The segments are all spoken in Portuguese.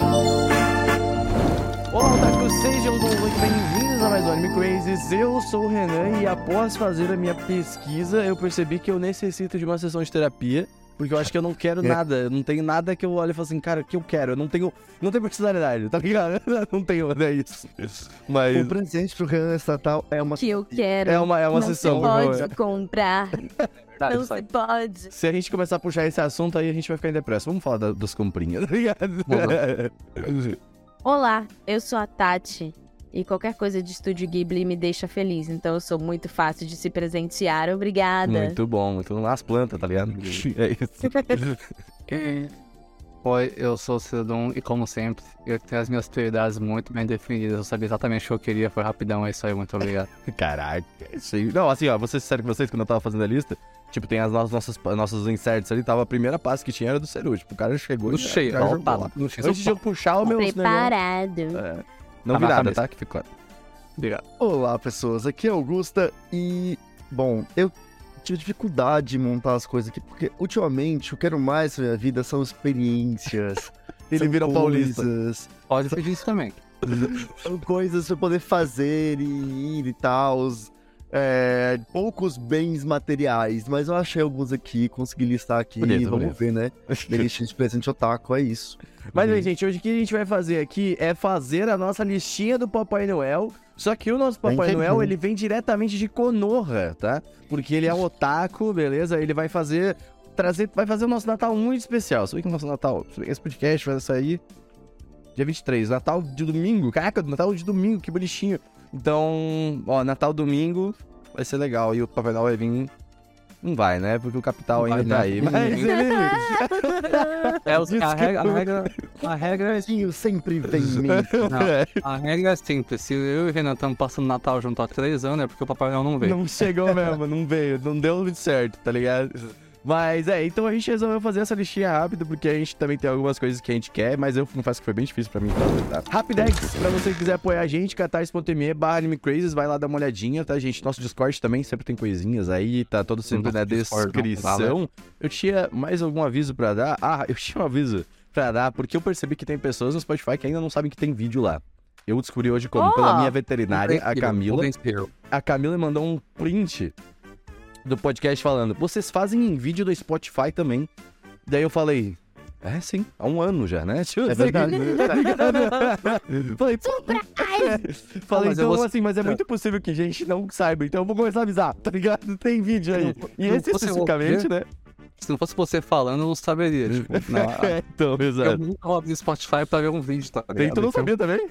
Olá, otakus, sejam muito bem-vindos a mais um Anime Crazes. Eu sou o Renan e após fazer a minha pesquisa, eu percebi que eu necessito de uma sessão de terapia. Porque eu acho que eu não quero É. nada, eu não tenho nada que eu olhe e falo assim, cara, o que eu quero? Eu não tenho, não tenho personalidade, tá ligado? Não tenho, é isso. Mas O presente pro Renan estatal é uma. que eu quero. é uma, é uma não sessão. se pode comprar. Verdade, não aí. se pode. Se a gente começar a puxar esse assunto, aí a gente vai ficar em depressa. Vamos falar da- das comprinhas, tá ligado? Olá, eu sou a Tati. E qualquer coisa de Estúdio Ghibli me deixa feliz. Então eu sou muito fácil de se presentear. Obrigada. Muito bom, muito nas plantas, tá ligado? É isso. Oi, eu sou o Cidadão e como sempre, eu tenho as minhas prioridades muito bem definidas. Eu sabia exatamente o que eu queria, foi rapidão, é isso aí, muito obrigado. Caraca, isso aí. Não, assim, ó, vou ser sincero com vocês, quando eu tava fazendo a lista, tipo, tem as nossas, nossas, nossos inserts ali, tava a primeira passe que tinha era do Ceru. Tipo, o cara chegou No e já- cheio, já jogou lotado. lá. No cheio, Antes de eu puxar o meu Preparado. É. Não Tá vi na nada, cabeça. tá? Que ficou. Obrigado. Olá, pessoas. Aqui é Augusta e. Bom, eu tive dificuldade de montar as coisas aqui, porque ultimamente o que eu quero mais na minha vida são experiências. Ele são vira paulista. Pode pedir isso também. São coisas pra eu poder fazer e ir e tal. É, poucos bens materiais, mas eu achei alguns aqui, consegui listar aqui. Bonito, vamos bonito. ver, né? Delícia de presente otaku, é isso. Mas, bem, gente, hoje o que a gente vai fazer aqui é fazer a nossa listinha do Papai Noel. Só que o nosso Papai Entendi. Noel, ele vem diretamente de Konoha, tá? Porque ele é um otaku, beleza? Ele vai fazer trazer, vai fazer o nosso Natal muito especial. Sabe que o nosso Natal, esse podcast vai sair dia 23, Natal de domingo. Caraca, Natal de domingo, que bonitinho. Então, ó, Natal domingo vai ser legal e o Papai Noel vai vir não vai, né? Porque o capital ainda tá aí. né? Mas ele... É, os- a, regra, a, regra, a regra é Sim, sempre vem mesmo. Não, a regra é simples. Se eu e o Renan estamos passando Natal junto há três anos, é porque o Papai Noel não veio. Não chegou mesmo, não veio, não deu muito certo, tá ligado? Mas é, então a gente resolveu fazer essa listinha rápida, porque a gente também tem algumas coisas que a gente quer, mas eu confesso que foi bem difícil pra mim fazer, tá? Rapidex, pra você que quiser apoiar a gente, catarse.me barra animecrazes, vai lá dar uma olhadinha, tá, gente? Nosso Discord também sempre tem coisinhas aí, tá todo sempre na Discord, não, descrição. Eu tinha mais algum aviso pra dar? Ah, eu tinha um aviso pra dar, porque eu percebi que tem pessoas no Spotify que ainda não sabem que tem vídeo lá. Eu descobri hoje como, Ó! pela minha veterinária, a Camila a Camila mandou um print do podcast falando: vocês fazem em vídeo do Spotify também. Daí eu falei. É, sim, há um ano já, né? Tipo, É assim, verdade. tá ligado? Falei, pô, Falei, mas eu então, vou- assim, mas é muito possível que a gente não saiba, então eu vou começar a avisar, tá ligado? Tem vídeo aí. E esse especificamente, né? Se não fosse você falando, eu não saberia. Tipo, não, É, então, eu exato. nunca vou abrir Spotify pra ver um vídeo, tá ligado? Então tu não sabia também?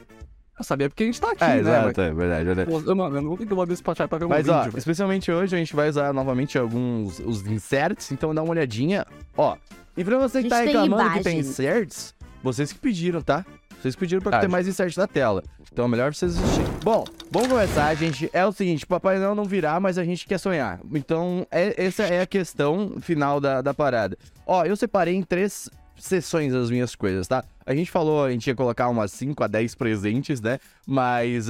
Eu sabia porque a gente tá aqui, É, né? exato, é verdade, verdade. Mas, eu, mano, eu nunca vou abrir o Spotify pra ver um Mas, vídeo. ó, velho. especialmente hoje, a gente vai usar novamente alguns os inserts, então dá uma olhadinha. Ó, e pra você que tá gente tem reclamando que tem inserts, vocês que pediram, tá? Vocês pediram pra Tá, ter gente. mais inserts na tela. Então é melhor vocês assistirem. Bom, vamos começar, gente. É o seguinte, Papai Noel não virá, mas a gente quer sonhar. Então, é- essa é a questão final da, da parada. Ó, eu separei em três sessões as minhas coisas, tá? A gente falou, a gente ia colocar umas 5 a 10 presentes, né? Mas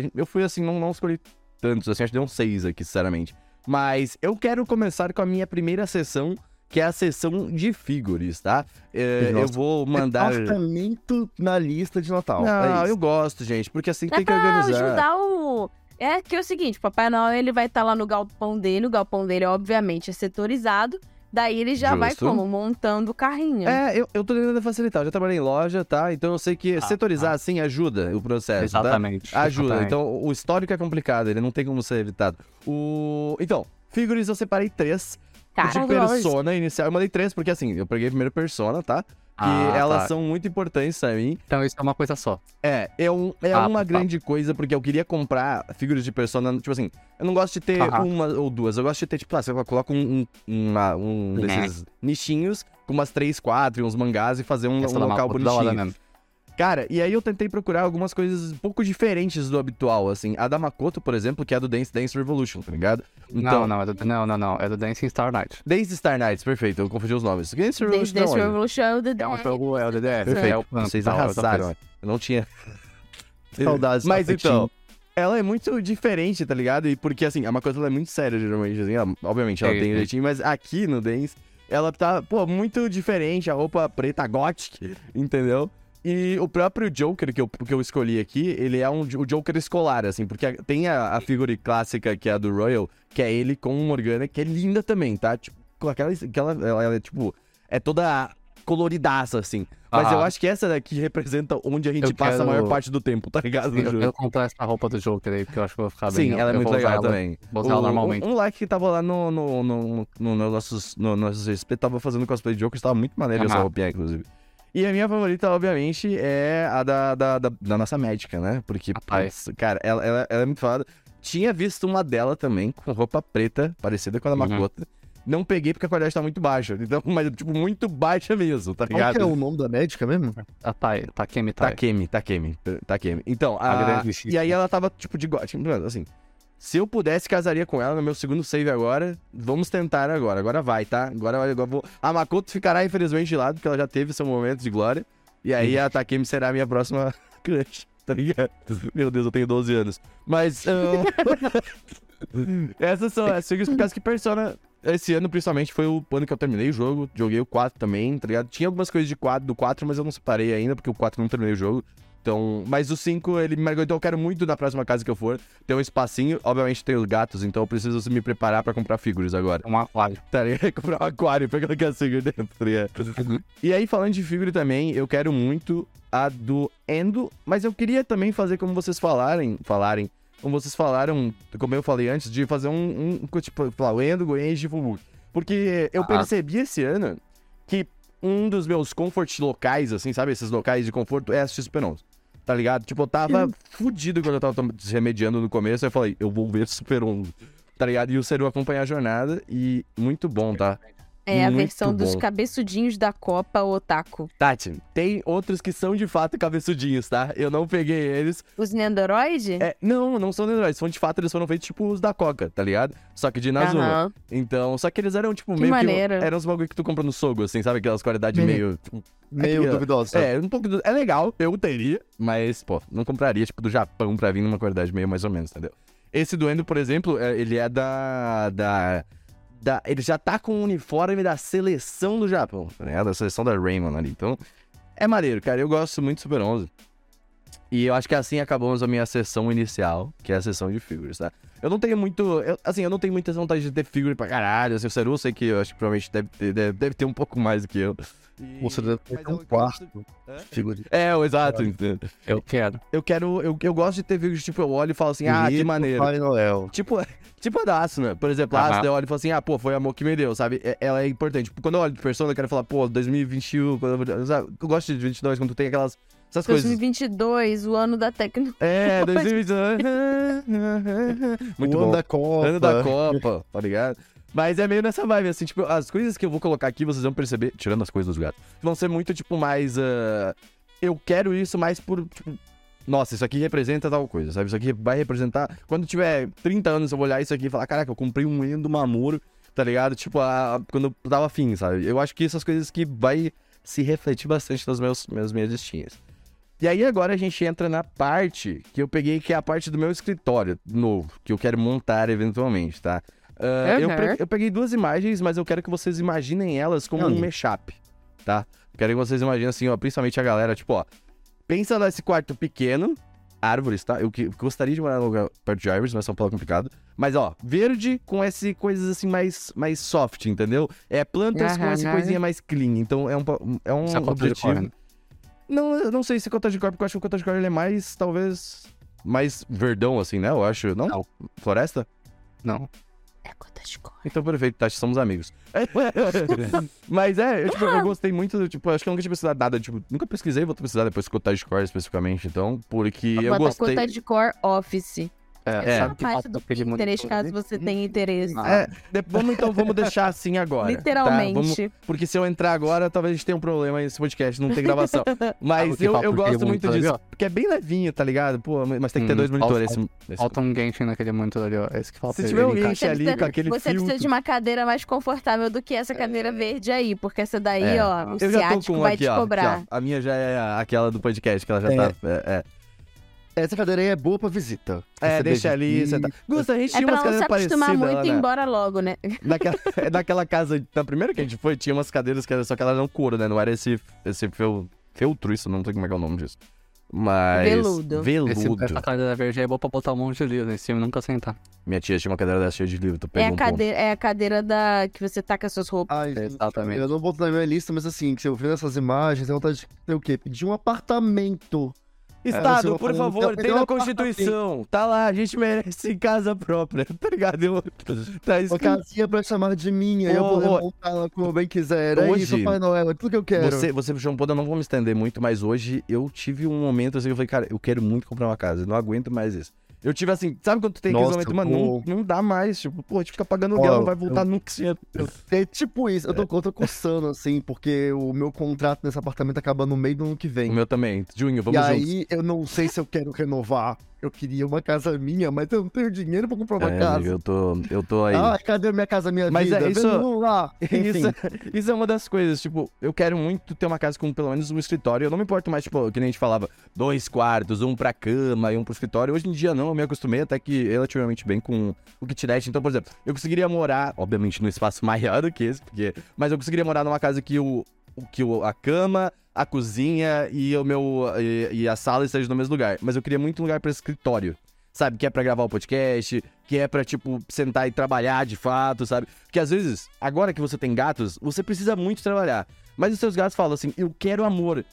gente- eu fui assim, não, não escolhi tantos, assim, acho que deu uns 6 aqui, sinceramente. Mas eu quero começar com a minha primeira sessão, que é a sessão de figures, tá? É, eu vou mandar. Departamento na lista de Natal. Não, é eu gosto, gente, porque assim Dá tem que organizar. ajudar o. É que é o seguinte, Papai Noel ele vai estar lá no galpão dele, o galpão dele obviamente é setorizado, daí ele já vai Justo. como? Montando o carrinho. É, eu, eu tô tentando facilitar. Eu já trabalhei em loja, tá? Então eu sei que Ah, setorizar ah. assim ajuda o processo. tá? Exatamente. Ajuda. exatamente. Então, o histórico é complicado, ele não tem como ser evitado. O... Então, figures eu separei três. Cara, de persona inicial. Eu mandei três, porque assim, eu peguei primeiro persona, tá? Que Ah, elas tá. são muito importantes pra mim. Então isso é uma coisa só. É, é, um, é Ah, uma tá. grande coisa, porque eu queria comprar figuras de persona, tipo assim, eu não gosto de ter Aham. uma ou duas, eu gosto de ter, tipo, ah, você coloca um, um, uma- um Né. desses nichinhos com umas três, quatro e uns mangás e fazer um, um local bonitinho. Cara, e aí eu tentei procurar algumas coisas um pouco diferentes do habitual, assim. A da Makoto, por exemplo, que é a do Dance Dance Revolution, tá ligado? Não, não, é do, não, não, não. É do Dancing Star Night. Dance Star Nights, perfeito, eu confundi os nomes. Dance Revolution, Dance não, olha. Revolution é o The É um jogo, é o DDS. Perfeito, É o vocês tal, é arrasaram. Eu não tinha... Saudades. Mas então, ela é muito diferente, tá ligado? E porque, assim, a Makoto ela é muito séria, geralmente, assim. ela- obviamente, ela Sim, tem sim. jeitinho, mas aqui no Dance, ela tá, pô, muito diferente. A roupa preta gothic, entendeu? E o próprio Joker que eu, que eu escolhi aqui, ele é um, o Joker escolar, assim, porque tem a, a figura clássica que é a do Royal, que é ele com uma Morgana, que é linda também, tá? Tipo, com aquela. aquela ela, ela é tipo. É toda coloridaça, assim. Mas eu Ah. acho que essa daqui representa onde a gente Eu passa a maior quero- parte do tempo, tá ligado? Eu quero comprar essa roupa do Joker aí, porque eu acho que eu vou ficar bem. Sim, eu- ela é eu muito legal também. Vou usar ela O- normalmente. Um, um like que tava lá no, no, no, no, no nossos, no nossos tava fazendo cosplay de Joker, tava muito maneiro essa roupinha, inclusive. E a minha favorita, obviamente, é a da, da, da, da nossa médica, né? Porque, putz, cara, ela, ela, ela é muito foda. Tinha visto uma dela também, com roupa preta, parecida com a da Uhum. Não peguei porque a qualidade tá muito baixa. Então, mas, tipo, muito baixa mesmo, tá Qual ligado? que é o nome da médica mesmo? A Tai, Takemi Tai. Takemi, Takemi, Takemi. Então, A a... grande e aí ela tava, tipo, de... tipo, assim, se eu pudesse, casaria com ela no meu segundo save agora. Vamos tentar agora. Agora vai, tá? Agora, agora vou... A Makoto ficará, infelizmente, de lado, porque ela já teve seu momento de glória. E aí a Takemi será a minha próxima crush, tá ligado? Meu Deus, eu tenho 12 anos. Mas... ah, Essas são as figuras por causa que Persona... Esse ano, principalmente, foi o ano que eu terminei o jogo. Joguei o 4 também, tá ligado? Tinha algumas coisas de 4, do 4, mas eu não separei ainda, porque o 4 não terminei o jogo. Então, mas o 5, ele me marcou. Então eu quero muito na próxima casa que eu for ter um espacinho. Obviamente tem os gatos, então eu preciso me preparar pra comprar figuras agora. Um aquário. Tá ligado? Comprar um aquário, pegar aquela figura dentro, tá ligado? E aí, falando de figura também, eu quero muito a do Endo, mas eu queria também fazer como vocês falarem, falarem, como vocês falaram, como eu falei antes, de fazer um, um tipo, o Endo, Goenji e Fubuki. Porque eu Ah. percebi esse ano que um dos meus comfort locais, assim, sabe? Esses locais de conforto é assistir Super 11. Tá ligado? Tipo, eu tava fudido quando eu tava tom- remediando no começo. Aí eu falei, eu vou ver Super 11. Tá ligado? E o Seru acompanhar a jornada. E muito bom, tá? É a versão dos bom. cabeçudinhos da Copa Otaku. Tati, tem outros que são de fato cabeçudinhos, tá? Eu não peguei eles. Os Nendoroid? É, não, não são heróis. São de fato, eles foram feitos tipo os da Coca, tá ligado? Só que de Nazuma. Aham. Então, só que eles eram tipo Que meio maneiro. que. Eram os bagulho que tu compra no Sogo, assim, sabe? Aquelas qualidades Uhum. meio. Meio Aqui, duvidosa. É, um pouco. É legal, eu teria, mas, pô, não compraria, tipo, do Japão pra vir numa qualidade meio mais ou menos, entendeu? Esse do Endo, por exemplo, é- ele é da. da. Da ele já tá com o uniforme da seleção do Japão, ligado? Da seleção da Raymond ali. Então, é maneiro, cara. Eu gosto muito do Super 11. E eu acho que assim acabamos a minha sessão inicial, que é a sessão de figures, tá? Eu não tenho muito. eu- assim, eu não tenho muita vontade de ter figure pra caralho. Assim, o Seru, eu sei que eu acho que provavelmente deve ter, deve, deve ter um pouco mais do que eu. E- Você deve ter um quarto. Hã? Figurinha. É, o exato. Eu quero. Eu quero. Eu, eu gosto de ter figures, tipo, eu olho e falo assim, ah, que maneiro. Pai Noel. Tipo, tipo a da Asuna, por exemplo, a. Asuna, eu olho e falo assim, ah, pô, foi amor que me deu, sabe? É- Ela é importante. Tipo, quando eu olho de persona, eu quero falar, pô, 2021, quando eu, sabe? eu gosto de 22, quando tem aquelas. Essas coisas. 2022, o ano da tecnologia. É, 2022. Muito o bom. ano da Copa. Ano da Copa, tá ligado? Mas é meio nessa vibe, assim, tipo, as coisas que eu vou colocar aqui, vocês vão perceber, tirando as coisas dos gatos, vão ser muito, tipo, mais. ah, eu quero isso mais por, tipo. Nossa, isso aqui representa tal coisa, sabe? Isso aqui vai representar. Quando tiver 30 anos, eu vou olhar isso aqui e falar, caraca, eu comprei um Endo Mamuro, tá ligado? Tipo, a- quando eu tava afim, sabe? Eu acho que essas coisas que vai se refletir bastante nas meus, meus minhas listinhas. E aí agora a gente entra na parte que eu peguei, que é a parte do meu escritório novo, que eu quero montar eventualmente, tá? Ah, eu, Uhum. eu peguei duas imagens, mas eu quero que vocês imaginem elas como um Olha. mashup, tá? Quero que vocês imaginem assim, ó, principalmente a galera, tipo, ó, pensa nesse quarto pequeno, árvores, tá? Eu que- gostaria de morar num lugar perto de árvores, mas São Paulo é complicado. Mas, ó, verde com esse coisas assim mais, mais soft, entendeu? É plantas com Aham. essa coisinha mais clean. Então é um, é um Isso é objetivo. Não, eu não sei se conta de cor, porque eu acho que o conta de cor ele é mais, talvez, mais verdão, assim, né? Eu acho. Não? Não. Floresta? Não. É. Então, perfeito, Tati, somos amigos. Mas é, eu, tipo, eu gostei muito, tipo, acho que eu nunca tinha pesquisado nada, tipo, nunca pesquisei, vou pesquisar depois de cor especificamente, então, porque eu Bota gostei. conta de cor office. É, É. sabe que Parte do Pinterest, caso você tenha interesse. Ah. É, vamos então, vamos deixar assim agora. tá? Literalmente. Vamos- porque se eu entrar agora, talvez a gente tenha um problema nesse podcast, não tem gravação. Mas eu, eu gosto muito ali, disso, porque é bem levinho, tá ligado? Pô, mas tem que ter Hum, dois monitores. falta- Esse, Falta um Genshin naquele monitor ali, ó. É isso que falta. Se tiver um. Genshin ali precisa- com aquele você precisa filtro. de uma cadeira mais confortável do que essa cadeira verde aí, porque essa daí, É. ó, o Eu já tô ciático com vai aqui, te ó, cobrar. aqui, ó. A minha já é aquela do podcast, que ela já É. tá. É, é. Essa cadeira aí é boa pra visita. É, deixa ali, você tá. Gusta, a gente É tinha pra umas não se cadeiras acostumar parecidas muito lá e ir embora logo, né? naquela, naquela casa, na primeira que a gente foi, tinha umas cadeiras que era só que elas eram couro, né? Não era esse, esse feltro isso, não sei como é que é o nome disso. Mas... Veludo. Veludo. Esse, essa cadeira verde é boa pra botar um monte de livro em cima e nunca sentar. Minha tia tinha uma cadeira dessa cheia de livro, tu É pega a, um ponto. cadeira, é a cadeira da que você taca suas roupas. Ai, Exatamente. Eu não boto na minha lista, mas assim, se eu ver essas imagens, tem vontade de ter o quê? Pedir um apartamento. Estado, você por favor, então, tem então, na Constituição. Tá lá, a gente merece casa própria, tá ligado? Eu- Tá Uma escrito. casinha pra chamar de minha, e eu ô, montar ela como eu bem quiser. É hoje- isso, Pai Noel, é tudo que eu quero. Você, você um ponto, eu não vou me estender muito, mas hoje eu tive um momento assim, eu falei, cara, eu quero muito comprar uma casa, eu não aguento mais isso. Eu tive assim, sabe quando tu tem aquele Nossa, momento, eu mano, não, não dá mais, tipo, pô, a gente fica pagando aluguel, não vai eu- voltar nunca esse dinheiro. É tipo isso, eu tô, eu tô coçando, assim, porque o meu contrato nesse apartamento acaba no meio do ano que O vem. meu também, junho, E vamos juntos. aí, eu não sei se eu quero renovar. Eu queria uma casa minha, mas eu não tenho dinheiro pra comprar uma É, casa. eu tô, eu tô aí. Ah, cadê minha casa, minha Mas vida? é isso- Vamos lá. Isso, isso é uma das coisas, tipo, eu quero muito ter uma casa com pelo menos um escritório. Eu não me importo mais, tipo, que nem a gente falava, dois quartos, um pra cama e um pro escritório. Hoje em dia não, eu me acostumei até que relativamente bem com o kitnet. Então, por exemplo, eu conseguiria morar, obviamente, num espaço maior do que esse, porque. Mas eu conseguiria morar numa casa que o. o- Que o, a cama, a cozinha e o meu. E, e a sala estejam no mesmo lugar. Mas eu queria muito um lugar pra escritório. Sabe, que é pra gravar o podcast, que é pra, tipo, sentar e trabalhar de fato, sabe? Porque às vezes, agora que você tem gatos, você precisa muito trabalhar. Mas os seus gatos falam assim, eu quero amor.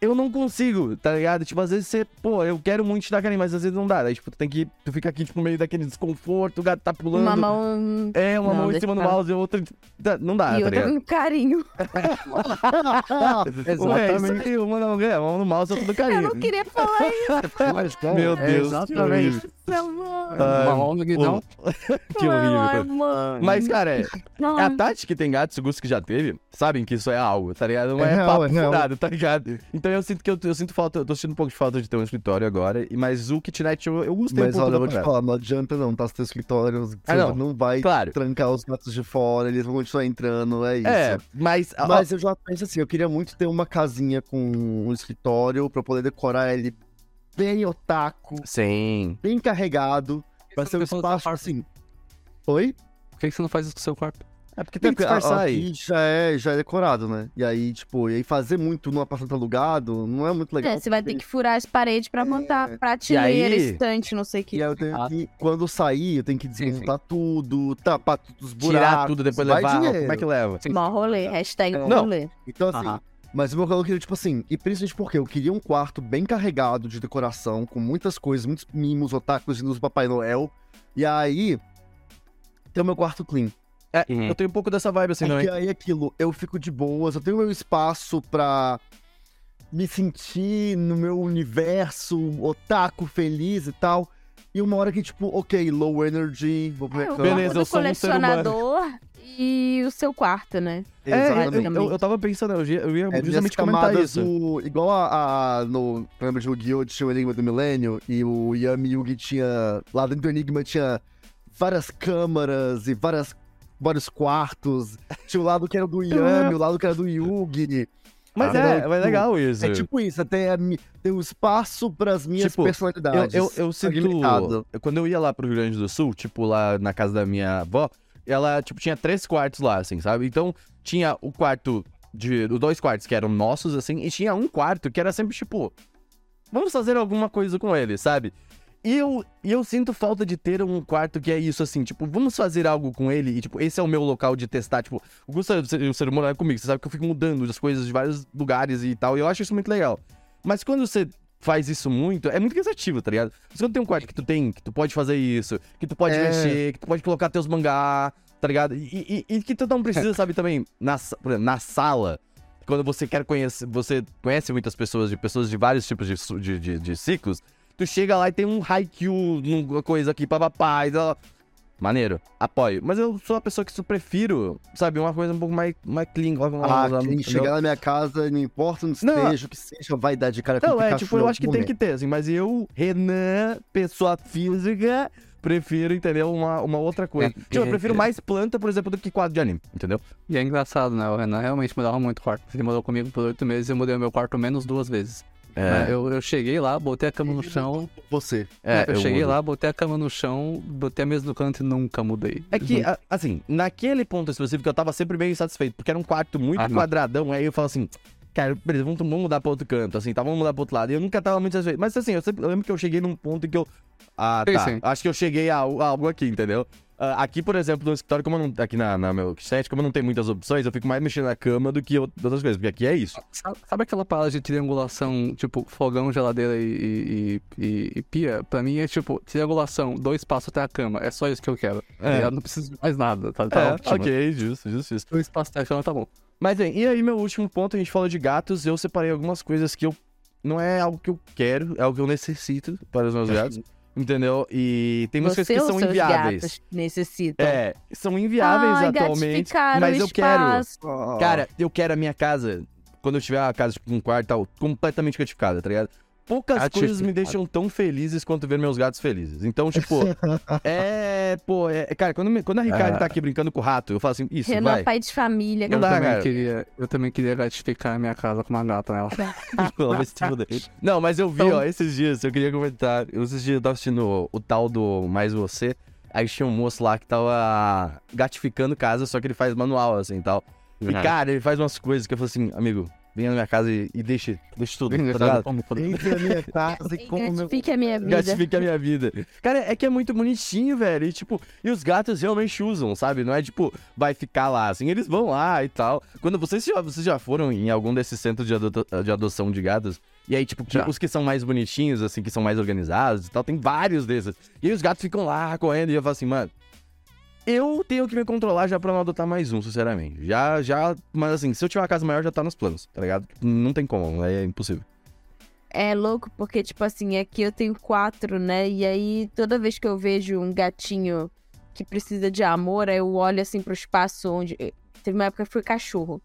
Eu não consigo, tá ligado? Tipo, às vezes você, pô, eu quero muito te dar carinho, mas às vezes não dá. Daí, tipo, tu tem que. Tu fica aqui, tipo, no meio daquele desconforto, o gato tá pulando. Uma mão É, uma Não, mão em cima do mouse e outra. tá- Não dá, e tá outra com carinho. Ué, isso Exatamente. aí, uma não é, uma mão no mouse e outra do Eu carinho. não queria falar isso, Meu é Deus, Amor. Ai, Uma no guidão. Que horrível. Ai. Mas, cara, é, Ai. a Tati que tem gatos, o Gusto que já teve, sabem que isso é algo, tá ligado? Não É é, papo é furado, tá ligado? Então eu sinto que eu, eu sinto falta, eu tô sentindo um pouco de falta de ter um escritório agora, e- mas o kitnet eu, eu gostei Mas um olha, eu vou te falar, não adianta não, tá? Se teu escritório, você Ah, não. não vai Claro. trancar os gatos de fora, eles vão continuar entrando, é isso. É, mas, ó, Mas eu já penso assim, eu queria muito ter uma casinha com um escritório pra poder decorar ele bem otaku, sim. bem carregado, pra ser um espaço assim. Oi? Por que você não faz isso com o seu quarto? É porque tem que disfarçar aí. já é, já é decorado, né? E aí, tipo, e aí fazer muito num apartamento alugado não é muito legal. É, você vai ter que furar as paredes pra montar E prateleira, aí- estante, não sei o E que. aí eu tenho Ah. que, quando eu sair, eu tenho que desmontar tudo, tapar todos os buracos. Tirar tudo, depois vai levar, dinheiro. como é que leva? Sim. Mó rolê, hashtag Não. rolê. Então, assim, Aham. Mas o meu calor queria, tipo assim, e principalmente porque eu queria um quarto bem carregado de decoração, com muitas coisas, muitos mimos, otakus e luz do Papai Noel. E aí, ter o meu quarto clean. É, Uhum. eu tenho um pouco dessa vibe assim, não Porque é? aí aquilo, eu fico de boas, eu tenho meu espaço pra me sentir no meu universo otaku feliz e tal. E uma hora que, tipo, ok, low energy, vou pra É. Beleza, eu sou um colecionador e o seu quarto, né? É, eu, Exatamente. eu, eu tava pensando, eu ia, eu ia É, justamente comentar isso. do- igual a, a- no lembra de Yu-Gi-Oh! tinha o Enigma do Milênio e o Yami Yugi tinha. Lá dentro do Enigma tinha várias câmaras e várias, vários quartos. Tinha o lado que era do Yami, o lado que era do Yugi. Mas Ah, é, não, é legal isso. É tipo isso, até tem um espaço pras minhas Tipo, eu, personalidades. eu, eu sinto. limitado. Quando eu ia lá pro Rio Grande do Sul, tipo, lá na casa da minha avó, ela, tipo, tinha três quartos lá, assim, sabe? Então, tinha o quarto de. Os dois quartos que eram nossos, assim, e tinha um quarto que era sempre, tipo. Vamos fazer alguma coisa com ele, sabe? E eu, e eu sinto falta de ter um quarto que é isso, assim, tipo, vamos fazer algo com ele e, tipo, esse é o meu local de testar, tipo, o Gustavo, o ser humano é comigo, você sabe que eu fico mudando as coisas de vários lugares e tal, e eu acho isso muito legal. Mas quando você faz isso muito, é muito cansativo, tá ligado? Mas quando tem um quarto que tu tem, que tu pode fazer isso, que tu pode É. mexer, que tu pode colocar teus mangá, tá ligado? E, e- e que tu não precisa, sabe, também, na, exemplo, na sala, quando você quer conhecer, você conhece muitas pessoas, de pessoas de vários tipos de, de, de, de ciclos, tu chega lá e tem um Haikyuu, uma coisa aqui, papapá, e tal. Maneiro, apoio. Mas eu sou a pessoa que eu prefiro, sabe, uma coisa um pouco mais, mais clean. Ah, entendeu? quem chegar na minha casa, não importa onde Não, esteja, o que seja, vai dar de cara com Não, é, tipo, eu acho que tem que momento. ter, assim, mas eu, Renan, pessoa física, prefiro, entendeu? Uma, uma outra coisa. É, tipo, eu é, prefiro é. mais planta, por exemplo, do que quadro de anime, entendeu? E é engraçado, né? O Renan realmente mudava muito o quarto. Ele mudou comigo por oito meses e eu mudei o meu quarto menos duas vezes. Né? Eu, eu cheguei lá, botei a cama no chão. Você. é, eu, cheguei mudo. lá, botei a cama no chão, botei a mesa no canto e nunca mudei. É que, a- assim, naquele ponto específico eu tava sempre bem insatisfeito, porque era um quarto muito Ah, não. quadradão, aí eu falo assim, cara, beleza, vamos, vamos mudar pra outro canto, assim, tá? Vamos mudar pro outro lado. E eu nunca tava muito satisfeito. Mas assim, eu, sempre, eu lembro que eu cheguei num ponto em que eu. Ah, Sim, tá. sim. Acho que eu cheguei a, a algo aqui, entendeu? Ah, aqui, por exemplo, no escritório, como eu não. Aqui na, na meu set, como eu não tenho muitas opções, eu fico mais mexendo na cama do que out- outras coisas, porque aqui é isso. Sabe, sabe aquela parada de triangulação, tipo, fogão, geladeira e, e, e- e pia? Pra mim é tipo, triangulação, dois passos até a cama. É só isso que eu quero. É. Eu não preciso de mais nada, tá, tá É, ótimo. ok, justo, justo, justo. Dois passos até a cama tá bom. Mas bem, e aí meu último ponto, a gente falou de gatos, eu separei algumas coisas que eu. Não é algo que eu quero, é algo que eu necessito para os meus gatos. Entendeu? E tem muitas Você coisas que são inviáveis. gatos necessitam? É, são inviáveis Ai, atualmente. Mas eu quero. espaço. Cara, eu quero a minha casa, quando eu tiver a casa tipo, com um quarto e tal, completamente gratificada, tá ligado? Poucas Gratificado. coisas me deixam tão felizes quanto ver meus gatos felizes. Então, tipo, é. Pô, é. Cara, quando, me- quando a Ricardo Ah. tá aqui brincando com o rato, eu falo assim, isso, Renan, vai. pai de família. Eu dá, também, cara. queria, eu também queria gratificar a minha casa com uma gata nela. Vai se fuder. Não, mas eu vi, Então- ó, esses dias, eu queria comentar. Eu, esses dias eu tava assistindo o, o tal do Mais Você. Aí tinha um moço lá que tava gatificando casa, só que ele faz manual, assim e tal. E, cara, ele faz umas coisas que eu falo assim, amigo, venha na minha casa e, e deixe, deixe tudo, tá ligado? Entre a minha casa e como meu... Gratifique a minha vida. Gratifique a minha vida. Cara, é que é muito bonitinho, velho. E, tipo, e os gatos realmente usam, sabe? Não é tipo, vai ficar lá, assim, eles vão lá e tal. Quando vocês já, vocês já foram em algum desses centros de, ado- de adoção de gatos, e aí, tipo, Já. os que são mais bonitinhos, assim, que são mais organizados e tal, tem vários desses. E aí os gatos ficam lá correndo e eu falo assim, mano. Eu tenho que me controlar já pra não adotar mais um, sinceramente. Já, já. Mas assim, se eu tiver uma casa maior, já tá nos planos, tá ligado? Não tem como, é impossível. É louco porque, tipo assim, aqui eu tenho quatro, né? E aí, toda vez que eu vejo um gatinho que precisa de amor, eu olho assim pro espaço onde. eh, Teve uma época que foi cachorro.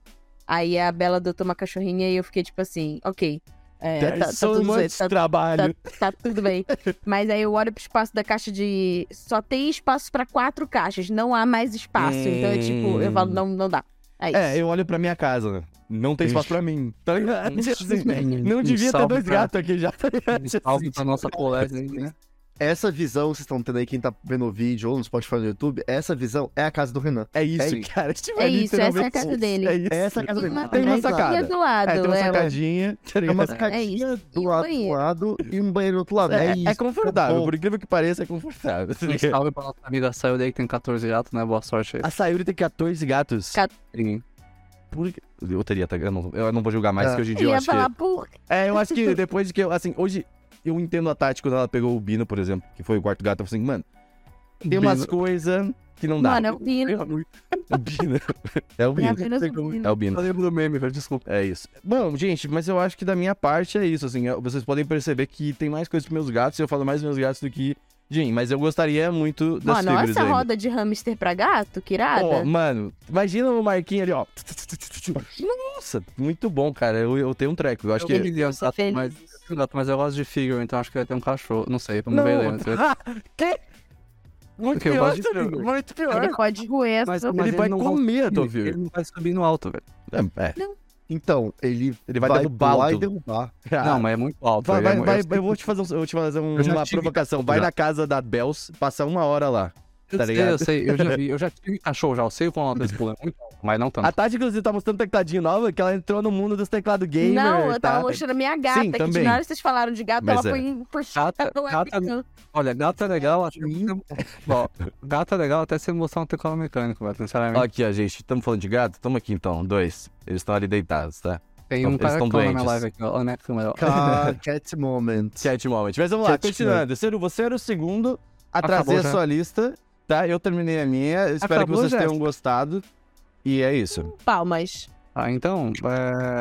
Aí a Bela adotou uma cachorrinha e eu fiquei, tipo assim, ok. É, tá, tá so tudo much certo, tá, trabalho. tá tudo bem. Mas aí eu olho pro espaço da caixa de. Só tem espaço pra quatro caixas, não há mais espaço. Então é tipo, eu falo, não, não dá. É isso. É, eu olho pra minha casa. Não tem espaço pra mim. Tá ligado? Assim, não devia ter dois pra- gatos aqui já. tá ligado? Salve pra nossa aí, né? Essa visão, vocês estão tendo aí, quem tá vendo o vídeo ou no Spotify no YouTube, essa visão é a casa do Renan. É isso, É cara. Tipo, É isso, essa é a casa dele. É isso. Essa é a casa Tem dele. uma, Tem uma tem sacada. do lado. É, tem uma é, sacadinha. Tá É uma ligado? sacadinha do lado, do lado e um banheiro do outro lado. É, É, isso. é confortável, bom. por incrível que pareça, é confortável. tá Um salve pra nossa amiga Sayuri aí que tem 14 gatos, né? Boa sorte aí. A Sayuri tem 14 gatos. Ca- Ninguém. Por... que- Eu teria, tá? Eu não, eu não vou julgar mais, É. porque hoje em Eu dia eu ia acho que... falar, por É, eu acho que depois de que eu, assim, hoje eu entendo a tática quando ela pegou o Bino, por exemplo, que foi o quarto gato, eu falei assim, mano, tem umas coisas que não dá. Mano, é o Bino. O Bino. É o É Bino. apenas o Bino. É o Bino. Eu lembro do meme, velho, desculpa. É isso. Bom, gente, mas eu acho que da minha parte é isso, assim, eu- vocês podem perceber que tem mais coisas pros meus gatos, eu falo mais dos meus gatos do que Jim, mas eu gostaria muito das Mano, figuras essa ainda. roda de hamster pra gato, que irada. Ó, mano, imagina o Marquinhos ali, ó. Nossa, muito bom, cara. Eu, eu tenho um treco. Eu acho eu que. queria um Sou gato, mas, eu um gato, mas eu gosto de figure, então acho que vai ter um cachorro. Não sei, vamos Não. ver antes. que? Muito Porque eu pior. Muito pior. Ele pode roer Mas- mas ele vai não comer a tua Ele, figure. ele não vai subir no alto, velho. É, é. Então, ele, Ele vai dando pular baldo. e derrubar. Não, mas é muito alto. Vai, ele é vai, vai, eu sei eu vou te fazer, um- eu vou te fazer um- Eu uma provocação. Vai já. na casa da Bells, passar uma hora lá. Eu tá sei, ligado? eu sei, eu já vi, eu já tive cachorro já, eu sei o quão alto esse pulo é muito alto, mas não tanto. A Tati, inclusive, tá mostrando tecladinho nova, que ela entrou no mundo dos teclados gamer. Não, eu tava tá? mostrando a minha gata, Sim, que também. de hora vocês falaram de gato, Mas ela é. foi puxada Gata- gata-. Olha, gato é legal, acho que... Ó, gato é legal até você mostrar um teclado mecânico, velho, sinceramente. Aqui, ó, gente. Estamos falando de gato? Tamo aqui, então. Dois. Eles estão ali deitados, tá? Tem um cara estão na live aqui, ó, olha a minha câmera, Cat moment. Chat moment. Mas vamos lá, Chat continuando. Ciro, você era o segundo a Acabou trazer a já. sua lista, tá? Eu terminei a minha. Espero que Acabou, vocês Jéssica? tenham gostado. E é isso. Palmas. Ah, então,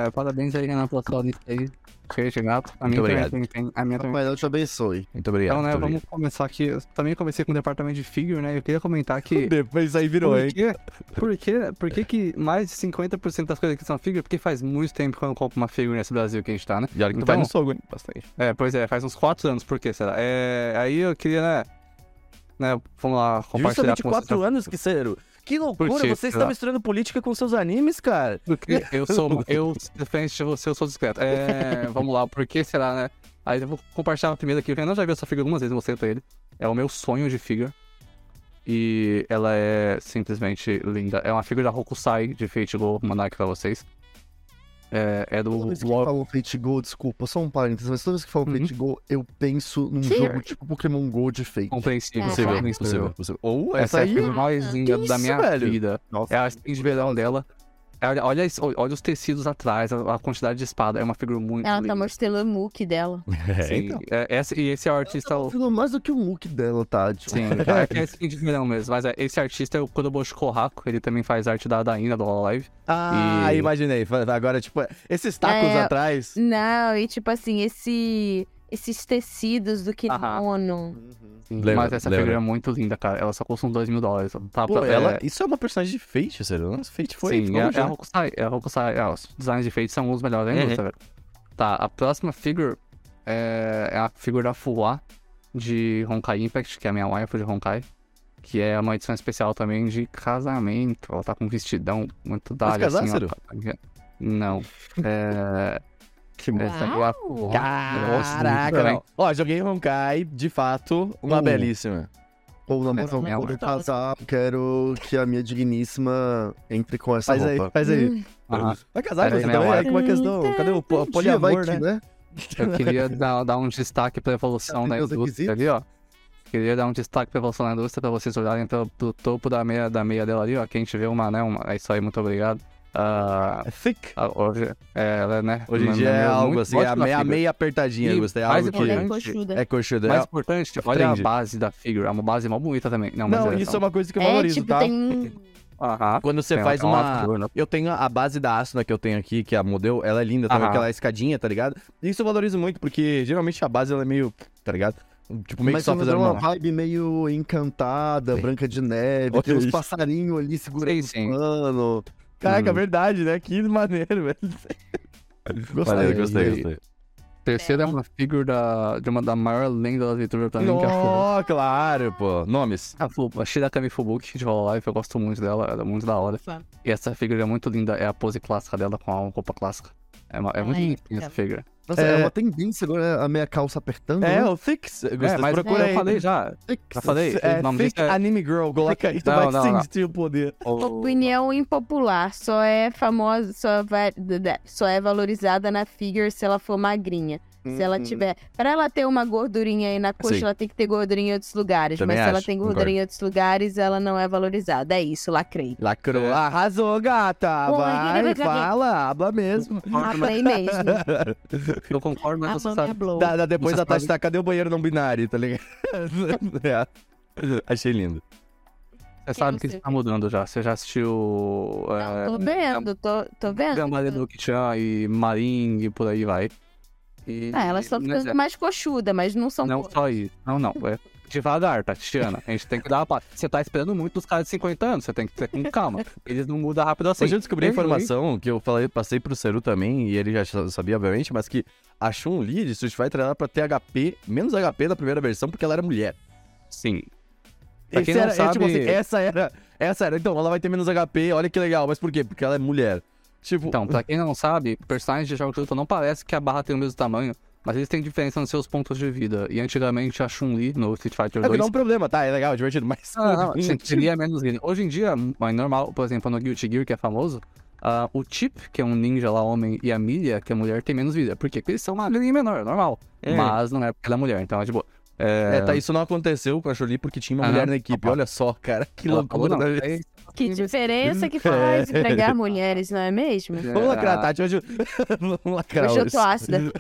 é, parabéns aí na pela sua lista aí, cheia de gato. A minha Muito obrigado. tem, tem- a minha também. Papai, Deus te abençoe. Muito obrigado. Então, né, vamos começar aqui. Eu também comecei com o departamento de figure, né? Eu queria comentar que. obrigado. Depois aí virou, Por hein? que, por, que, por que que mais de 50% das coisas aqui são figure? Porque faz muito tempo que eu não compro uma figure nesse Brasil que a gente tá, né? E olha que tu Então- vai no sogro, hein? Bastante. É, pois é, faz uns 4 anos, por que será? É, aí eu queria, né, né, vamos lá, compartilhar Justamente com vocês. quatro anos, que Ciro. Que loucura, você está Será? misturando política com seus animes, cara. Porque eu sou, eu, diferente de você, eu sou discreto. É, vamos lá, por que será, né? Aí eu vou compartilhar primeiro aqui, o Renan já viu essa figura algumas vezes, mostrei pra ele. É o meu sonho de figura. E ela é simplesmente linda. É uma figura da Hokusai, de Fate Go, vou mandar aqui pra vocês. É, é do Toda vez que War- falam Fate Go, desculpa, só um parênteses, mas toda vez que falam Uhum. Fate Go, eu penso num Sim. jogo tipo Pokémon Go de Fate. compreensível. Possível, compreensível. possível, possível. Ou Essa essa é a mais linda Que da minha velho? vida. Nossa. É a skin de verão dela. É, Olha, olha, olha os tecidos atrás, a, a quantidade de espada. É uma figura muito Ela tá linda. mostrando o muque dela. É, Sim, então. é, esse, e esse é o artista. Tá mostrando mais do que o look dela, tá? Tipo, Sim, é que é skin de verão mesmo. Mas é, esse artista é o Kodoboshi Kohaku. Ele também faz arte da Daina, do Live. Ah, E- imaginei. Agora, tipo, esses tacos É. atrás. Não, e tipo assim, esse, esses tecidos do kimono. Lembra, mas essa lembra. figura é muito linda, cara. Ela só custa uns 2 mil dólares. Tá, Pô, é- ela, isso é uma personagem de Fate, sério. Nossa, Fate foi. Sim, é, é a? Hokusai. É a Hokusai. É, os designs de feito são os melhores da Uhum. indústria, velho. Tá, a próxima figure é, é a figura da Fuwa de Honkai Impact, que é a minha wife de Honkai. Que é uma edição especial também de casamento. Ela tá com um vestidão muito da Vai se casar, Ciro? Não. É. Que Essa aqui é a Fuwa. Caraca, não. Ó, joguei Honkai, de fato, uma Uh. belíssima. Ou na moral, é quando eu uma- casar, quero que a minha digníssima entre com essa Faz aí, roupa. faz aí. Hum. Aham. Vai casar Pera com aí, você também? É uma questão. Cadê o po- Um dia vai poliamor, que, né? né? Eu queria dar, dar um destaque pra evolução da Tem os indústria ali, ó. Queria dar um destaque pra evolução da indústria pra vocês olharem pro, pro topo da meia, da meia dela ali, ó. Que a gente vê uma, né? Uma, é isso aí, muito obrigado. É thick. ah, hoje, é, ela, né? Hoje em uma- dia é uma- algo assim, é a meia, meia apertadinha, E gostei. É mais algo Ela é que coxuda. é coxuda. Mais É- importante, olha a Trend. base da figura. É uma base mó bonita também. Não, mas Não, é, isso é uma coisa que eu É, valorizo, tipo, tá? tem um. Aham. Quando você Tem faz é uma. figura, Eu tenho a base da Asuna que eu tenho aqui, que é a modelo, ela é linda também, Aham. aquela escadinha, tá ligado? Isso eu valorizo muito, porque geralmente a base ela é meio, tá ligado? Tipo, meio Mas que só dá uma uma. vibe meio encantada, branca de neve, Olha tem uns passarinhos ali segurando Sim, sim. o pano. Caraca, é Hum. verdade, né? Que maneiro, velho. Gostei, Valeu, gostei, gostei. Terceira é uma figura da, de uma da maior lenda da leitura pra mim, que é a claro, pô. Nomes. A, Fubu, a Shirakami Fubuki de Hololive, eu gosto muito dela, ela é muito da hora. E essa figura é muito linda, é a pose clássica dela com a roupa clássica. É, uma- é muito linda essa figura. Nossa, É. é... uma tendência agora a meia calça apertando. É, né? o Thix. É, mas procura eu aí. falei já. Já falei. É, o nome disso é- Anime Girl, coloca aí, tu Não, vai não, não. sentir o poder. Opinião impopular. Só é famosa, só, vai, só é valorizada na figure se ela for magrinha. Se ela Uhum. tiver. Pra ela ter uma gordurinha aí na coxa, Sim. ela tem que ter gordurinha em outros lugares. Também mas se ela tem concordo. gordurinha em outros lugares, ela não é valorizada. É isso, lacrei. Lacrou. É. Arrasou, gata. Oi, Vai, fala, habla mesmo. Lacrei mesmo. Eu concordo, mas A você sabe. Da, da- depois Você da Tati tá, cadê o banheiro não binário, tá ligado? É. Achei lindo. Você sabe que você isso tá mudando já. Você já assistiu. é, Tô vendo, tô, tô vendo. Gambale do Kichan e Maring e por aí vai. E, Ah, elas estão não é- ficando mais coxudas, mas não são. Não co- só isso. Não, não. É devagar, Tatiana. A gente tem que dar uma pa- Você tá esperando muito dos caras de 50 anos. Você tem que ter com calma. Eles não mudam rápido assim. Hoje eu descobri a informação que eu falei, passei pro Seru também, e ele já sa- sabia, obviamente, mas que a Chun-Li de Street Fighter era pra ter HP, menos HP da primeira versão, porque ela era mulher. Sim. Pra Esse quem não era, é, tipo sabe- assim, essa era, essa era. Então, ela vai ter menos HP, olha que legal, mas por quê? Porque ela é mulher. Tipo, Então, pra quem não sabe, personagens de jogos de luta não parece que a barra tem o mesmo tamanho, mas eles têm diferença nos seus pontos de vida. E antigamente a Chun-Li no Street Fighter é que 2 não é um problema, tá? É legal, divertido, mas. Ah, não, sim, teria menos vida. Hoje em dia, é normal, por exemplo, no Guilty Gear, que é famoso, ah, o Chip, que é um ninja lá, homem, e a Milha, que é mulher, tem menos vida. Por quê? Porque eles são magrinhos e menor, normal. É. Mas não é porque ela é mulher, então é de boa. É, É, tá, isso não aconteceu com a Chun-Li porque tinha uma Aham. mulher na equipe. Olha só, cara, que loucura. não, né? é- Que diferença que faz empregar mulheres, não é mesmo? Vamos lacrar, Ah. Tati. Hoje, vamos lacrar. Hoje eu tô ácida.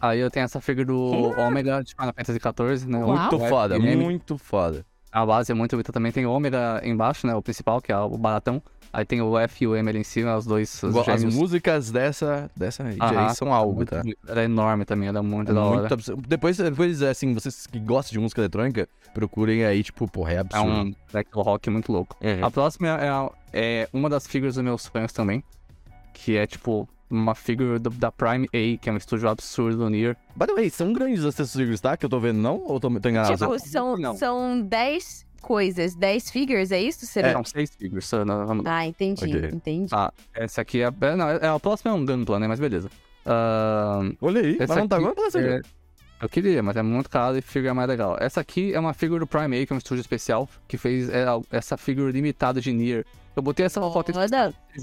Aí eu tenho essa figura do Ômega de Final Fantasy XIV, né? Uau. Muito O foda, FMM. muito foda. A base é muito bonita também. Tem o Ômega embaixo, né? O principal, que é o baratão. Aí tem o F e o M ali em cima, os dois os Igual, As gêmeos. músicas dessa, dessa aí são algo, tá? Ela é enorme também, ela é muito É da hora. muito absurdo. Depois, depois, assim, vocês que gostam de música eletrônica, procurem aí, tipo, porra, é É absurdo. um black rock muito louco. Uhum. A próxima é, a- é uma das figuras dos meus sonhos também. Que é tipo uma figura do- da Prime A, que é um estúdio absurdo do Nier. By the way, são grandes esses figures, tá? Que eu tô vendo, não? Ou tô, tô enganado? Tipo, são, Não. são 10 coisas, 10 figures, é isso? Será? São seis figures. só, não- vamos- Ah, entendi, Ok. entendi. Ah, essa aqui é. é, Não, é, a próxima é um Gunpla, né? Mas beleza. Ahn, Olha aí, essa aqui agora pra essa é- Eu queria, mas é muito caro e figura é mais legal. Essa aqui é uma figura do Prime A, que é um estúdio especial, que fez é, essa figura limitada de Nier, Eu botei essa foto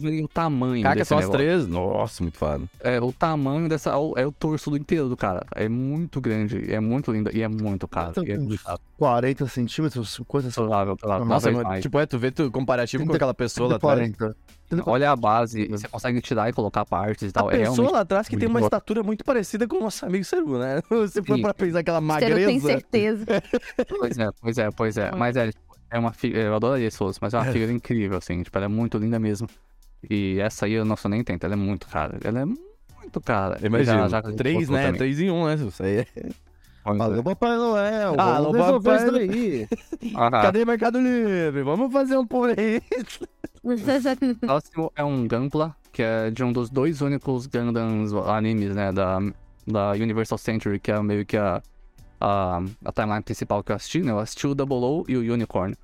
verem o tamanho desse são as três. Nossa, muito foda. É, o tamanho dessa. É o torso do inteiro do cara. É muito grande, é muito lindo e é muito caro. Então, é muito caro. 40 centímetros, 50 Provável, provável. Nossa, Nossa, demais. tipo, é, tu vê tu comparativo com 30, aquela pessoa lá atrás. 40. Olha a base, você consegue tirar e colocar partes e A tal. É pessoa lá atrás que tem uma boa. estatura muito parecida com o nosso amigo Seru, né? For Sim. pra pensar aquela Você não tem magreza. certeza. Pois é, pois é, pois é. Mas é, é uma figura. Eu adoraria esse fosse, mas é uma figura incrível, assim. Tipo, ela é muito linda mesmo. E essa aí eu não sou nem tento, ela é muito cara. Ela é muito cara. Imagina, Já- já- três, né? também. Três em um, né? Isso aí. é- Alô, Papai Noel. Ah, alô, Papai. Ah, Cadê Mercado Livre? Vamos fazer um por aí. O próximo é um Gunpla, que é de um dos dois únicos Gundams animes, né, da, da Universal Century, que é meio que a, a, a timeline principal que eu assisti, né? Eu assisti o Double O e o Unicorn.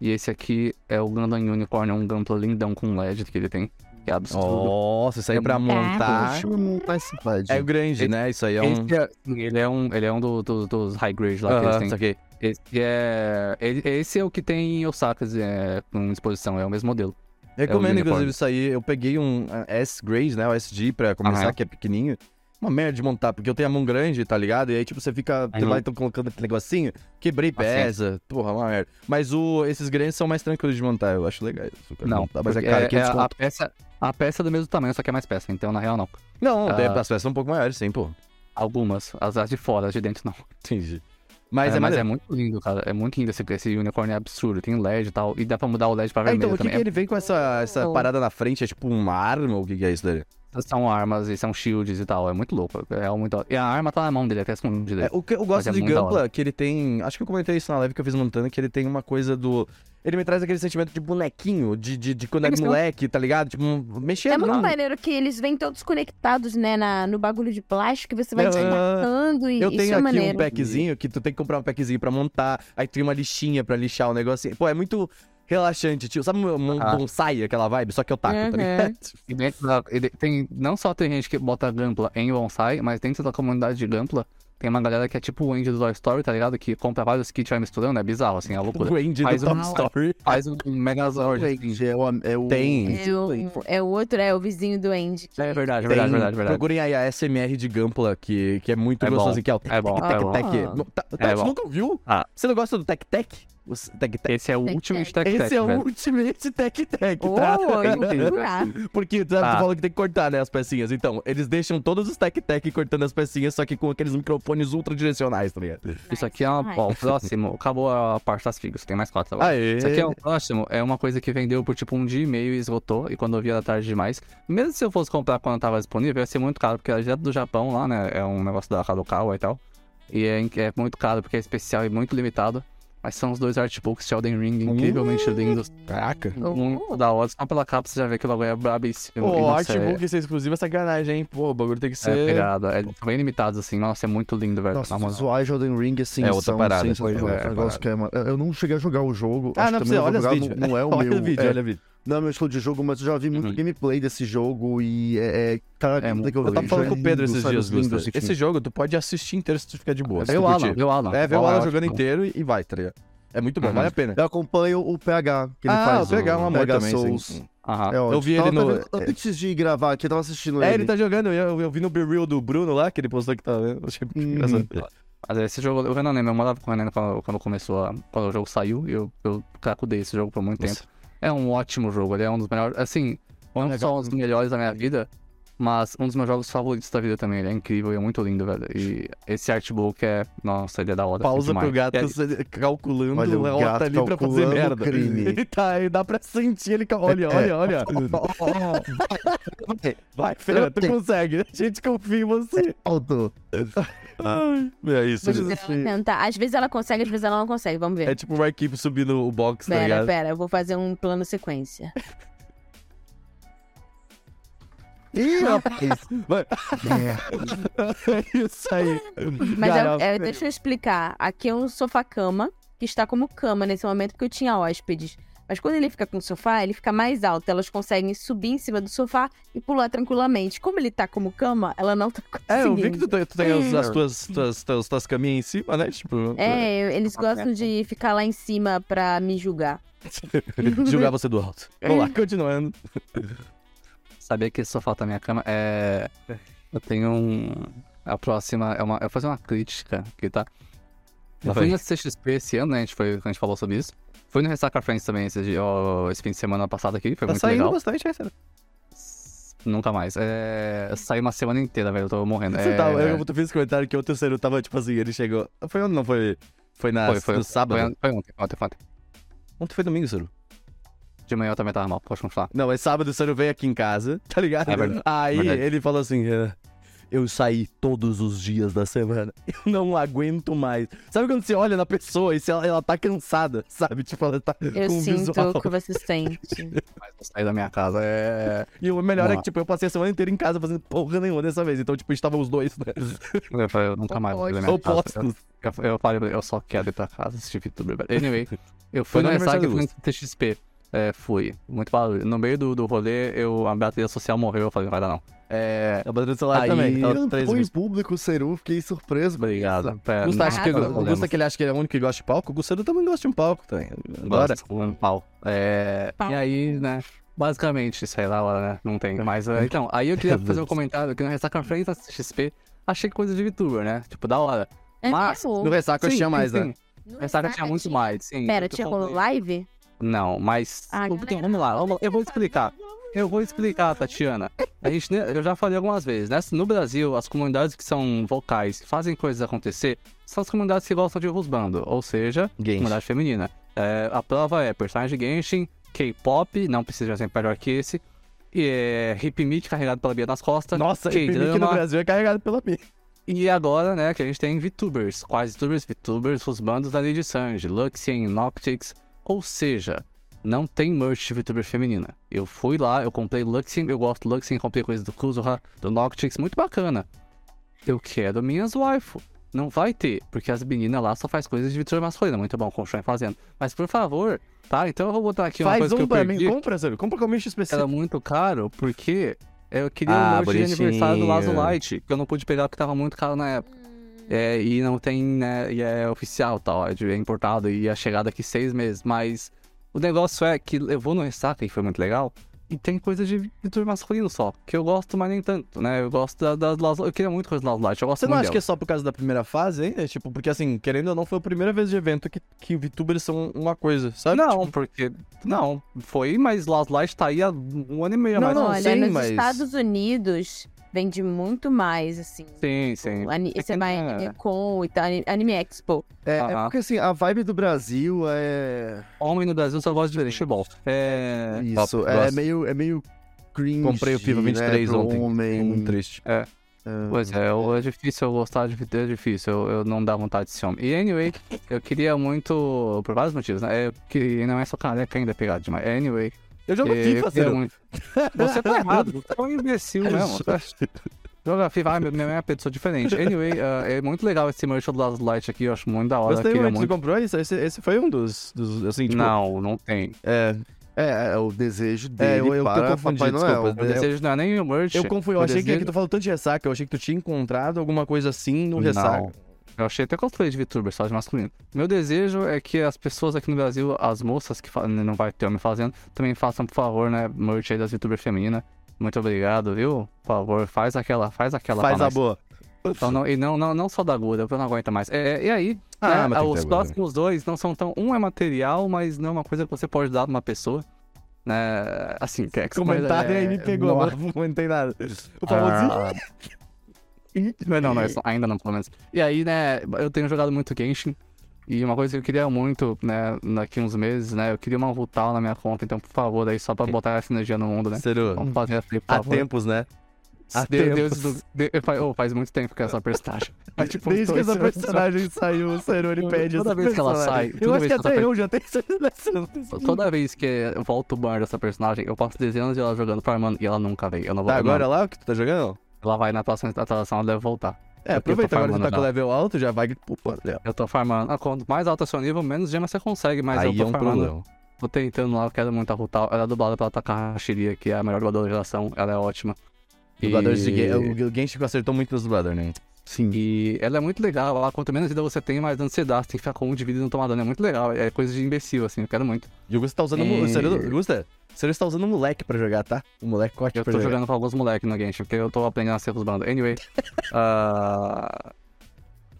E esse aqui é o Gundam Unicorn, é um Gunpla lindão com LED que ele tem, que é absurdo. Nossa, isso aí É pra montar. Deixa eu montar esse pad. É grande, né? Isso aí é um. Esse é, ele é um, ele é um do- do- dos high grade lá que Aham, eles têm. isso aqui. Esse é, esse é o que tem em Osaka é, com exposição, é o mesmo modelo. Recomendo, unicorn. inclusive, isso aí. Eu peguei um uh, S-Grade, né? O SG pra começar, Aham. que é pequenininho. Uma merda de montar, porque eu tenho a mão grande, tá ligado? E aí, tipo, você fica. Você vai tô colocando aquele negocinho, quebrei peça. Porra, uma merda. Mas o, esses grandes são mais tranquilos de montar, eu acho legal. Super Não, montar, mas é caro, é, 500 é a, peça, a peça é do mesmo tamanho, só que é mais peça, então na real não. Não, Ah. as peças são um pouco maiores, sim, pô. Algumas, as, as de fora, as de dentro não. Entendi. Mas é, é, mas é muito lindo, cara. É muito lindo esse, esse unicórnio, é absurdo. Tem LED e tal, e dá pra mudar o LED pra Ah, vermelho então, o que, que ele vem com essa, essa parada na frente? É tipo uma arma ou o que, que é isso daí? É, São armas e são shields e tal, é muito louco. É muito... E a arma tá na mão dele, até escondida. É, o que eu gosto é de da Gunpla, que ele tem. Acho que eu comentei isso na live que eu fiz montando, que ele tem uma coisa do. Ele me traz aquele sentimento de bonequinho, de, de, de quando é moleque, tá ligado? Tipo, mexendo. É muito não. maneiro que eles vêm todos conectados, né, na, no bagulho de plástico, e você vai É, desmarcando e Eu isso tenho é aqui maneiro. um packzinho que tu tem que comprar um packzinho pra montar. Aí tem uma lixinha pra lixar o negocinho. Pô, é muito relaxante, tio. Sabe um um Ah. bonsai, aquela vibe? Só que eu taco, tá Uhum. ligado? E dentro da, e de- tem, não só tem gente que bota Gampla em bonsai, mas dentro da comunidade de Gampla tem uma galera que é tipo o Andy do Toy Story, tá ligado? Que compra vários kits e vai misturando, é bizarro, assim, é loucura. O Randy do Faz Top um- Story. Faz um Megazord. assim. É o, é o... Tem. É o, é o outro, é o vizinho do Andy. que- É verdade, Tem- verdade, verdade, verdade. Procurem aí a SMR de Gampla, que, que é muito É gostoso, bom. que é o É bom, Tec é bom. Tec. Ah. Tá- É tá, você bom. nunca viu? Ah. Você não gosta do Tec Tec? O Tec Tec. Esse é o Tec Ultimate Tec. Tech Tech, Esse é o. Ultimate Tec Tec, Oh, tá? Porque sabe, tu Tá. falou que tem que cortar, né, as pecinhas. Então, eles deixam todos os Tec Tec cortando as pecinhas, só que com aqueles microfones ultra direcionais, tá ligado? Isso aqui é uma. Nice. Ó, o próximo. Acabou a parte das figuras, tem mais quatro agora. Aê! Isso aqui é o próximo, é uma coisa que vendeu por tipo um dia e meio e esgotou, e quando eu vi era tarde demais. Mesmo se eu fosse comprar quando tava disponível, ia ser muito caro, porque era direto do Japão lá, né? É um negócio da Kadokawa e tal. E é, é muito caro porque é especial e muito limitado. Mas são os dois artbooks de Elden Ring incrivelmente lindos. Caraca. Muito da hora. Só pela capa você já vê que o bagulho é brabíssimo. E, Pô, nossa, artbook ser exclusivo é sacanagem, hein? Pô, o bagulho tem que é, ser... é pegada. É bem limitados, assim. Nossa, é muito lindo, velho. Nossa, os visuais de Elden Ring, assim, É outra são parada, pois é, É um é... ma- Eu não cheguei a jogar o jogo. Ah, acho não, vou olha os vídeos. Não, não é o olha meu... o vídeo, é, olha o vídeo. Não é meu estilo de jogo, mas eu já vi muito Uhum. gameplay desse jogo e é... é cara, É é muito que eu, Eu tava falando com o Pedro esses dias, lindo, Gusta. Esse jogo tu pode assistir inteiro se tu ficar de boa. se Vê o Alan, vê o Alan. É, vê o Alan é jogando inteiro e vai, tá ligado? É muito bom, Uhum. vale a pena. Eu acompanho o PH, que ele ah, faz o PH é um amor também, Souls. sim. Aham. É. Eu vi Tava ele no- Antes de gravar aqui, eu tava assistindo É, ele. ele tá jogando, eu, eu vi no Be Real do Bruno lá, que ele postou que tá vendo. Achei muito Hum. engraçado. Mas esse jogo, o Renan lembra, eu morava com o Renan quando, quando começou, a, quando o jogo saiu, e eu, eu cracudei esse jogo por muito Nossa. tempo. É um ótimo jogo, ele é um dos melhores, assim, não só um dos melhores da minha vida, mas um dos meus jogos favoritos da vida também, ele é incrível e é muito lindo, velho. E esse artbook é, nossa, ele é da hora. Pausa demais. pro gato se- calculando Olha o gato ali pra fazer merda. crime. Ele tá, e dá pra sentir ele. Olha, É, olha, olha. Vai, Fera, tu consegue. A gente confia em você. Alto. Ai, é isso. Tentar. Às vezes ela consegue, às vezes ela não consegue. Vamos ver. É tipo o Marquinhos subindo o box, tá pera, ligado? pera. Eu vou fazer um plano sequência. Ih, rapaz. Vai. É. É isso aí. Mas Cara, é- é, deixa eu explicar. Aqui é um sofá-cama, que está como cama nesse momento, porque eu tinha hóspedes. Mas quando ele fica com o sofá, ele fica mais alto. Elas conseguem subir em cima do sofá e pular tranquilamente. Como ele tá como cama, ela não tá conseguindo. É, eu vi que tu, tem- tu tem as, as tuas, tuas, tuas, tuas caminhas em cima, né? Tipo, É, eles gostam de ficar lá em cima pra me julgar. julgar você do alto. Vamos lá, continuando. Sabia que só falta a minha cama? É. Eu tenho um. A próxima é uma. Eu vou fazer uma crítica aqui, tá? Eu fui no CXP esse ano, né? A gente, foi, a gente falou sobre isso. Fui no Ressaca Friends também esse, dia- ó, esse fim de semana passado aqui, foi Tá muito saindo legal. bastante, é sério. Nunca mais. É... Eu saí uma semana inteira, velho. Eu tô morrendo. Você é... tá, eu fiz esse comentário que o terceiro tava, tipo assim, ele chegou. Foi onde não? Foi, foi, na, Foi, foi, no sábado? Foi, foi ontem, ontem, ontem. Ontem foi domingo, Ciro. De manhã eu também tava mal, pode continuar. Não, mas sábado o Ciro veio aqui em casa, tá ligado? É verdade, Aí verdade. ele falou assim: "É, eu saí todos os dias da semana. Eu não aguento mais. Sabe quando você olha na pessoa e se ela, ela tá cansada, sabe? Tipo, ela tá Eu com sinto visual. que você sente. Mas eu saí da minha casa, é... E o melhor é Vamos que, tipo, eu passei a semana inteira em casa fazendo porra nenhuma dessa vez. Então, tipo, estávamos os dois, né? Eu, falei, eu nunca mais vou minha casa. Opostos. Eu, eu falei, eu só quero ir pra casa assistir velho. Anyway, eu fui no aniversário fui no TXP. É, fui. Muito barulho. No meio do, do rolê, eu, a bateria social morreu. Eu falei, não vai dar não. É... A bateria do celular Aí- também. Tava três foi em público, Seru, fiquei surpreso. Obrigado. É, Gusta, acha que, o. Gusta que ele acha que ele é o único que gosta de palco? O Gustavo também gosta de um palco também. Agora. Falando pau. É, Pau. E aí, né? Basicamente, sei lá, lá, né? Não tem. Mas, é, então, aí eu queria fazer um comentário que no Ressaca Friends da XP, achei coisa de VTuber, né? Tipo, da hora. É Mas, mesmo? No ressaca eu tinha mais, sim. né? No Ressaca tinha muito mais, sim. Pera, tinha live? Não, mas. Ah, Então, galera. vamos lá, vamos lá, eu vou explicar. Eu vou explicar, Tatiana. A gente, eu já falei algumas vezes, né? No Brasil, as comunidades que são vocais, que fazem coisas acontecer, são as comunidades que gostam de rusbando, ou seja, Genshin. comunidade feminina. É, a prova é personagem de Genshin, K-pop, não precisa ser melhor que esse, e é Hip Meat carregado pela Bia nas costas, Nossa, K no K-drama, Brasil é carregado pela minha. e agora, né, que a gente tem VTubers. Quais VTubers? VTubers, os bandos da Lady Sanji, Luxian, Noctix. Ou seja, não tem merch de VTuber feminina. Eu fui lá, eu comprei Luxian, eu gosto do Luxian, comprei coisa do Kuzuha, do Noctix, muito bacana. Eu quero minhas waifu. Não vai ter, porque as meninas lá só faz coisas de VTuber masculina. Muito bom, continuem fazendo. Mas por favor, tá? Então eu vou botar aqui uma Faz coisa que um eu pra perdi. mim. Compra, sério. Compra com o específico. Era muito caro, porque eu queria Ah, o merch de aniversário do Lazo Light, que eu não pude pegar porque tava muito caro na época. É, e não tem, né, e é oficial tal, é, é importado e ia chegar daqui seis meses. Mas o negócio é que eu vou no Ressaca e foi muito legal. E tem coisa de vitor masculino só, que eu gosto, mas nem tanto, né? Eu gosto da- das Lazo, eu queria muito coisa da Lazo Light, eu gosto Você não acha que é só por causa da primeira fase, hein? É, tipo, porque assim, querendo ou não, foi a primeira vez de evento que, que VTubers são uma coisa, sabe? Não, Tipo, porque. Não, foi, mas Lazo Light tá aí há um ano e meio, Não, mas não, Olha, sim, nos mas- Estados Unidos vende muito mais, assim. Sim, sim. O ani- É Você vai Anime Con e tal, Ani- Anime Expo. É, é Aham. porque assim, a vibe do Brasil é. Homem no Brasil só gosta de futebol. É. Isso, Top, é gosto. meio, é meio cringe. Comprei o FIFA 23 né, ontem. Homem. Muito triste. É. Pois é, eu- é difícil eu gostar de é difícil, eu, eu não dá vontade desse homem. E anyway, eu queria muito, por vários motivos, né? Eu, que não é só careca ainda pegado demais. Anyway, Eu jogo FIFA, eu queria sério. muito. Você tá errado, você é um imbecil mesmo. Joga FIFA, ai meu, minha é pessoa diferente. Anyway, ah, é muito legal esse merch do Last Light aqui, eu acho muito da hora. Queria muito. Você comprou isso? Esse, esse foi um dos, dos assim, tipo... Não, não tem. É, É, é o desejo dele eu- eu tô para confundindo, Papai Noel. desculpa. O desejo não é nem o merch. eu confundi. Eu achei que, desejo- que tu falou tanto de ressaca. Eu achei que tu tinha encontrado alguma coisa assim no ressaca. Não. Eu achei até cosplay de VTuber, só de masculino. Meu desejo é que as pessoas aqui no Brasil, as moças que não vai ter homem fazendo, também façam, por favor, né, merch aí das VTuber femininas. Muito obrigado, viu? Por favor, faz aquela, faz aquela Faz a nós. boa. Então, não, e não, não, não só da Guda, eu não aguento mais. É, e aí, Ah, né, que os próximos dois não são tão. Um é material, mas não é uma coisa que você pode dar pra uma pessoa. Né? Assim, que é que Comentário é- aí me pegou, Nossa. mas não comentei nada. O famosinho... Ah. Não, não, não, isso ainda não, pelo menos. E aí, né, eu tenho jogado muito Genshin. E uma coisa que eu queria muito, né, daqui uns meses, né, eu queria uma Rutal na minha conta. Então, por favor, aí, só pra botar essa energia no mundo, né? Ciro, Vamos fazer aí, por há favor. tempos, né? há Deus, Deus tempos. do... de- oh, faz muito tempo que essa personagem. Mas, tipo, Desde que essa personagem saiu, o Ciro, ele pede Toda vez que ela sai, Eu acho que até ela eu já tenho. Toda vez que eu volto o banner dessa personagem, eu passo dezenas de ela jogando farmando e ela nunca veio. Eu não vou Tá, não. agora lá o que tu tá jogando? Ela vai na próxima atualização, ela deve voltar. É, aproveita agora que farmando tá com level alto, já vai... Pô, Eu tô farmando. Ah, quanto mais alto é seu nível, menos gema você consegue, mas Aí eu tô é um farmando. problema. tô tentando lá, eu quero muito a Rutal. Ela é dublada pela Takahashi, que é a melhor dubladora da geração. Ela é ótima. Dubladores de E- Gen- O Genshin acertou muito nos dubladores, né? Sim. E ela é muito legal. Lá, quanto menos vida você tem, mais dano você dá. Você tem que ficar com um de vida e não tomar dano. É muito legal. É coisa de imbecil, assim. Eu quero muito. E o Gusta tá usando. O Sério, Gusta, você está usando o moleque pra jogar, tá? O moleque corte Eu pra tô jogar. jogando com alguns moleques no Genshin, porque eu tô aprendendo a ser os bandos. Anyway. ah,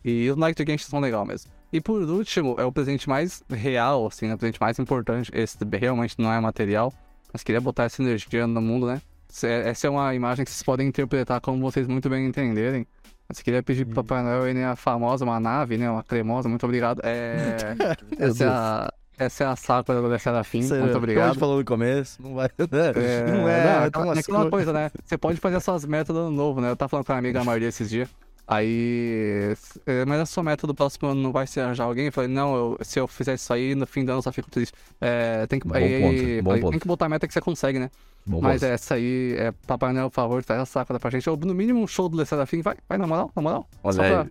E os Night Genshin são legal mesmo. E por último, é o presente mais real, assim, né? O presente mais importante. Esse realmente não é material. Mas queria botar essa energia no mundo, né? Essa é uma imagem que vocês podem interpretar como vocês muito bem entenderem. Mas queria pedir pro Papai Noel ele é a famosa, uma nave, né? Uma cremosa, muito obrigado. É... essa, é a... essa é a Sakura da Serafim, Sério, muito obrigado. gente falou no começo, não vai. É, não não, é. é tem aquela, umas é aquela coisa, né? Você pode fazer as suas metas do ano novo, né? Eu tava falando com a minha amiga Maria esses dias. Aí. é, Mas a sua meta do próximo ano não vai ser arranjar alguém? Eu falei, não, eu- se eu fizer isso aí, no fim do ano eu só fico triste. É, tem que, Bom aí, ponto, aí- bom aí ponto. tem que botar a meta que você consegue, né? Bom, Mas bom. essa aí é Papai Noel, por favor, traz a sacola pra gente. Ou no mínimo um show do Le Serafim. Vai, vai na moral, na moral. Olha só aí. pra,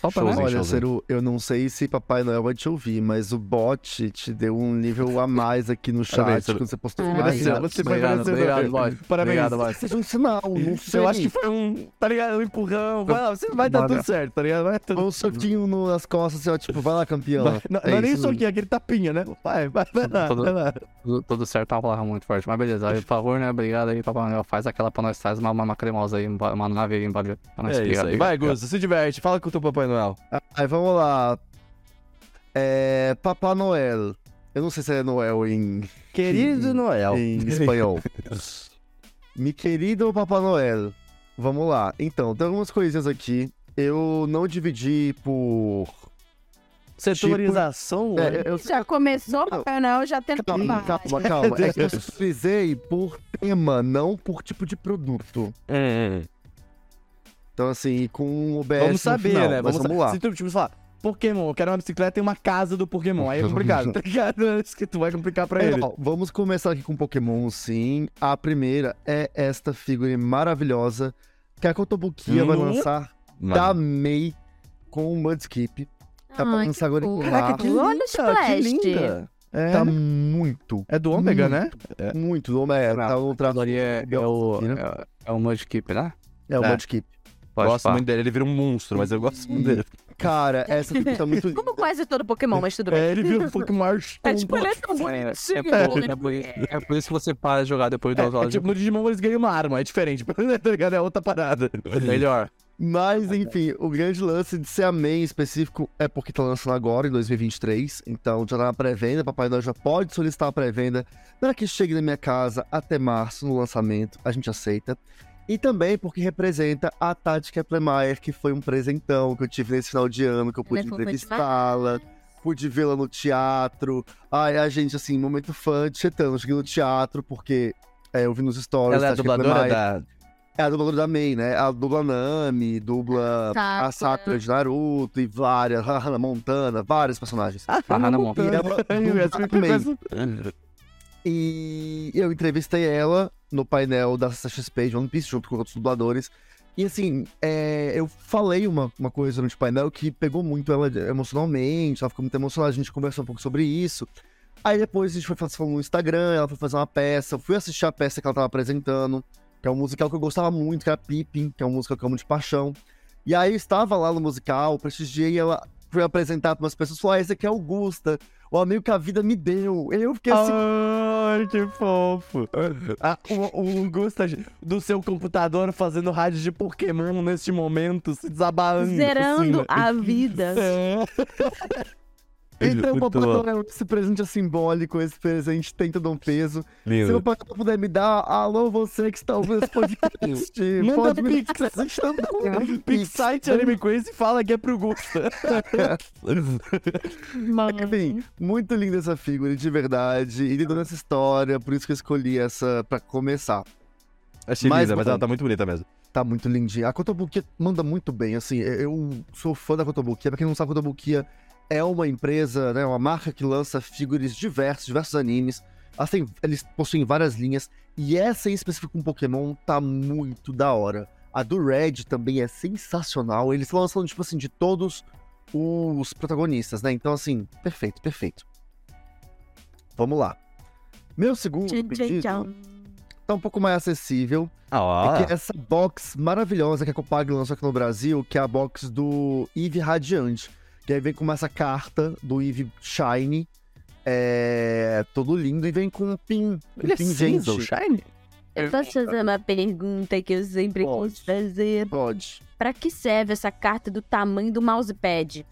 pra né? Olha. Ciro, eu não sei se Papai Noel vai te ouvir, mas o bot te deu um nível a mais aqui no chat Parabéns, quando você postou. Ah, Parabéns, Você, foi Obrigado, obrigado, bot. Parabéns. Obrigado, bot. Seja um sinal, não sei. Eu acho que foi um, tá ligado? Um empurrão. Vai lá, você vai dar Olha. tudo certo, tá ligado? Vai tudo um soquinho no- nas costas, assim, ó, tipo, vai lá, campeão. Vai. Não, É não é nem isso. isso aqui, é aquele tapinha, né? Vai, vai, vai lá, Tudo- vai lá. Tudo, certo, é uma palavra muito forte. Mas beleza, por favor, né? Obrigado aí, Papai Noel. Faz aquela pra nós, traz uma, uma cremosa aí, uma nave aí nós. É isso aí. Vai, Gusto, se diverte. Fala com o teu Papai Noel. Aí vamos lá. É. Papai Noel. Eu não sei se é Noel em, Querido Noel. em espanhol. Mi querido Papai Noel. Vamos lá. Então, tem algumas coisinhas aqui. Eu não dividi por. Setorização? É, eu, Já começou, Papai Noel já tenta Calma, calma, calma. É que eu setorizei por tema, não por tipo de produto. Hum, hum. Então, assim, com o OBS Vamos no saber, final, né? Vamos, vamos lá. Se tu, tipo, falar, Pokémon, eu quero uma bicicleta e uma casa do Pokémon. Aí é complicado, tá ligado? Isso que tu vai complicar pra É, ele. ó, vamos começar aqui com Pokémon, sim. A primeira é esta figura maravilhosa que a Kotobukiya vai Hum. lançar da Mei com o Mudskip. Tá pra Ai, lançar agora em. Caraca, que Olha o que linda. É, Tá muito, é do Ômega, né? muito. Não é, tá. Ali é, é o, é, é o Mudkip, né? É o É. Mudskip. Pode gosto pá. muito dele, ele vira um monstro, mas eu gosto muito dele. Cara, essa figura tá muito. Como quase todo Pokémon, mas tudo bem. É, ele vira um Pokémon É tipo, ele é tão É, é, bonitinho. por, é, por, é por isso que você para de jogar depois de duas É, horas. tipo, no Digimon eles ganham uma arma, é diferente, tá ligado? É outra parada. Melhor. Mas, enfim, o grande lance de ser a em específico é porque tá lançando agora, em 2023. Então já tá na pré-venda. Papai Noel já pode solicitar a pré-venda para que chegue na minha casa até março no lançamento. A gente aceita. E também porque representa a Tati Keplermeier, que foi um presentão que eu tive nesse final de ano, que eu pude Ela entrevistá-la, pude vê-la no teatro. Ai, a gente, assim, momento fã de Chetano. Cheguei no teatro porque é, eu vi nos stories. Ela é a Tati dubladora da. É a dubladora da Mei, né? Ela dubla Nami, dubla Sakura. a Sakura de Naruto e várias, a Hannah Montana, vários personagens. Ah, Hannah E ela dubla a Mei. E eu entrevistei ela no painel da CXP de One Piece, junto com outros dubladores. E assim, é, eu falei uma, uma coisa no painel que pegou muito ela emocionalmente, ela ficou muito emocionada, a gente conversou um pouco sobre isso. Aí depois a gente foi fazer no Instagram, ela foi fazer uma peça, eu fui assistir a peça que ela tava apresentando, que é um musical que eu gostava muito, que era Pippin, que é um musical que eu amo de paixão. E aí eu estava lá no musical, prestigiei ela, fui apresentar para umas pessoas, falou, ah, esse aqui é Augusta, o amigo que a vida me deu. Eu fiquei assim, Ai, que fofo. Ah, o, o Gusta do seu computador fazendo rádio de Pokémon neste momento, se desabalando. Zerando assim, a vida. É. Então, Muito Papai esse presente é simbólico, esse presente tem todo um peso. Se Lindo. o Papai Noel puder me dar, alô, você que está ouvindo esse podcast. Manda pode me pix. Pix site Anime Crazy e fala que é pro Gusta. Enfim, muito linda essa figura, de verdade. E lidando essa história, por isso que eu escolhi essa pra começar. Achei Mas linda, mas bom. ela tá muito bonita mesmo. Tá muito lindinha. A Kotobukiya manda muito bem, assim, eu sou fã da Kotobukiya. Pra quem não sabe, a Kotobukiya é uma empresa, né, uma marca que lança figuras diversos, diversos animes. Têm- eles possuem várias linhas, e essa em específico com Pokémon tá muito da hora. A do Red também é sensacional. Eles estão lançando, tipo assim, de todos os protagonistas, né? Então, assim, perfeito, perfeito. Vamos lá. Meu segundo pedido tá um pouco mais acessível. Ah, É que essa box maravilhosa que a Copag lançou aqui no Brasil, que é a box do Eve Radiante. Que aí vem com essa carta do Eve Shine. É. Todo lindo e vem com um pin. Um ele é pingente. cinza, o Shine? Eu posso fazer uma pergunta que eu sempre Pode. quis fazer. Pode. Pra que serve essa carta do tamanho do mousepad?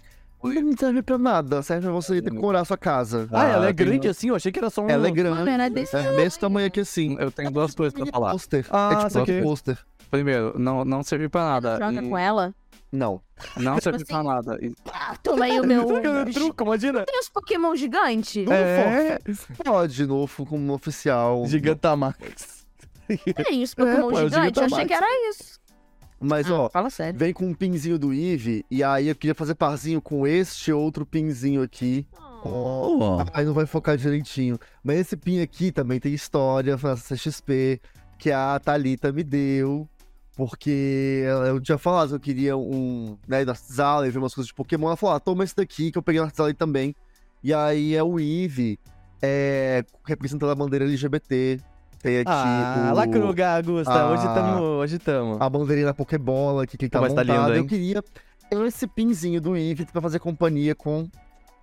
Não serve pra nada. Serve pra você decorar a sua casa. Ah, ela é tem- grande assim? Eu achei que era só um... Ela é grande. Mano, era desse É desse tamanho aqui assim. Eu tenho duas coisas pra falar. Pôster. Ah, é tipo um pôster. Primeiro, não, não serviu pra nada. Joga E- com ela? Não. Não serviu Assim, pra nada. Ah, toma aí o meu. Truco, imagina. Tem os Pokémon gigantes? É, Pode, no, como oficial. Gigantamax. Tem os Pokémon pô, é gigantes? Eu achei que era isso. Mas, Ah, ó, fala sério. vem com um pinzinho do Eve. E aí eu queria fazer parzinho com este outro pinzinho aqui. Oh. Aí não vai focar direitinho. Mas esse pin aqui também tem história na CXP que a Thalita me deu. Porque eu tinha falado que eu queria um. Né, da Zala, ver umas coisas de Pokémon. Ela falou: ah, toma esse daqui que eu peguei na Zala também. E aí é o Eve é, representando a bandeira LGBT. Tem aqui Ah, o, lacruga, Augusta. Ah. Hoje tamo, hoje tamo. a bandeirinha da Pokébola aqui que tá Mas tá lindo, eu queria esse pinzinho do Eve pra fazer companhia com.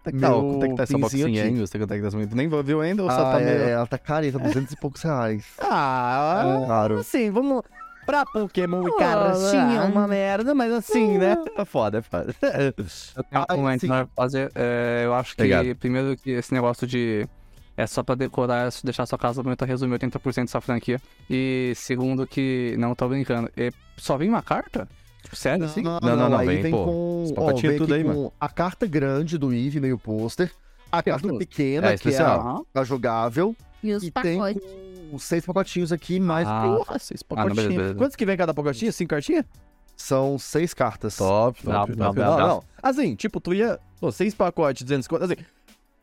Quanto é que tá, meu quanto é que tá essa boxinha, hein? Você quanto é que tá essa boxinha? Nem viu ainda ou só Ah, tá é, meio... ela tá careta, 200 e poucos reais. Ah, Claro. assim, vamos... Pra Pokémon e cartinha é ah. uma merda, mas assim, né? É foda, é foda. Eu tenho um Ah, pra fazer. É, eu acho que, Obrigado. primeiro, que esse negócio de. É só pra decorar, é só deixar sua casa bonita, resumir 80% dessa franquia. E segundo, que. Não tô brincando. é, só vem uma carta? Tipo, sério assim? Não, não, não, aí vem, vem, pô, com, ó, vem tudo aqui aí, com a carta grande do Eve, meio pôster. A Tem as carta pequena, É, que é especial. a, a jogável. E os e tem pacotes. Com seis pacotinhos aqui, mais Ah, Porra, seis Ah, não, beleza, pacotinhos. beleza. Quantos que vem cada pacotinho? Cinco cartinhas? são seis cartas. Top, top, bravo, top. Não, bravo. não. Assim, tipo, tu ia... Pô, seis pacotes, 200 conto, assim...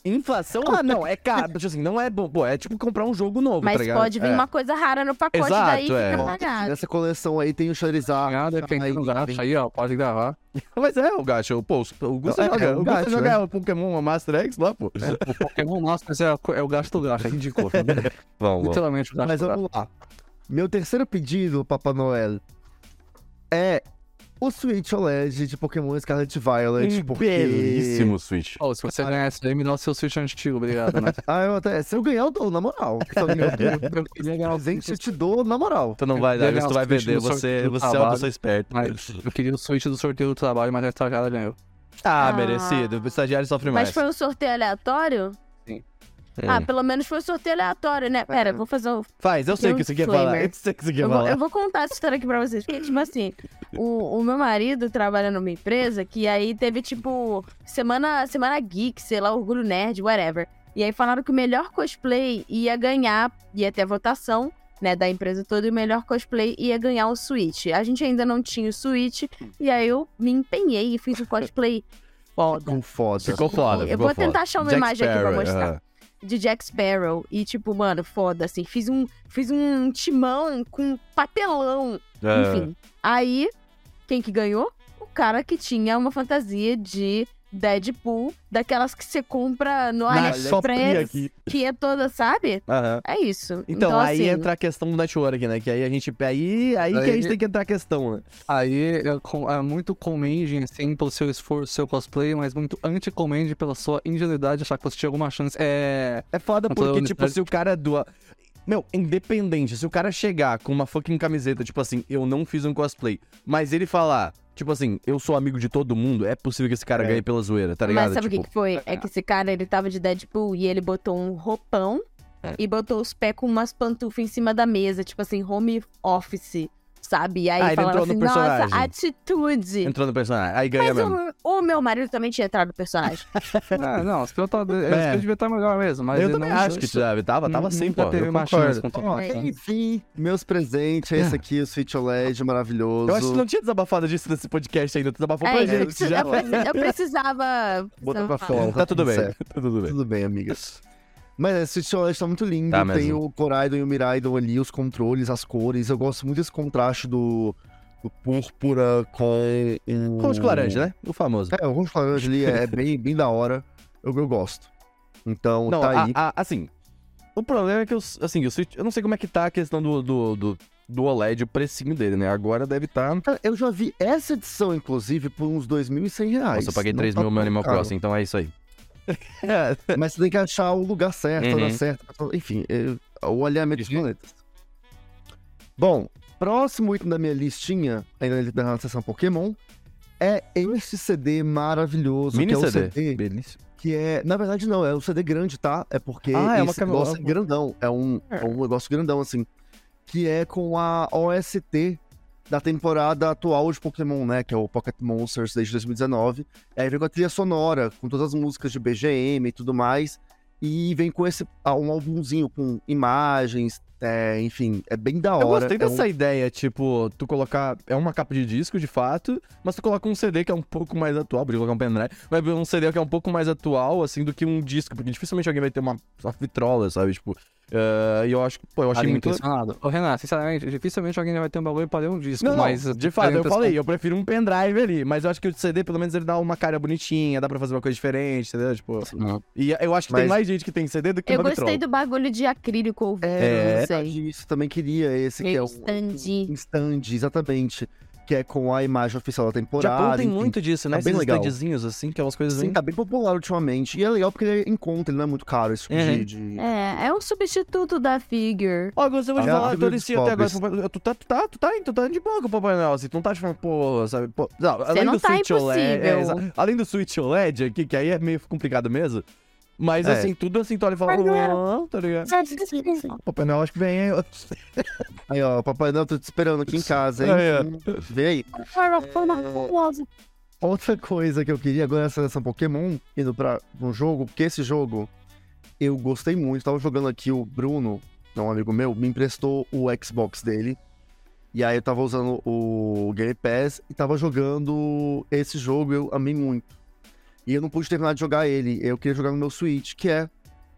Inflação, ah, não, é caro. Tipo assim, não é bom. Pô, é tipo comprar um jogo novo, Mas tá ligado? pode vir É. uma coisa rara no pacote, Exato, daí é. fica Ó, pagado. Nessa coleção aí tem o Charizard. Ah, dependendo do aí, gato aí, ó, pode gravar. Mas é, o Gacho, pô, o Gusto É, joga, é, o o Gusto Gacho, joga o Pokémon Master X lá, pô. O Pokémon Master é, é o gasto do gato, é ridículo. Vamos, Literalmente o gasto Mas vamos lá. Meu terceiro pedido, Papai Noel, é o Switch OLED de Pokémon Scarlet Violet. porque... Belíssimo Switch. Ô, se você ganhar esse aí, me dá o seu Switch antigo, obrigado, né? Ah, eu até. Se eu ganhar, eu dou, na moral. Se eu ganhar, eu dou. Eu queria ganhar o Presente eu te dou, na moral. Tu não vai dar, tu vai vender, você, você é uma pessoa esperta. Mas eu queria o Switch do sorteio do trabalho, mas a estagiária ganhou. Ah, Ah. merecido. O estagiário sofre mais. Mas foi um sorteio aleatório? É. Ah, pelo menos foi um sorteio aleatório, né? Pera, vou fazer o. Faz, eu sei o que você quer falar. Disclaimer. Eu sei o que você quer Eu vou, falar. eu vou contar essa história aqui pra vocês. Porque, tipo assim, o, o meu marido trabalha numa empresa que aí teve, tipo, semana, semana geek, sei lá, orgulho nerd, whatever. E aí falaram que o melhor cosplay ia ganhar, ia ter a votação, né, da empresa toda, e o melhor cosplay ia ganhar o Switch. A gente ainda não tinha o Switch, e aí eu me empenhei e fiz um cosplay foda. Com foda. Ficou foda, Eu ficou vou tentar foda. achar uma Jack imagem aqui pra Sparrow, mostrar aham. De Jack Sparrow. E, tipo, mano, foda, assim. Fiz um, fiz um timão com papelão. É. Enfim. Aí, quem que ganhou? O cara que tinha uma fantasia de Deadpool, daquelas que você compra no AliExpress, aqui. que é toda, sabe? Aham. É isso. Então, aí assim, entra a questão do network, né? Que aí a gente. Aí, aí, que a Aí- gente tem que entrar a questão, né? Aí é, é muito commending, assim, pelo seu esforço, seu cosplay, mas muito anti-commending pela sua ingenuidade de achar que você tinha alguma chance. É. É foda porque, tipo, se o cara doa. Meu, independente, se o cara chegar com uma fucking camiseta, tipo assim, eu não fiz um cosplay, mas ele falar, tipo assim, eu sou amigo de todo mundo, é possível que esse cara É. ganhe pela zoeira, tá ligado? Mas sabe o tipo, que, que foi? É que esse cara, ele tava de Deadpool e ele botou um roupão e botou os pés com umas pantufas em cima da mesa, tipo assim, home office, sabe? E aí Ah, no assim, nossa, atitude. entrou no personagem, aí ganha Mas mesmo. o, o meu marido também tinha entrado no personagem. Ah, não, esse piloto tá, É. devia estar melhor mesmo, mas eu ele também não acho que tava, tava, tava Nunca sim, pô. teve eu uma concordo. chance com É. enfim, meus presentes, esse aqui, o Switch OLED maravilhoso. Eu acho que não tinha desabafado disso nesse podcast ainda, tu desabafou É, pra eu, gente preci- já. eu preci- eu precisava. Botar pra fora. Tá tudo bem, certo. tá tudo bem. Tudo bem, amigas. Mas esse Switch OLED tá muito lindo. Tá Tem o Coraidon e o Miraidon ali, os controles, as cores. Eu gosto muito desse contraste do, do púrpura com o... Como de laranja, né? O famoso. É, o roxo laranja ali é bem, bem da hora. Eu, eu gosto. Então, Não, tá a- aí. a- assim, o problema é que, os, assim, o Switch, eu não sei como é que tá a questão do, do, do, do OLED, o precinho dele, né? Agora deve estar... Tá... Eu já vi essa edição, inclusive, por uns 2.100 reais. Nossa, eu paguei Não 3 tá mil no tão Animal. Crossing, então é isso aí. Mas você tem que achar o lugar certo, a hora Uhum. certa. Enfim, é, o alinhamento dos planetas. Bom, próximo item da minha listinha, ainda na seção Pokémon, é esse CD maravilhoso. Mini que é o CD. CD Belíssimo. que é. Na verdade, não, é um CD grande, tá? É porque Ah, é uma negócio é grandão. É um, é um negócio grandão, assim. Que é com a OST da temporada atual de Pokémon, né? Que é o Pocket Monsters desde 2019. Aí vem com a trilha sonora, com todas as músicas de BGM e tudo mais. E vem com esse ah, um álbumzinho com imagens, é, enfim, é bem da hora. Eu gostei é um- dessa ideia, tipo, tu colocar. É uma capa de disco, de fato, mas tu coloca um CD que é um pouco mais atual, podia colocar um pendrive, mas um CD que é um pouco mais atual, assim, do que um disco, porque dificilmente alguém vai ter uma, uma vitrola, sabe? Tipo. Eh, E eu acho que, pô, eu achei muito. impressionado. Ô, Renan, sinceramente, dificilmente alguém vai ter um bagulho pra ler um disco, Não, não, mas... de fato, eu falei, eu prefiro um pendrive ali, mas eu acho que o CD, pelo menos, ele dá uma cara bonitinha, dá pra fazer uma coisa diferente, entendeu? Tipo, Não. e eu acho que tem Mas- mais gente que tem CD do que Eu gostei do bagulho de acrílico ou vidro, É, não sei. Isso, também queria esse que é um stand. um stand, exatamente. Que é com a imagem oficial da temporada. Japão tem enfim. muito disso, né? tá bem Esses legal. standzinhos, assim, que é umas coisas Sim, bem... tá bem popular ultimamente. E é legal porque ele encontra, ele não é muito caro esse tipo Uhum. de, de- É, é um substituto da figure. Ó, vou te É, falar, eu dos até agora. Tu tá, tu tá, tu tá, tu tá de boa com o Papai Noel, assim, tu não tá tipo, pô, sabe? Pô, não, além não do tá Switch OLED. é, impossível. além do Switch OLED aqui, que aí é meio complicado mesmo. Mas É. assim, tudo assim, tu olha e fala, não, tá ligado? Papai Noel acho que vem, hein? Aí, ó, Papai Noel, tô te esperando aqui em casa, hein? Aí, Vê aí. Outra coisa que eu queria agora nessa seleção Pokémon, indo pra um jogo, porque esse jogo eu gostei muito. Tava jogando aqui o Bruno, é um amigo meu, me emprestou o Xbox dele. E aí eu tava usando o Game Pass e tava jogando esse jogo, eu amei muito. E eu não pude terminar de jogar ele, eu queria jogar no meu Switch, que é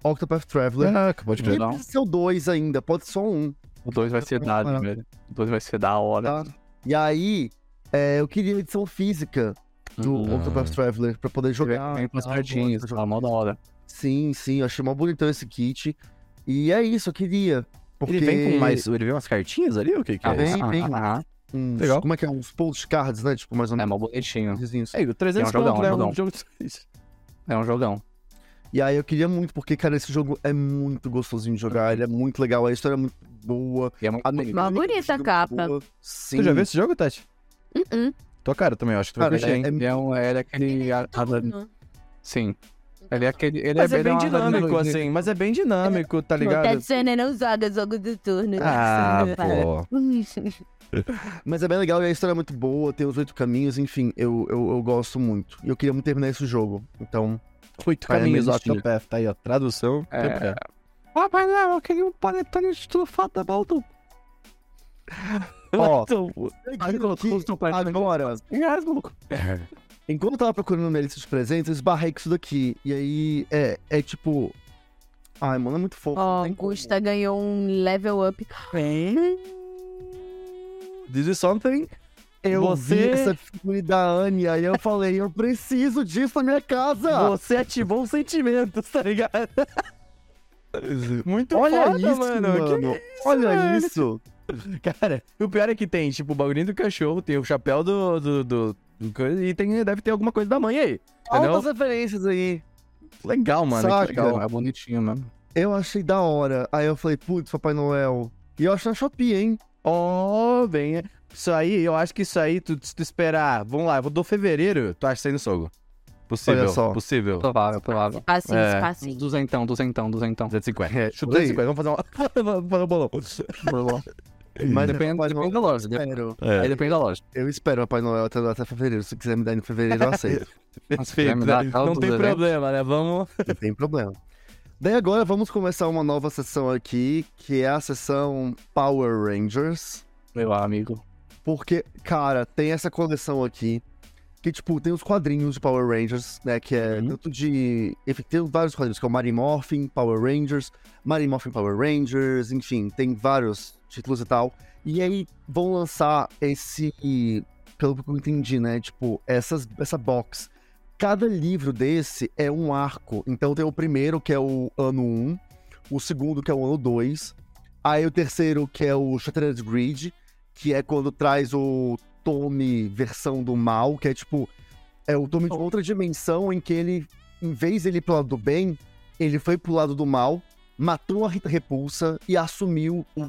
Octopath Traveler. Ah, pode Não crer. Não. precisa ser o 2 ainda, pode ser só um. O 2 vai ser da, Ah. velho. O 2 vai ser da hora. Tá? E aí, é, eu queria a edição física do Hum. Octopath Traveler pra poder jogar. Vem com as Ah, cartinhas, de tá mó da hora. Sim, sim, eu achei mó bonitão esse kit. E é isso, eu queria. Porque... Ele vem com mais. Ele vem umas cartinhas ali? O que que Ah, é? vem, vem. Ah, uns- Legal. Como é que é? Uns postcards, né? Tipo, mais ou é menos. mó bonitinho. desenhos. É, o 300 É um jogão, conto, né? é um Um jogão. jogo de. É um jogão. E aí eu queria muito, porque, cara, esse jogo é muito gostosinho de jogar. Ele é muito legal, a história é muito boa. E é muito A bonito. Uma bonita é capa. boa. Sim. Tu já viu esse jogo, Tati? Uh-uh. Tua cara também, eu acho que tu vai Cara, curtir, hein? é- Ele é, um, é aquele. a- sim. Ele é aquele. Ele Mas é ele bem dinâmico, assim. Mas é bem dinâmico, tá Tá ligado? dizendo, não joga jogo do turno. Ah, pô. Mas é bem legal e a história é muito boa, tem os oito caminhos, enfim, eu, eu, eu gosto muito. E eu queria muito terminar esse jogo. Então, Oito caminhos. Octopath, tá aí, ó. Tradução. É. Papai Noel, eu queria um panetone estufado da Baldo. ó, Então, agora, enquanto eu tava procurando minha lista de presentes, eu esbarrei com isso daqui. E aí, é, é tipo... Ai, mano, é muito fofo. Ó, não tem como. Gusta ganhou um level up. This is something. Eu Você- vi essa figura da Anne, aí eu falei, eu preciso disso na minha casa. Você ativou os sentimentos, tá ligado? Muito Olha foda, isso, mano. mano. Que Olha velho? isso. Cara, o pior é que tem, tipo, o bagulhinho do cachorro, tem o chapéu do. do, do- e tem, deve ter alguma coisa da mãe aí. Entendeu? Altas referências aí. Legal, mano. Saca? Que legal. É bonitinho mesmo. Eu achei da hora. Aí eu falei, putz, Papai Noel. E eu achei na Shopee, hein? Ó, bem. Isso aí, eu acho que isso aí, tu, se tu esperar. Vamos lá, eu vou do fevereiro, tu acha saindo sogo. Possível. Olha só. Possível. Provável, provável. Passinho, É. passinho. Duzentão, duzentão, duzentão. 250. É, Chuta por aí. 250, vamos fazer uma. vamos fazer um bolão. Mas Depende, Papai depende Noel, da loja. espero. Aí depende da loja. Eu espero Papai Noel até, até fevereiro. Se quiser me dar em fevereiro, eu aceito. Perfeito. me dar Não tem problema, né? Vamos. Não tem problema. Daí agora vamos começar uma nova sessão aqui, que é a sessão Power Rangers. Meu amigo. Porque, cara, tem essa coleção aqui. Que, tipo, tem os quadrinhos de Power Rangers, né? Que é Uhum. tanto de. Enfim, tem vários quadrinhos, que é o Morphin Power Rangers, Mighty Morphin Power Rangers, enfim, tem vários títulos e tal. E aí vão lançar esse. Pelo que eu entendi, né? Tipo, essas, essa box. cada livro desse é um arco. Então tem o primeiro, que é o ano 1, o segundo, que é o ano 2, aí o terceiro, que é o Shattered Grid, que é quando traz o Tommy versão do mal, que é tipo. É o Tommy de outra dimensão em que ele, em vez de ele ir pro lado do bem, ele foi pro lado do mal, matou a Rita Repulsa e assumiu o-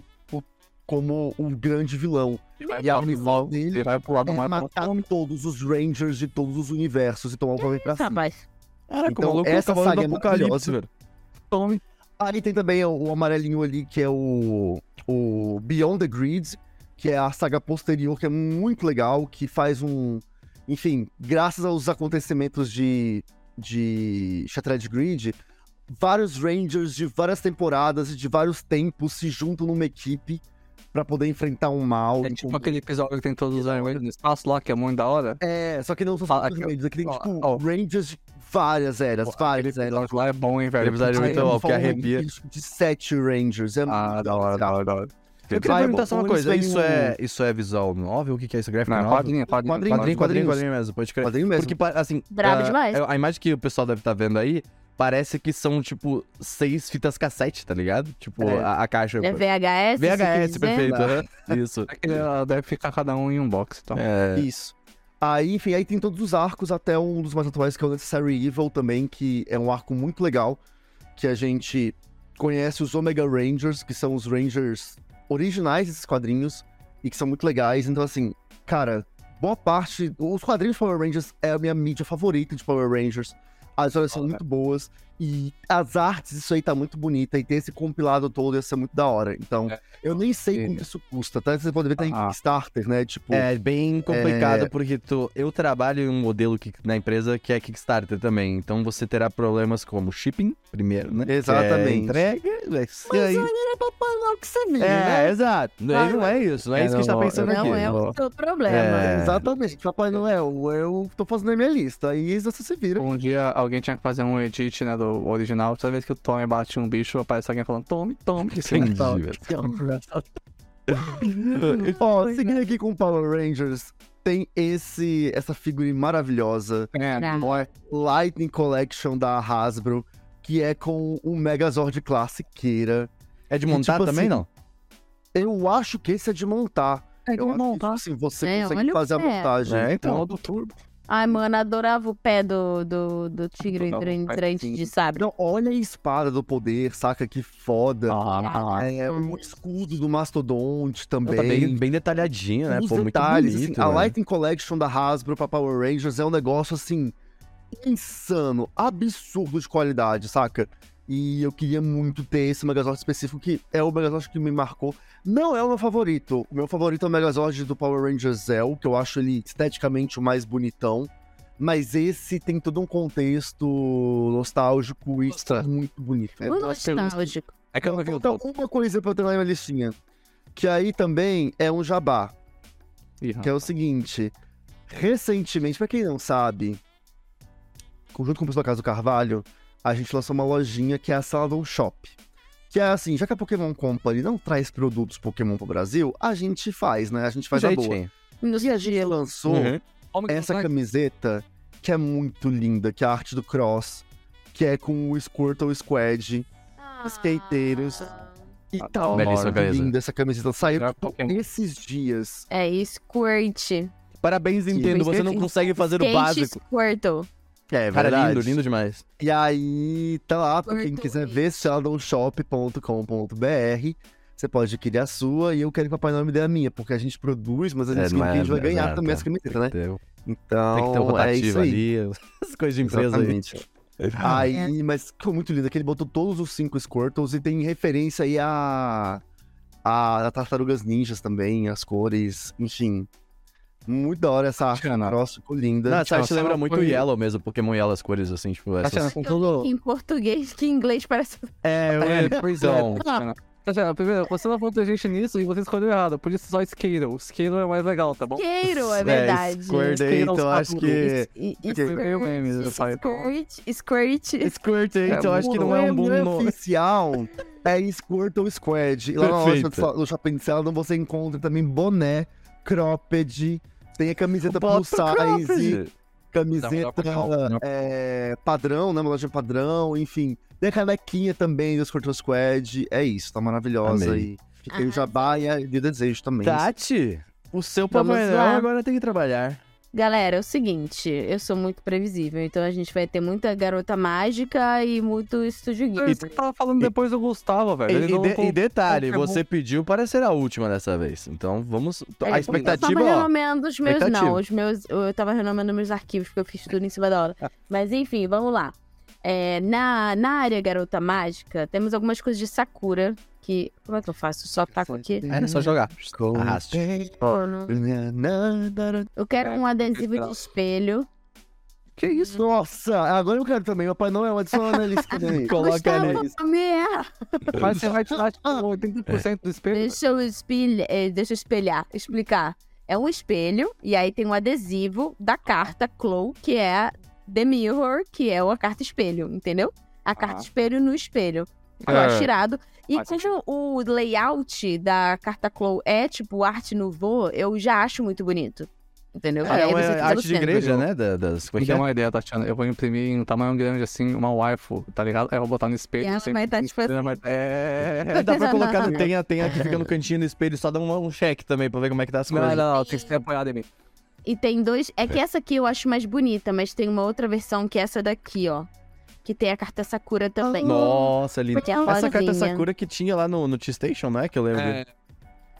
como um grande vilão. E a missão dele Ele vai pro lado é mais matar todos os Rangers de todos os universos e tomar o poder pra cima. Rapaz. Caraca, Então, maluco essa saga é do Apocalipse, maravilhosa. velho. Tome. Aí tem também o, o amarelinho ali, que é o, o Beyond the Grid, que é a saga posterior, que é muito legal, que faz um. Enfim, graças aos acontecimentos de, de Shattered Grid, vários Rangers de várias temporadas e de vários tempos se juntam numa equipe pra poder enfrentar um mal. É tipo aquele episódio que tem todos os Iron no espaço lá, que é muito da hora. É, só que não são só os aqui, ó. Rangers, aqui tem Ó, tipo ó. Rangers de várias eras, várias eras. lá é bom, hein, velho. Episódio muito é bom, falam arrepia. De sete Rangers. É Ah, muito da hora, da hora, da hora. Eu queria Vai, perguntar só uma coisa, isso um- é, isso é visual novel? O que que é isso? Gráfico Não, é novel? quadrinho, quadrinho. Quadrinho, Quadrinho, quadrinho, mesmo, pode crer. Quadrinho mesmo. Porque, assim... Brabo ah, demais. A imagem que o pessoal deve estar vendo aí, parece que são, tipo, seis fitas cassete, tá ligado? Tipo, É. a, a caixa... É VHS? VHS, perfeito. aham. Isso. É ela deve ficar cada um em um box, então. É, Isso. Aí, enfim, aí tem todos os arcos, até um dos mais atuais, que é o Necessary Evil também, que é um arco muito legal, que a gente conhece os Omega Rangers, que são os Rangers originais desses quadrinhos, e que são muito legais. Então, assim, cara, boa parte... Os quadrinhos de Power Rangers é a minha mídia favorita de Power Rangers. As histórias são muito boas, e as artes, isso aí tá muito bonita, e ter esse compilado todo ia ser muito da hora. Então, É. eu nem sei Sim. quanto isso custa, tá? Você pode ver, tá em Ah. Kickstarter, né? Tipo... É bem complicado porque tu, eu trabalho em um modelo que, na empresa que é Kickstarter também. Então você terá problemas como shipping, primeiro, né? Exatamente. É entrega, vai ser Mas aí. era papai lá que você viu, É, né? exato. Não, não é isso. Não é, É, isso que a gente tá não, pensando eu- aqui. Não é o seu problema. É. Exatamente, Papai Noel, eu tô fazendo a minha lista, aí você se vira. Um dia alguém tinha que fazer um edit, né, do original. Toda vez que o Tommy bate um bicho, aparece alguém falando, Tommy, Tommy. Entendi, velho. Ó, seguindo aqui com Power Rangers, tem esse, essa figura maravilhosa, É, é. Lightning Collection da Hasbro, que é com o Megazord classiqueira. É de montar tipo também, assim, não? Eu acho que esse é de montar. É Eu acho que, tipo assim, você É, consegue o fazer a montagem. É, então. do turbo. Ai, mano, adorava o pé do, do, do tigre Não, entrante de sabre. Não, olha a espada do poder, saca que foda. Ah, É, o escudo do Mastodonte também. Tá bem, bem detalhadinho, né? Os Pô, muito detalhes, bonito. assim, a velho. Lightning Collection da Hasbro pra Power Rangers é um negócio, assim, insano, absurdo de qualidade, saca? E eu queria muito ter esse Megazord específico, que é o Megazord que me marcou. Não é o meu favorito. O meu favorito é o Megazord do Power Rangers Zell, que eu acho ele esteticamente o mais bonitão. Mas esse tem todo um contexto nostálgico e Nossa. muito bonito. Muito nostálgico. É que eu não vi Então, uma coisa pra eu ter na minha listinha. Que aí também é um jabá. Ih, Que é o seguinte. Recentemente, pra quem não sabe, junto com o pessoal da Casa do Carvalho, a gente lançou uma lojinha que é a Saladon Shop. Que é assim, já que a Pokémon Company não traz produtos Pokémon pro Brasil, a gente faz, né? A gente faz a boa. Jeitinho. E a gente lançou Uhum. essa camiseta que é muito linda, que é a arte do Cross, que é com o Squirtle Squad. skateiros. E Ah, tal. Belíssima camisa. linda essa camiseta. Saiu esses dias. É Squirt. Parabéns, Nintendo. Você não consegue fazer o Skate básico. Squirtle. É Cara, verdade. lindo, lindo demais. E aí, tá lá, pra quem quiser ver, sheldonshop.com.br. Você pode adquirir a sua e eu quero que o Papai Noel me dê a minha, porque a gente produz, mas a gente É, que a gente vai é- ganhar é, também tá. essa camiseta, né? Tem Então, tem que ter um é isso rotativo aí. ali. As coisas de empresa aí. Exatamente. Aí, mas ficou muito lindo, que ele botou todos os cinco Squirtles e tem referência aí a, a, a Tartarugas Ninjas também, as cores, enfim. Muito da hora essa arte. Nossa, ficou linda. Não, essa arte lembra muito Yellow mesmo, Pokémon Yellow, as cores assim, tipo, essas... Tatiana, com tudo. Em português, que em inglês parece. É, É, pois é. então. Tatiana. Tatiana, primeiro, você não falou gente nisso e você escolheu errado. Podia ser só Skittle. Skittle é mais legal, tá bom? Queiro, é verdade. Square Squirtle então acho que... E- e-. Eu mesmo, eu. Squirt, Squirt. Squirt, então acho que não é um bom nome oficial é Squirtle Squad. E lá na loja do, Shopping Saladon você encontra também boné, cropped, tem a camiseta plus size. camiseta Não, é, padrão, né? Uma loja padrão, enfim. Tem a canequinha também do Squirtle Squad. É isso, tá maravilhosa. Amei. E fica aí o jabá e a- e o desejo também. Tati, o seu Papai Noel agora tem que trabalhar. Galera, é o seguinte, eu sou muito previsível, então a gente vai ter muita garota mágica e muito estúdio É geek. isso que eu tava falando depois do Gustavo, velho. E, Ele e não de- com- e detalhe, você pediu para ser a última dessa vez. Então vamos. É, a Eu expectativa, tava ó. renomando os meus, não. Os meus, eu tava renomando meus arquivos, porque eu fiz tudo em cima da hora. Mas enfim, vamos lá. É, na, na área garota mágica, temos algumas coisas de Sakura, que. Como é que eu faço? Só taco aqui? É, é só jogar. Arraste. Eu quero um adesivo de espelho. Que isso? Nossa, agora eu quero também. Meu pai não é uma na lista também. Coloca ali. merda. Mas você vai tirar, tipo, 80% do espelho. Deixa eu espelhar, deixa eu espelhar, explicar. É um espelho e aí tem um adesivo da carta Clow, que é The Mirror, que é a carta espelho, entendeu? A carta Aham. espelho no espelho. Eu É. acho tirado. E como o layout da carta Clow é tipo arte nouveau, eu já acho muito bonito. Entendeu? É, você fica no arte de igreja, né? Da- das, como é Me que deu é? uma ideia, Tatiana. Eu vou imprimir em um tamanho grande, assim, uma waifu, tá ligado? Aí eu vou botar no espelho. E ela sempre- vai estar, tipo assim. É. É, dá pra colocar, no- tem, a- tem a que fica no cantinho do espelho, só dá um, um cheque também pra ver como é que tá as Não, coisas. não, não, tem que ser apoiado em mim. E tem dois. É que essa aqui eu acho mais bonita, mas tem uma outra versão que é essa daqui, ó. Que tem a carta Sakura também. Nossa. Porque é Essa carta rosinha. Sakura que tinha lá no, no T-Station, não é? Que eu lembro. É,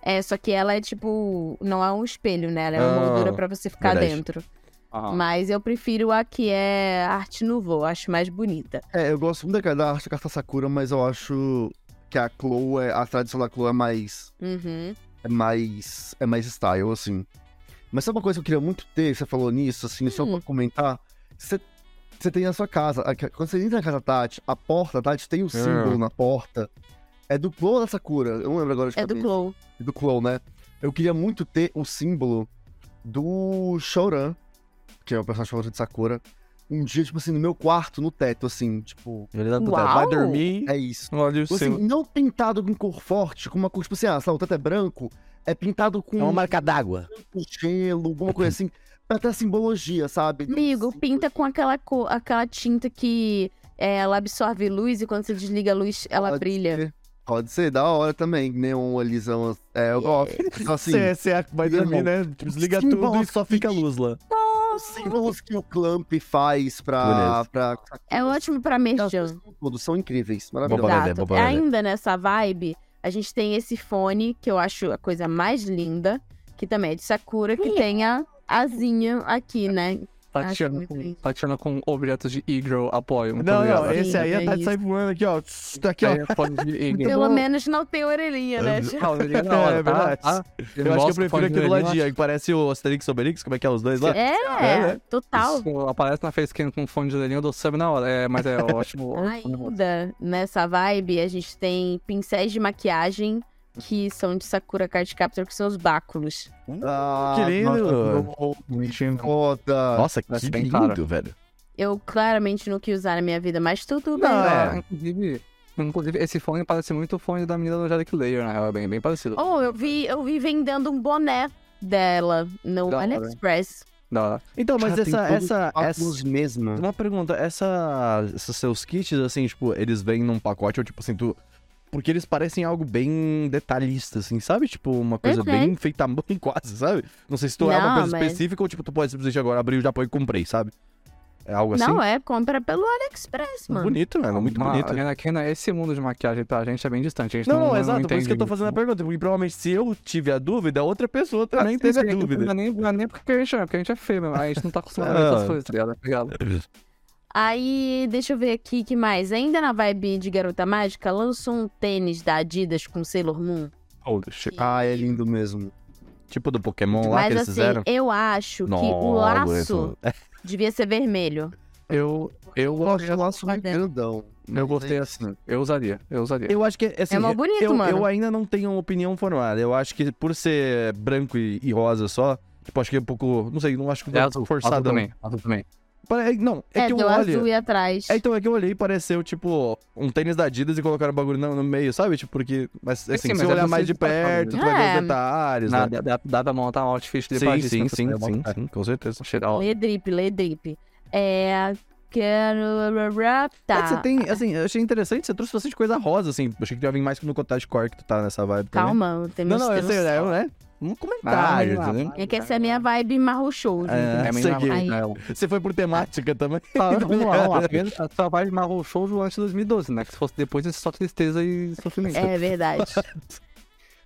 É, só que ela é tipo. Não é um espelho, né? Ela é uma Ah, moldura pra você ficar verdade. dentro. aham. Mas eu prefiro a que é arte nouveau, acho mais bonita. É, eu gosto muito da, da arte da carta Sakura, mas eu acho que a Chloe, é, a tradição da Chloe é mais, Uhum. é mais, é mais style, assim. Mas sabe uma coisa que eu queria muito ter, você falou nisso, assim, só Hum. pra comentar? Você, você tem na sua casa, a- quando você entra na casa da Tati, a porta da Tati tem o símbolo na porta. É do ou da Sakura? Eu não lembro agora de É do. Glow. do Clow, né? Eu queria muito ter o símbolo do Shoran, que é o personagem favorito de Sakura, um dia, tipo assim, no meu quarto, no teto, assim, tipo, Ele pro Uau! teto. Vai dormir. é isso. Olha o Assim, seu. não pintado com cor forte, com uma cor, tipo assim, ah, lá, o teto é branco, é pintado com É uma marca d'água. com gelo, alguma coisa assim, pra ter a simbologia, sabe? Amigo, Sim, pinta com aquela cor, aquela tinta que é, ela absorve luz e quando você desliga a luz, ela Pode brilha. ser. Pode ser, da hora também, neon alisão, é, eu gosto. Então, assim, Você você vai dormir, irmão, né? Desliga sim, tudo e só fica a luz lá. os símbolos que o Clamp faz pra... Pra É ótimo pra merchan. Todos são incríveis, maravilhosos. ver. Ainda nessa vibe, a gente tem esse fone, que eu acho a coisa mais linda, que também é de Sakura, que tem a asinha aqui, né? Tatiana, muito com. Tatiana com objetos de e-girl apoio. Muito Não, não, esse aí É tá isso. sai voando aqui, ó. Tss, Tá aqui, ó. É, fone de e-girl. Pelo menos não tem orelhinha, né? Não, orelhinha é hora, É tá? verdade. Ah, Eu acho que eu prefiro orelhinha, ladinho, que parece o Asterix e Obelix, como é que é os dois lá? É, É, né? total. Isso aparece na facecam com fone de orelhinha, eu dou sub na hora. É, mas é ótimo. Ainda nessa vibe, a gente tem pincéis de maquiagem que são de Sakura Card Captor, que são os báculos. Ah, Que lindo. nossa, Bonitinho. Foda. Nossa, que bem lindo, caro. velho. Eu claramente não quis usar na minha vida, mas tudo bem. Não, é. inclusive, inclusive, esse fone parece muito o fone da menina do Angelic Layer, né? É bem, bem parecido. Oh, eu vi, eu vi vendendo um boné dela no Da. AliExpress. Da. Então, mas tem essa, essa, os essa... mesmo. Uma pergunta, essa, esses seus kits, assim, tipo, eles vêm num pacote ou, tipo assim, tu... Porque eles parecem algo bem detalhista, assim, sabe? Tipo, uma coisa Uhum. bem feita à mão quase, sabe? Não sei se tu é uma Não, coisa mas- específica ou, tipo, tu pode simplesmente agora abrir o Japão e comprei, sabe? É algo assim? Não, é compra pelo AliExpress, mano. Bonito, mano, muito Mas, bonito. Renan, esse mundo de maquiagem pra gente é bem distante. A gente Não, não, não, não exato, por isso que eu tô fazendo a pergunta, porque provavelmente se eu tive a dúvida, outra pessoa também Ah, teve sim, a dúvida. Não é nem, não é nem porque a gente é, porque a gente é feio mesmo. A gente não tá acostumado a ver Ah. essas coisas, tá ligado? Aí, deixa eu ver aqui que mais. Ainda na vibe de Garota Mágica, lançou um tênis da Adidas com Sailor Moon. Shit. Ah, é lindo mesmo. Tipo do Pokémon lá Mas que eles assim, fizeram. eu acho que o Nossa, laço devia ser vermelho. Eu, eu, Eu acho o laço dentro. grandão. eu gostei assim. Eu usaria, eu usaria. Eu acho que, assim, É mó bonito, eu, mano. eu ainda não tenho uma opinião formada. Eu acho que por ser branco e, e rosa só, tipo, acho que é um pouco, não sei, não acho que É é azul, azul forçado. também, azul também. Pare- Não, é, É, que eu deu olho. azul e atrás. É, então é que eu olhei e pareceu, tipo, um tênis da Adidas e colocaram o bagulho no, no meio, sabe? Tipo, porque. Mas assim, sim, se mas você é olhar mais de destacar, perto, tu né? vai ver É. os detalhes, Dá, né? dá, dá pra montar um outfit de Sim, sim, sim, sim, sim, sim, com certeza. Lê drip, lê drip. É. Quero. É Tá. que você tem, assim, eu achei interessante, você trouxe bastante coisa rosa, assim. Achei que ia vir mais no Cottage Core que tu tá nessa vibe também. Calma, tem Não, não, eu sei, é, né? Um comentário, Ah, entendeu? É que essa é a minha vibe marro show. É, É. Você foi por temática também. Tá, vamos lá, vamos lá. Sua vibe marrou show antes de 2012, né? Que se fosse depois, é só tristeza e sofrimento. É verdade.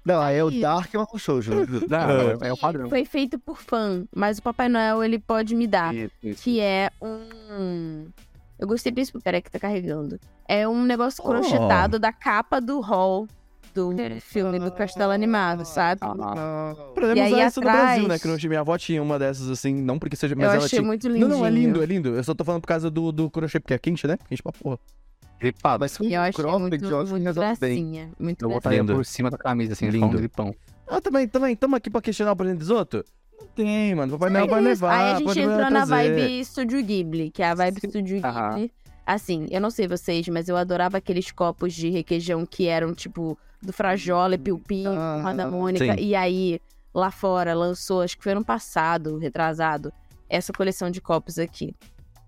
Não, aí é o Dark e o Shoujo. Não, é, é o padrão. Foi feito por fã, mas o Papai Noel ele pode me dar. Isso, isso. Que é um. Eu gostei principalmente. Peraí, que tá carregando. É um negócio Oh. crochetado da capa do hall do filme do Castelo Animado, sabe? Ah, Podemos E aí usar isso no atrás- Brasil, né? Que não- minha avó tinha uma dessas, assim, não porque seja. Mas Eu ela achei tinha. muito Não, lindinho. não, é lindo, é lindo. Eu só tô falando por causa do, do crochê, porque é quente, né? Quente pra porra. gripado. Mas E eu achei cropped, muito, eu acho que muito bem. gracinha. Muito Eu gracinha. botaria Lindo. por cima da camisa, assim, Lindo. com um gripão. Ah, também, também, tamo aqui pra questionar o presente dos outros? Não tem, mano. Papai Noel É vai levar. Aí a gente entrou na vibe Studio Ghibli, que é a vibe Sim. Studio. Ghibli. Assim, eu não sei vocês, mas eu adorava aqueles copos de requeijão que eram, tipo, do Frajola, Piu Piu, Ah, Roda Mônica. sim. E aí, lá fora, lançou, acho que foi ano passado, retrasado, essa coleção de copos aqui.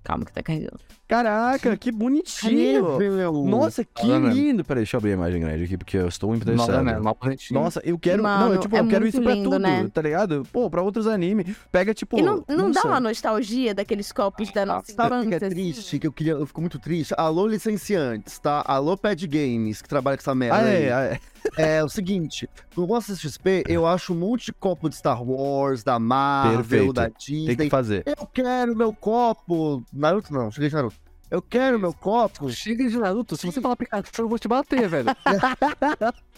Calma que tá carregando. Caraca, que bonitinho. Nossa, que Olha mesmo. lindo. Peraí, deixa eu abrir a imagem grande aqui, porque eu estou Nossa, impressionado. né? Nossa, eu quero. não, Mano, eu, tipo, é eu quero muito isso pra lindo, tudo, né? tá ligado? Pô, pra outros animes. Pega, tipo. e não, não dá uma nostalgia daqueles copos da nossa Sabe o que infância? é assim? triste? Que eu queria. Eu fico muito triste. Alô, licenciantes, tá? Alô, Pad Games, que trabalha com essa merda. Ah, aí. é, ah, é. É o seguinte, no Monster XP, eu acho um monte de copo de Star Wars, da Marvel, Perfeito. da Tem Disney. que fazer. Eu quero meu copo. Naruto não, cheguei de Naruto. Eu quero meu copo. Chega de Naruto, se você falar Pikachu, eu vou te bater, velho.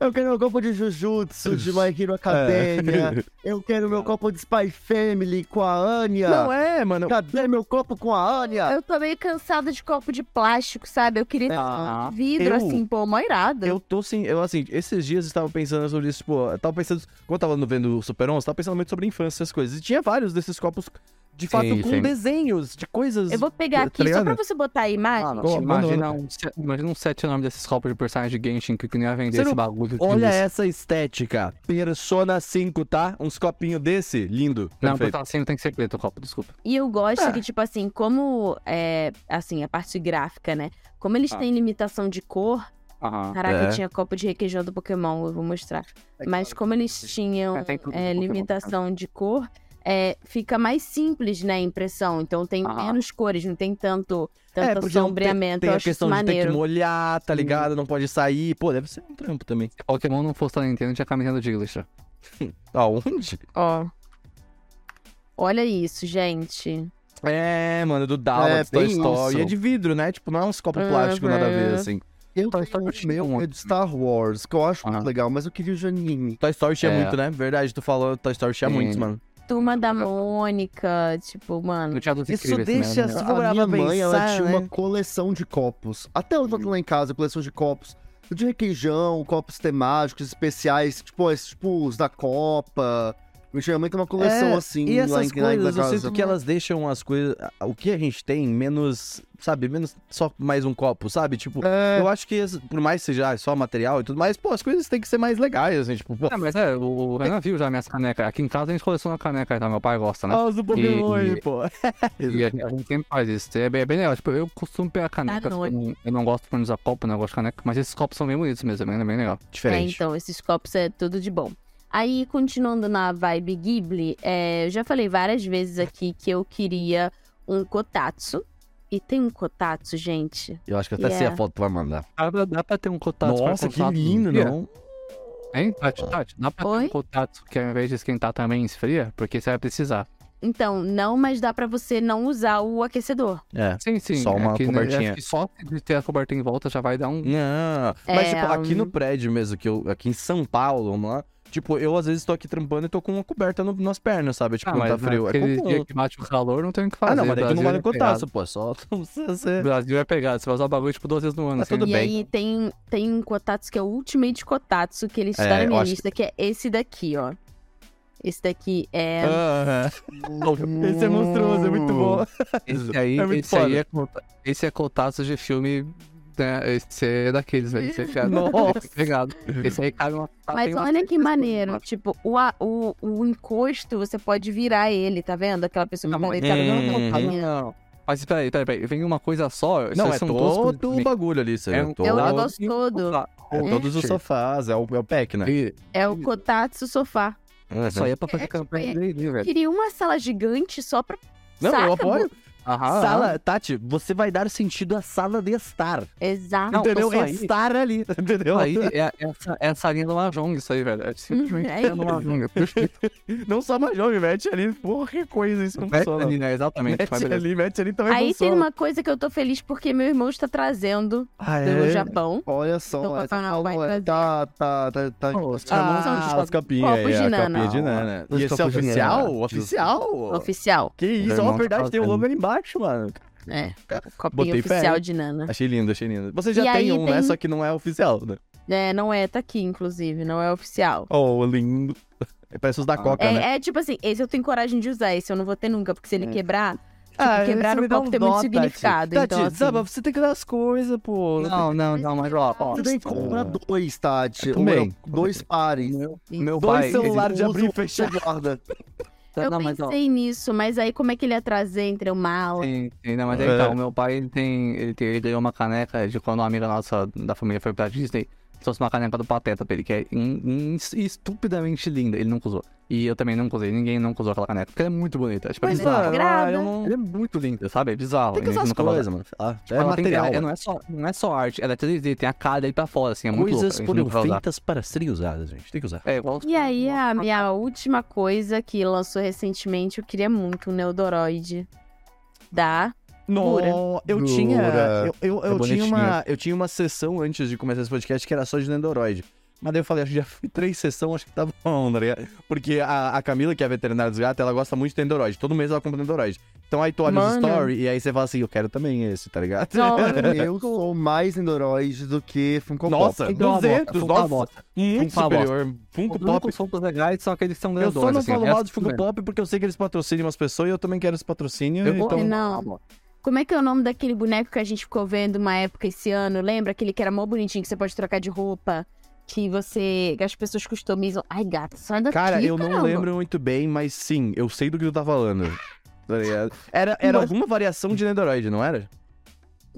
Eu quero meu copo de Jujutsu, de My Hero Academia. Eu quero meu copo de Spy Family com a Anya. Não, é, mano. Cadê meu copo com a Anya? Eu tô meio cansada de copo de plástico, sabe? Eu queria Ah, vidro, eu- assim, pô, mó irado. Eu tô sim, eu assim, esses dias eu estava pensando sobre isso, tipo, eu tava pensando, quando eu tava no- vendo o Super 11, eu tava pensando muito sobre infância, essas coisas. E tinha vários desses copos, de fato, Sim, com sim. desenhos de coisas. Eu vou pegar Tá aqui só ligado? pra você botar a imagem. Mano, Pô, imagina, mano. um, set- imagina um set nome desses copos de personagem de Genshin que, que nem ia vender Você esse não- bagulho. Olha Isso. essa estética. Persona 5, tá? Uns copinhos desse, lindo. Não, Perfeito. assim não tem que ser preto o copo, desculpa. E eu gosto Ah. que, tipo assim, como é, assim, a parte gráfica, né? Como eles Ah. têm limitação de cor. Aham. Caraca, É. tinha copo de requeijão do Pokémon, eu vou mostrar. Mas como eles tinham É, é, Pokémon, limitação de cor, é, fica mais simples, né, a impressão. Então tem Ah. menos cores, não tem tanto, tanto É, porque sombreamento. Tem eu a acho questão de ter que maneiro. molhar, tá ligado? Não pode sair. Pô, deve ser um trampo também. Se Pokémon não fosse da Nintendo, tinha camiseta do Diglett. Aonde? Ó. Olha isso, gente. É, mano, do Dallas, É, Toy Story. E é de vidro, né? Tipo, não é uns copos plásticos, nada a ver, Uhum. assim. Eu Toy Story meu um é de Star Wars, que eu acho muito Aham. legal, mas eu queria o de anime. Toy Story tinha É. muito, né? Verdade, tu falou, Toy Story tinha Sim. muitos, mano. Turma da Mônica, tipo, mano. Isso incríveis deixa- né? Se for a minha mãe, ela tinha né? uma coleção de copos. Até eu tô lá em casa, coleção de copos. De requeijão, copos temáticos, especiais, tipo, esses, tipo os da Copa. Mãe tem uma coleção É, assim E lá essas lá em coisas, eu casa. sinto que elas deixam as coisas. O que a gente tem, menos. Sabe, menos só mais um copo, sabe? Tipo, É, eu acho que por mais que seja só material e tudo mais, pô, as coisas têm que ser mais legais, assim, tipo, pô. Ah, mas é, o Renan viu já minhas canecas. Aqui em casa a gente coleciona caneca, tá? Meu pai gosta, né? Ah, os do Pokémon aí, E- pô. E a, gente sempre faz isso. É bem, é bem legal. Tipo, eu costumo pegar caneca. Tá eu, não, eu não gosto de usar copo, né? Eu gosto de caneca. Mas esses copos são bem bonitos mesmo, é bem, bem legal. É, Diferente. então, esses copos é tudo de bom. Aí, continuando na vibe Ghibli, é, eu já falei várias vezes aqui que eu queria um Kotatsu. E tem um Kotatsu, gente. Eu acho que até sei Yeah. a foto que tu vai mandar. Ah, dá, dá pra ter um contato Nossa, que lindo, não? Hein, Tati? Tati, dá pra ter Oi? um contato que ao invés de esquentar também esfria? Porque você vai precisar. Então, não, mas dá pra você não usar o aquecedor. É. Sim, sim. Só uma é que, né, cobertinha. acho que só de ter a coberta em volta já vai dar um. Não. Mas, É, tipo, aqui um- no prédio mesmo, que eu, aqui em São Paulo, vamos lá. Tipo, eu às vezes tô aqui trampando e tô com uma coberta no- nas pernas, sabe? Tipo, Ah, quando mas tá frio. É aquele comum. dia que bate o calor, não tem o que fazer. Ah, não, mas daqui não Brasil vale é pô. Só você. O Brasil é pegado, você vai usar o bagulho tipo duas vezes no ano. Mas assim, tudo e bem. aí tem, tem um Kotatsu que é o Ultimate Kotatsu, que ele está É, na minha acho lista, que é esse daqui, ó. Esse daqui é. Aham. Esse é monstruoso, é muito bom. Esse aí, É muito esse aí é, esse é cotaço de filme. Né? Esse é daqueles, velho. Esse é. Nossa. Obrigado. Esse aí cabe uma. Mas tem uma- olha que maneiro. Tipo, o, o, o encosto, você pode virar ele, tá vendo? Aquela pessoa que Não, tá deitada no não, copinho. não. Mas peraí, peraí, peraí. Vem uma coisa só. Não, é todo o bagulho ali, isso aí. É um- todo- É o negócio todo. É todos os sofás, é o, é o pack, né? E É o Kotatsu sofá. Isso aí é pra fazer É, tipo, campanha é- dele, velho. Queria uma sala gigante só pra. Não, Saca, eu apoio. Aham. Sala, Tati, você vai dar sentido à sala de estar. Exato. Não, entendeu? isso aí- Estar ali, entendeu? Aí é, é, essa, é a salinha do Mahjong, isso aí, velho. É simplesmente Hum, é é do Mahjong. é perfeito. Não só Mahjong, mete ali, porra, que coisa, isso não Mete funciona. ali, né? Exatamente. Mete ali, mete ali também Aí tem funciona. uma coisa que eu tô feliz porque meu irmão está trazendo Ah, do Japão. Olha Então, só, Papai essa Noel vai tá, tá, tá, tá, tá- são Ah, os os copinhos aí, copos de a nana. copinha de nana. E esse é oficial? Oficial? Oficial. Que isso, ó, irmão verdade, tá tem o logo ali embaixo, mano. É. Copinho Botei fé, oficial hein? de Nana. Achei lindo, achei lindo. Você já tem um, né? tem- Só que não é oficial, né? É, não é, tá aqui, inclusive, não é oficial. Oh, lindo. Parece os da Coca, né? É, é tipo assim, esse eu tenho coragem de usar, esse eu não vou ter nunca, porque se ele quebrar, Ah, quebrar dá copo um tem muito significado, Tati. então, Tati, assim. sabe, você tem que dar as coisas, pô. Não, não, não, mas ó, ó. Você tem que comprar dois, Tati. Eu também. Ou Dois pares. Meu, meu Dois pai. celulares de abrir e o- fechar. guarda. Eu não, mas pensei nisso, mas aí como é que ele ia trazer entre o mala? Sim, sim, não, mas É. então, meu pai, ele tem, ele tem, ele ganhou uma caneca de quando uma amiga nossa da família foi pra Disney, trouxe uma caneca do Pateta pra ele, que é estupidamente linda, ele nunca usou. E eu também nunca usei, ninguém nunca usou aquela caneca, porque ela é muito bonita, tipo, é é bizarro. eu não... Ela é muito linda, sabe? É bizarro. Tem que usar as coisas, mano. Ah, Tipo, é ela tem- material. ela- não, é só, não é só arte, ela é 3D, tem a cara aí pra fora, assim, é muito. Coisas foram feitas para serem usadas, gente. Tem que usar. É, igual E aí, a minha última coisa que lançou recentemente, eu queria muito um Neodoroid da. No, eu Dura. tinha. Eu, eu, eu É tinha uma, eu tinha uma sessão antes de começar esse podcast que era só de Nendoroid. Mas daí eu falei, acho que já fui três sessões, acho que tá bom, tá ligado? Porque a, a Camila, que é a veterinária dos gatos, ela gosta muito de Nendoroid. Todo mês ela compra Nendoroid. Então aí tu olha os Mano. stories e aí você fala assim, eu quero também esse, tá ligado? Não, Eu sou mais Android do que Funko Nossa, Pop. Então, uma 200, bosta, uma nossa. bosta. Muito Funko Pop. superior. Funko Os Pop. únicos Funkos legais são aqueles que são Eu grandões, só não assim, falo o mal resto de Funko. Pop porque eu sei que eles patrocinam umas pessoas e eu também quero esse patrocínio. Eu vou- então... Não. Como é que é o nome daquele boneco que a gente ficou vendo uma época esse ano? Lembra aquele que era mó bonitinho, que você pode trocar de roupa? Que você. que as pessoas customizam. Ai, gata, sai daqui. Cara, eu não caramba. lembro muito bem, mas sim, eu sei do que tu tá falando. Tá? Era, era Mas- alguma variação de Nendoroid, não era?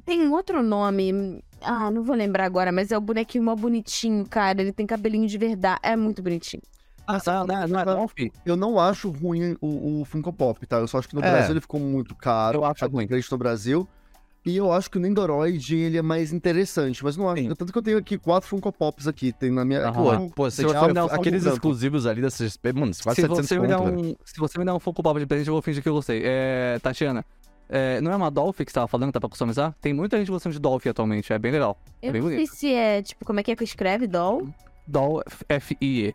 Tem outro nome. Ah, não vou lembrar agora, mas é o bonequinho mó bonitinho, cara. Ele tem cabelinho de verdade. É muito bonitinho. Ah, não, não, não é não, filho. Eu não acho ruim o, o Funko Pop, tá? Eu só acho que no É. Brasil ele ficou muito caro. Eu acho tá ruim. No Brasil. E eu acho que o Nendoroid, ele é mais interessante. Mas não acho. Sim. Tanto que eu tenho aqui quatro Funko Pops aqui. Tem na minha... Aham. Pô, se você me der um aqueles exclusivos ali da CXP, mano, quase Se 700 você, me der conto, um, se você me der um Funko Pop de presente, eu vou fingir que eu gostei. É, Tatiana, é, não é uma Dolphin que você tava falando que tá pra customizar? Tem muita gente gostando de Dolphin atualmente, é bem legal. É Eu bem não sei bonito. se é, tipo, como é que é que escreve? Doll? Doll F-I-E.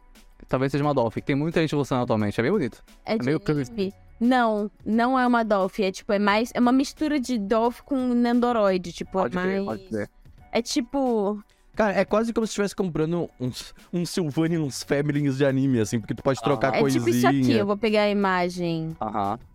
Talvez seja uma Dolphin. Tem muita gente gostando atualmente, é bem bonito. É de meio anime. Não, não é uma Dolphin. É tipo, é mais. É uma mistura de Dolphin com Nendoroid. Tipo, Pode é mais. pode crer. É tipo. Cara, é quase como se estivesse comprando uns, uns Sylvania, uns Familings de anime, assim, porque tu pode trocar é coisinha. tipo isso aqui. Eu vou pegar a imagem. Aham. Mas é,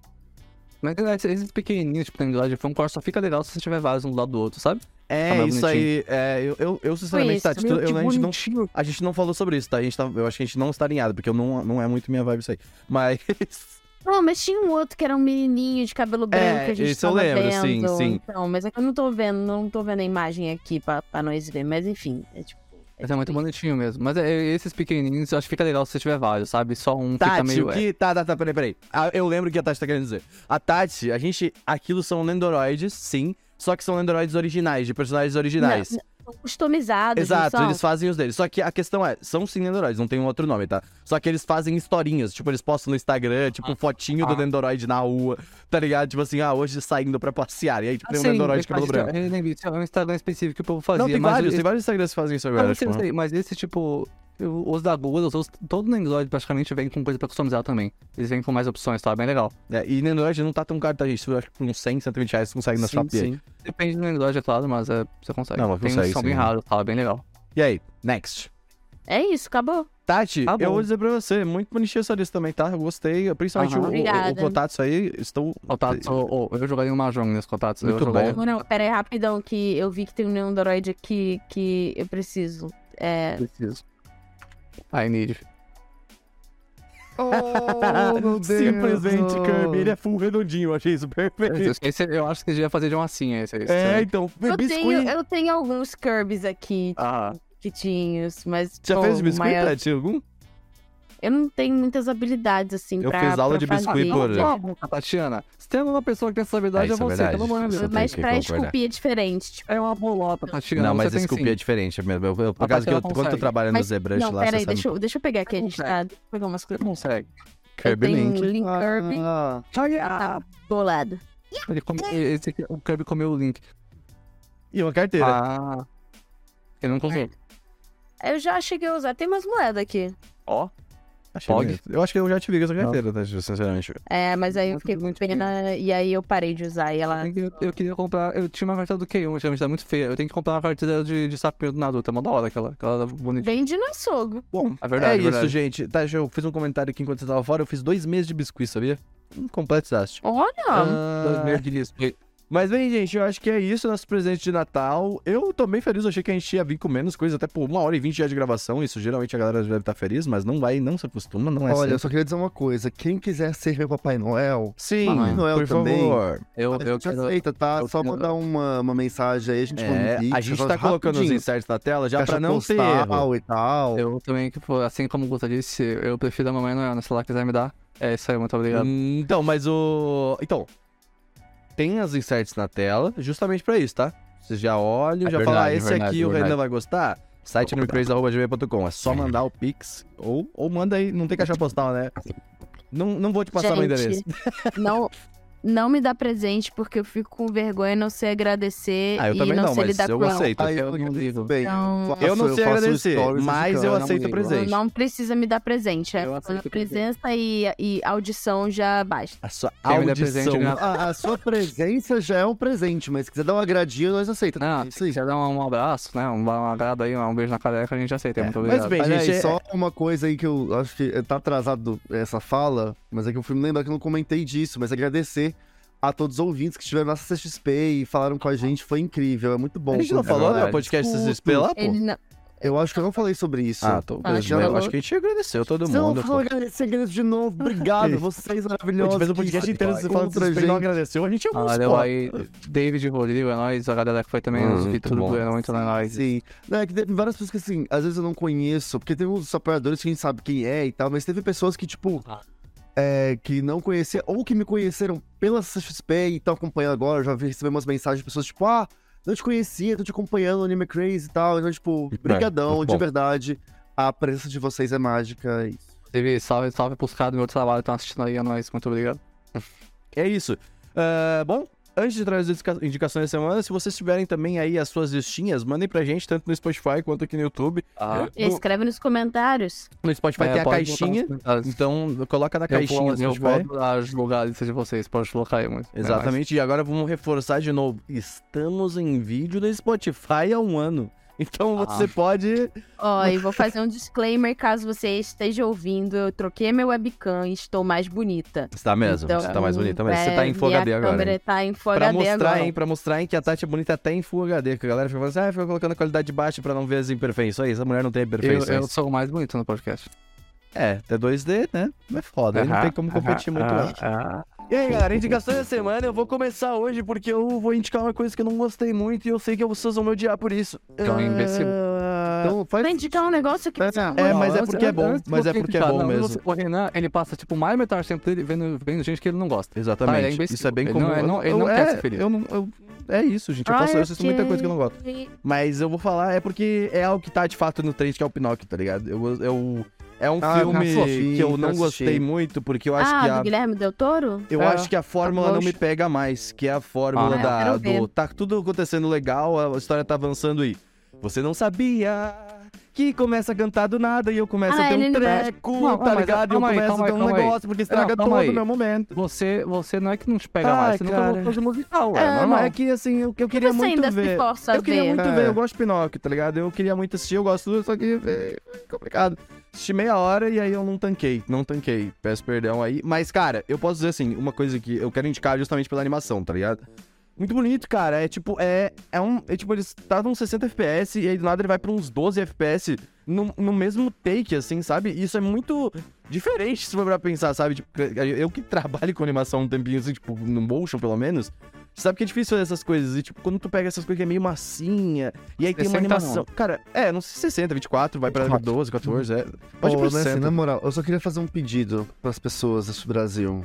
esses- esses pequenininhos, tipo, tem de Funko só fica legal se você tiver vários um do lado do outro, sabe? Tá É, isso aí. É, eu, eu, eu sinceramente, isso, Tati, meu, eu, a, gente não, a gente não falou sobre isso, tá? A gente tá, eu acho que a gente não está alinhado, porque eu não, não é muito minha vibe isso aí. Mas. Não, mas tinha um outro que era um menininho de cabelo branco que a gente esse eu lembro, vendo. sim, sim. Então, mas é que eu não tô vendo, não tô vendo a imagem aqui pra, pra nós ver. Mas enfim, é tipo. Mas é muito bonitinho mesmo. Mas é, esses pequenininhos, eu acho que fica legal se você tiver vários, sabe? Só um fica Tati, meio... o que. Tá, tá, tá, peraí, peraí. Ah, eu lembro o que a Tati tá querendo dizer. A Tati, a gente. Aquilo são Nendoroids, sim. Só que são Nendoroids originais, de personagens originais. Não, são customizados. Exato, não eles fazem os deles. Só que a questão é, são sim Nendoroids, não tem um outro nome, tá? Só que eles fazem historinhas, tipo, eles postam no Instagram, tipo, fotinho do Ah. Nendoroid na rua, tá ligado? Tipo assim, ah, hoje saindo pra passear. E aí, tipo, tem um Assim, Nendoroid de cabelo mas, branco. Eu nem vi, isso é um Instagram específico que o povo fazia. Não, tem mas vários, esse- tem vários Instagrams que fazem isso Não, agora. eu sei, eu tipo, sei, mas esse tipo. Eu- Os da Google, os, todo Android praticamente vem com coisa pra customizar também. Eles vêm com mais opções, tá? Bem legal. é, e Nendoroid não tá tão caro, tá, gente? Eu acho que por uns 100, 120 reais você consegue na Sim, Shopee. sim. Depende do Android, é claro, mas é, você consegue. Não, mas Tem uns consegue, que são sim. bem raros, tá? Bem legal. E aí, next. É isso, acabou. Tati, Tá eu vou dizer pra você, muito bonitinho essa lista também, tá? Eu gostei, principalmente Aham. o, o, o. Kotatsu aí, estou... Contatos, ô, ô, eu jogaria um Mahjong nesse contatos. eu Muito jogaria. bom. Não, não, pera aí, rapidão, que eu vi que tem um Neandroid aqui que eu preciso. É. Preciso. I need. Oh, meu Deus. Simplesmente Kirby, ele é full redondinho, eu achei isso perfeito. Esse, eu acho que você devia fazer de uma assim, esse. esse É, aí. então, Eu biscuit. tenho, eu tenho alguns Kirby's aqui, Ah, pequitinhos, mas. Já pô, fez de biscuit, maior- Tati, algum? Eu não tenho muitas habilidades, assim, Eu pra. fiz aula de fazer. biscuit por- Cala a boca, Tatiana. Se tem uma pessoa que tem essa habilidade, É, é, é você, verdade. pelo amor de Deus. Mas pra esculpir é diferente. Tipo, É uma bolota, Tatiana. Não, mas sim. é diferente mesmo. Eu, eu, por causa que eu, quando tu consegue. trabalha no Mas- ZBrush não, lá, pera você aí, sabe. deixa, eu- deixa eu pegar aqui a gente tá. Pegar umas coisas, consegue. Kirby eu Link. Link Kirby Ah, tá bolado. Ele come... Esse aqui, o Kirby comeu o Link. E uma carteira. Ah. Ele não conseguiu. Eu já cheguei a usar. Tem umas moedas aqui. Ó. Achei Pog? bonito. Eu acho que eu já tive essa carteira, Tati, sinceramente. É, mas aí eu fiquei muito pena e aí eu parei de usar. E ela. Eu, eu queria comprar. Eu tinha uma carteira do K1, geralmente tá muito feia. Eu tenho que comprar uma carteira de, de sapinho do Naruto. É mó da hora aquela, aquela bonitinha. Vende no açougue. Bom, É verdade, é é isso, verdade. gente. Tá, eu fiz um comentário aqui enquanto você tava fora. Eu fiz dois meses de biscuit, sabia? Um completo desastre. Olha! Dois Ah, meses de disco. Mas bem, gente, eu acho que é isso, nosso presente de Natal. Eu tô bem feliz, eu achei que a gente ia vir com menos coisa, até por uma hora e vinte já de gravação. Isso geralmente a galera deve estar feliz, mas não vai, não se acostuma, não é Olha, eu sempre. só queria dizer uma coisa. Quem quiser ser meu Papai Noel, Sim, Papai Noel por também. favor. Eu, a eu gente quero. aceita, tá? eu Só quero- mandar uma, uma mensagem aí, a gente É, vídeo. a gente tá colocando os inserts na tela já pra não ter erro. e tal. Eu também, que for, assim como o Gusta disse, eu prefiro a Mamãe Noel, né? Se ela quiser me dar. É isso aí, muito obrigado. Hum, Então, mas o. Então. Tem as inserts na tela, justamente pra isso, tá? Vocês já olham, É já verdade, falam, ah, esse verdade, aqui é o Renan verdade. vai gostar. Site no É só mandar o Pix. Ou, ou manda aí, não tem caixa postal, né? Não, não vou te passar meu endereço. não, não me dá presente porque eu fico com vergonha e não sei agradecer Ah, eu e também não, não, sei mas lidar eu com aceito. Aí eu eu não ligo. bem. Então- faço- Eu não sei faço agradecer, mas eu aceito presente. Não precisa me dar presente. É Eu presença e, e audição já basta. A sua audição. presente, ganha- A, a sua presença já é um presente, mas se quiser dar um agradinho, nós aceitamos. Não, se quiser dar um, abraço, né? Um, um agrado aí, um beijo na careca, a gente aceita. É, muito mas obrigado. bem, Aliás, gente, é- só uma coisa aí que eu acho que tá atrasado essa fala, mas é que eu fui me lembrar que eu não comentei disso, mas agradecer a todos os ouvintes que estiveram na CXP e falaram com a gente, foi incrível, é muito bom. A gente não falou, né? O podcast Escuto. CSP lá, pô? Ele não... Eu acho que eu não falei sobre isso. Ah, tô. Ah, eu acho que falou. acho que a gente agradeceu todo Não, mundo. vou pô. agradecer agradeço de novo. Obrigado, vocês A maravilhosos. gente fez um podcast inteiro, você fala que contra a vocês não gente. agradeceu, a gente é um Valeu só. aí, David Rodrigo, é nóis, a galera que foi também, Hum, os muito Vitor do bom. Bueno, muito é nóis. Sim. Não, é que teve várias pessoas que, assim, às vezes eu não conheço, porque tem uns apoiadores que a gente sabe quem é e tal, mas teve pessoas que, tipo, Ah. É, que não conheciam, ou que me conheceram pela CXP e estão acompanhando agora, já vi receber umas mensagens de pessoas, tipo, ah, não te conhecia, tô te acompanhando no Anime Crazy e tal, então, tipo, brigadão, É, de verdade, a presença de vocês é mágica. Teve salve, salve pros caras do meu trabalho que estão assistindo aí, é nóis, muito obrigado. É isso. Ah, bom, antes de trazer as indica- indicações da semana, se vocês tiverem também aí as suas listinhas, mandem pra gente, tanto no Spotify quanto aqui no YouTube. Ah, Escreve nos comentários. No Spotify é, tem a caixinha, então coloca na Eu caixinha vou, do eu vou Spotify. divulgar a lista de vocês, pode colocar aí, muito. É. Exatamente, e agora vamos reforçar de novo. Estamos em vídeo no Spotify há um ano. Então Ah. você pode. Ó, e vou fazer um disclaimer caso você esteja ouvindo. Eu troquei meu webcam e estou mais bonita. Está mesmo, Então, você tá mais bonita, mas é, você tá em Full HD agora. câmera hein? tá em Full Pra HD mostrar, agora. hein? Pra mostrar, hein, que a Tati é bonita até em Full HD. Que a galera fica falando assim, ah, fica colocando a qualidade baixa pra não ver as imperfeições. Essa mulher não tem Eu, imperfeições. eu sou o mais bonito no podcast. É, até 2D, né? Não é foda, aí não tem como competir muito ah, não. ah. E aí, galera, indicações da semana, eu vou começar hoje porque eu vou indicar uma coisa que eu não gostei muito e eu sei que vocês vão me odiar por isso. É um imbecil. Ah, Então, faz... Vai indicar um negócio que É, não mas é porque é bom, mas é porque é bom não, mesmo. O Renan, ele passa, tipo, mais metade do tempo dele vendo, vendo gente que ele não gosta. Exatamente. Ah, ele é imbecil. isso é bem Ele comum. não é- não- ele não Eu- quer é, ser feliz. Eu não, eu- é isso, gente. Eu, posso, eu assisto muita coisa que eu não gosto. Mas eu vou falar, é porque é algo que tá de fato no trend, que é o Pinóquio, tá ligado? Eu, eu, é um Ah, filme eu assisti, que eu não gostei muito, porque eu acho ah, que do a. Guilherme Del Toro? Eu É, acho que a fórmula não me pega mais, que é a fórmula Ah, da, do. Tá tudo acontecendo legal, a história tá avançando aí. Você não sabia que começa a cantar do nada e eu começo Ah, a ter um não treco, Não, tá mas ligado? E eu começo a ter um negócio porque estraga Não, todo o meu momento. Você, você não é que não te pega Ai, mais, você cara. nunca fazer musical, é, É, normal. é que assim, eu, eu queria Você muito ver. Eu queria ver. muito É. ver, eu gosto de Pinóquio, tá ligado? Eu queria muito assistir, eu gosto do, só que é complicado. Assisti meia hora e aí eu não tanquei, não tanquei. Peço perdão aí. Mas, cara, eu posso dizer assim, uma coisa que eu quero indicar justamente pela animação, tá ligado? Muito bonito, cara. É tipo, é, é um. É, tipo, eles estavam 60 FPS e aí do nada ele vai pra uns 12 FPS no, no mesmo take, assim, sabe? Isso é muito diferente se for pra pensar, sabe? Tipo, eu que trabalho com animação um tempinho, assim, tipo, no motion pelo menos. Sabe que é difícil fazer essas coisas. E, tipo, quando tu pega essas coisas que é meio massinha, e aí tem uma 60 animação. Cara, é, não sei 60, 24, vai pra 24. 12, 14, é. Pode ir né, assim, 60. na moral, eu só queria fazer um pedido pras pessoas desse Brasil.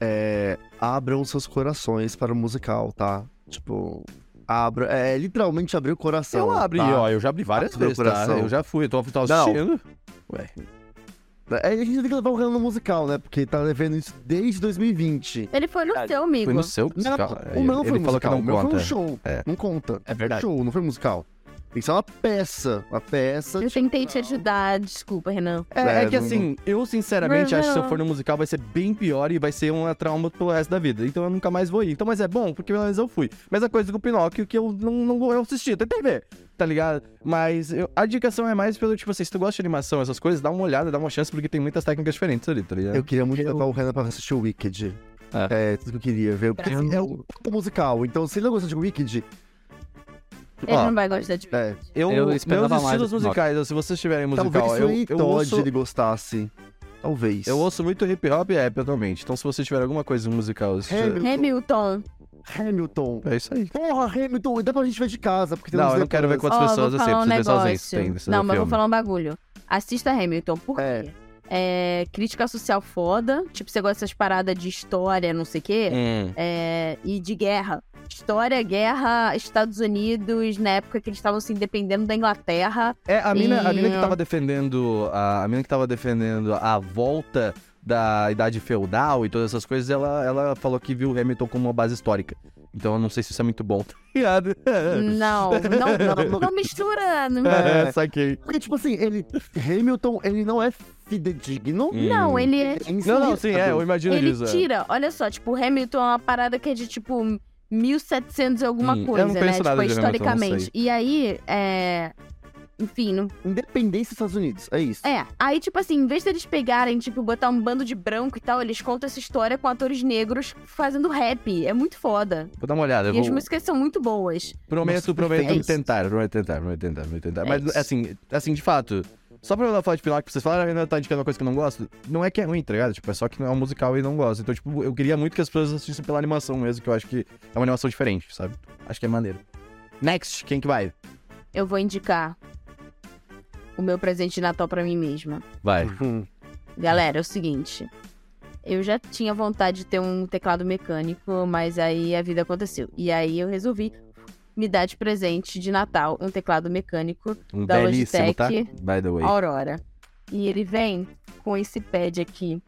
É, abram seus corações para o musical, tá? Tipo, abra, é literalmente abrir o coração. Eu abri, tá? ó, eu já abri várias Abre o vezes, tá? Eu já fui, eu tô, tô Não. assistindo. Ué, É, a gente tem que levar o Renan no musical, né? Porque tá levando isso desde 2020. Ele foi no seu, amigo. foi no seu Não, musical. o meu não Ele foi falou que musical, não o meu conta. foi um show. É. Não conta. É verdade. Show, não foi musical. Tem que ser uma peça. Uma peça. Eu tipo, tentei te ajudar, desculpa, Renan. É, É, é que não- assim, eu sinceramente acho que se eu Não. for no musical vai ser bem pior e vai ser uma trauma pro resto da vida. Então eu nunca mais vou ir. Então, mas é bom, porque pelo menos eu fui. Mas a coisa com o Pinóquio que eu não, não eu assisti, eu tentei ver, tá ligado? Mas eu- a indicação é mais pelo, tipo assim, se tu gosta de animação, essas coisas, dá uma olhada, dá uma chance, porque tem muitas técnicas diferentes ali, tá ligado? Eu queria muito levar o Renan pra assistir o Wicked. É. É, tudo que eu queria ver. Porque Eu assim, é o o musical. Então, se ele não gosta de Wicked, Ele Ó, não vai gostar de é, Eu, Eu meus esperava mais estilos musicais, se vocês tiverem musical, talvez eu, eu, ouço, ele gostasse. Talvez. eu ouço muito hip hop e rap atualmente. Então se vocês tiverem alguma coisa musical, se tiver- Hamilton. Hamilton. É isso aí. Porra, Hamilton. Dá pra gente ver de casa. Porque tem Não, eu não quero ver quantas Ó, pessoas vou assim, falar um preciso ver sozinho. negócio. Tem, Não, mas vou filme. falar um bagulho. Assista Hamilton, por quê? É. É, crítica social foda. Tipo, você gosta dessas paradas de história, não sei o quê. Hum. É, e de guerra. História, guerra, Estados Unidos, na época que eles estavam se independendo da Inglaterra. É, a mina, a mina que E- tava defendendo. A, a mina que tava defendendo a volta da idade feudal e todas essas coisas, ela, ela falou que viu o Hamilton como uma base histórica. Então eu não sei se isso é muito bom, tá ligado? Não, não, não, não mistura. Não, É, É. saquei. Porque, tipo assim, ele. Hamilton, ele não é fidedigno. Hum. não ele é. Não, não, sim, é, eu imagino Ele disso. é. tira, olha só, tipo, Hamilton é uma parada que é de tipo 1700 e alguma Hum, eu coisa, né? Tipo, Hamilton, historicamente. sei. E aí, é. Enfim, não... Independência dos Estados Unidos. É isso. é. Aí, tipo assim, em vez deles pegarem, tipo, botar um bando de branco e tal, eles contam essa história com atores negros fazendo rap. É muito foda. Vou dar uma olhada. Eu E as vou... músicas são muito boas. Prometo, Nossa, prometo perfeito. tentar, prometo tentar, prometo tentar, prometo tentar. É Mas, isso. assim, assim, de fato, só pra eu falar de Pinóquio, pra vocês falarem, ainda tá indicando uma coisa que eu não gosto, não é que é ruim, tá ligado? Tipo, é só que não é um musical e não gosto. Então, tipo, eu queria muito que as pessoas assistissem pela animação mesmo, que eu acho que é uma animação diferente, sabe? Acho que é maneiro. Next, quem que vai? Eu vou indicar o meu presente de Natal pra mim mesma. Vai. Hum. Galera, é o seguinte. Eu já tinha vontade de ter um teclado mecânico, mas aí a vida aconteceu. E aí eu resolvi me dar de presente de Natal um teclado mecânico Um Da belíssimo, tá? Logitech. By the way. Aurora. E ele vem com esse pad aqui.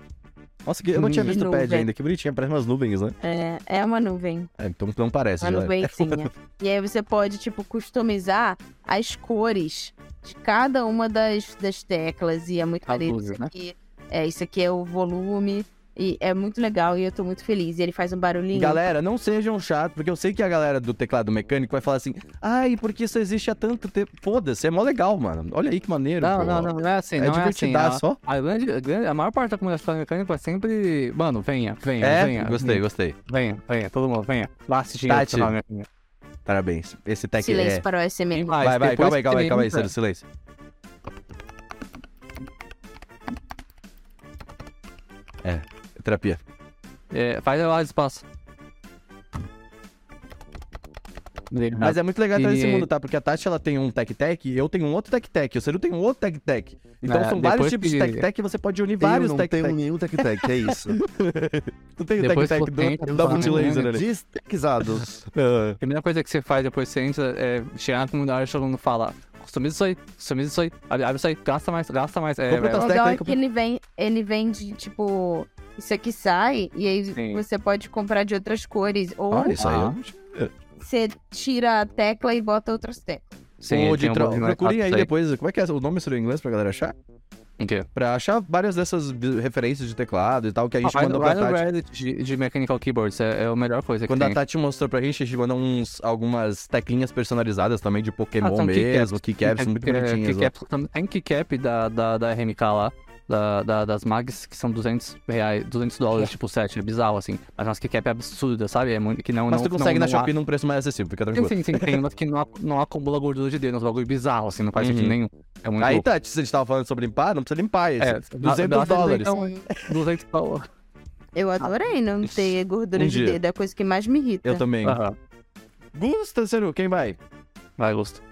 Nossa, que- eu não tinha visto o pad ainda. Que bonitinho, parece umas nuvens, né? É, é uma nuvem. É, então não parece, Uma já. nuvenzinha. e aí você pode, tipo, customizar as cores de cada uma das, das teclas. E é muito luz, Isso né? aqui, é, isso aqui é o volume. E é muito legal e eu tô muito feliz. E ele faz um barulhinho. Galera, não sejam chatos, porque eu sei que a galera do teclado mecânico vai falar assim, ai, porque isso existe há tanto tempo. Foda-se, é mó legal, mano. Olha aí que maneiro. Não, pô. não, não, não é assim, É não é assim. A, ó. a, grande, a, grande- a maior parte da comunidade mecânica é sempre. Mano, venha, venha, É, venha. gostei, gostei. Venha, venha, todo mundo, venha. Lá assistir Tati. Parabéns. Esse tech Silêncio é... para o SMR. Vai, vai, depois calma aí, calma aí, calma aí, entra- silêncio, silêncio. É, terapia. É, faz lá de espaço. Mas é muito legal entrar E- nesse mundo, tá? Porque a Tati, ela tem um tech-tech e eu tenho um outro tech-tech. O Ciro tem um outro tech-tech. Então É, são vários tipos de que- tech-tech e você pode unir Eu vários não tech-tech. tenho nenhum tech-tech, é isso. Tu tem o que entra do, da canal multilaser ali. Destexado. Ah. A primeira coisa que você faz depois que você entra é chegar na comunidade e todo mundo fala: customiza isso aí, customiza isso aí, abre, isso aí, gasta mais, gasta mais. É, Compra é, legal é que que ele vem, ele vem de, tipo... Isso aqui sai e aí Sim. você pode comprar de outras cores. Ou Olha, isso aí. Ah. eu- você tira a tecla e bota outras teclas. Sim, ele de tem um tra- mais Procurem aí sei. depois. Como é que é o nome seria em inglês pra galera achar? O quê? Pra achar várias dessas referências de teclado e tal que a gente Ah, mandou pra Tati. Reddit de, de Mechanical Keyboards, é, é a melhor coisa Quando que a tem. Tati mostrou pra gente, a gente mandou uns, algumas teclinhas personalizadas também de Pokémon Ah, mesmo, keycaps É, muito é, bonitinhas. ó. keycap- tam- Tem keycap da, da, da RMK lá, da, da- das mags, que são 200 reais, 200 dólares, tipo, set, é bizarro, assim. Mas umas keycap absurda, sabe? É muito, que não, Mas não, tu consegue não, na não Shopee num preço mais acessível, fica tranquilo. sim, sim, tem umas que não, não acumula gordura de dedo, uns bagulho bizarro, assim, não faz Uhum. sentido nenhum. É muito Aí, louco. Tati, se a gente tava falando sobre limpar, não precisa limpar esse. É, 200 dá- dá- dólares. Então, 200 dólares. Eu adorei não ter gordura Um de dia. dedo, é a coisa que mais me irrita. Eu também. Aham. Gusta, Ceru, quem vai? Vai, gosto.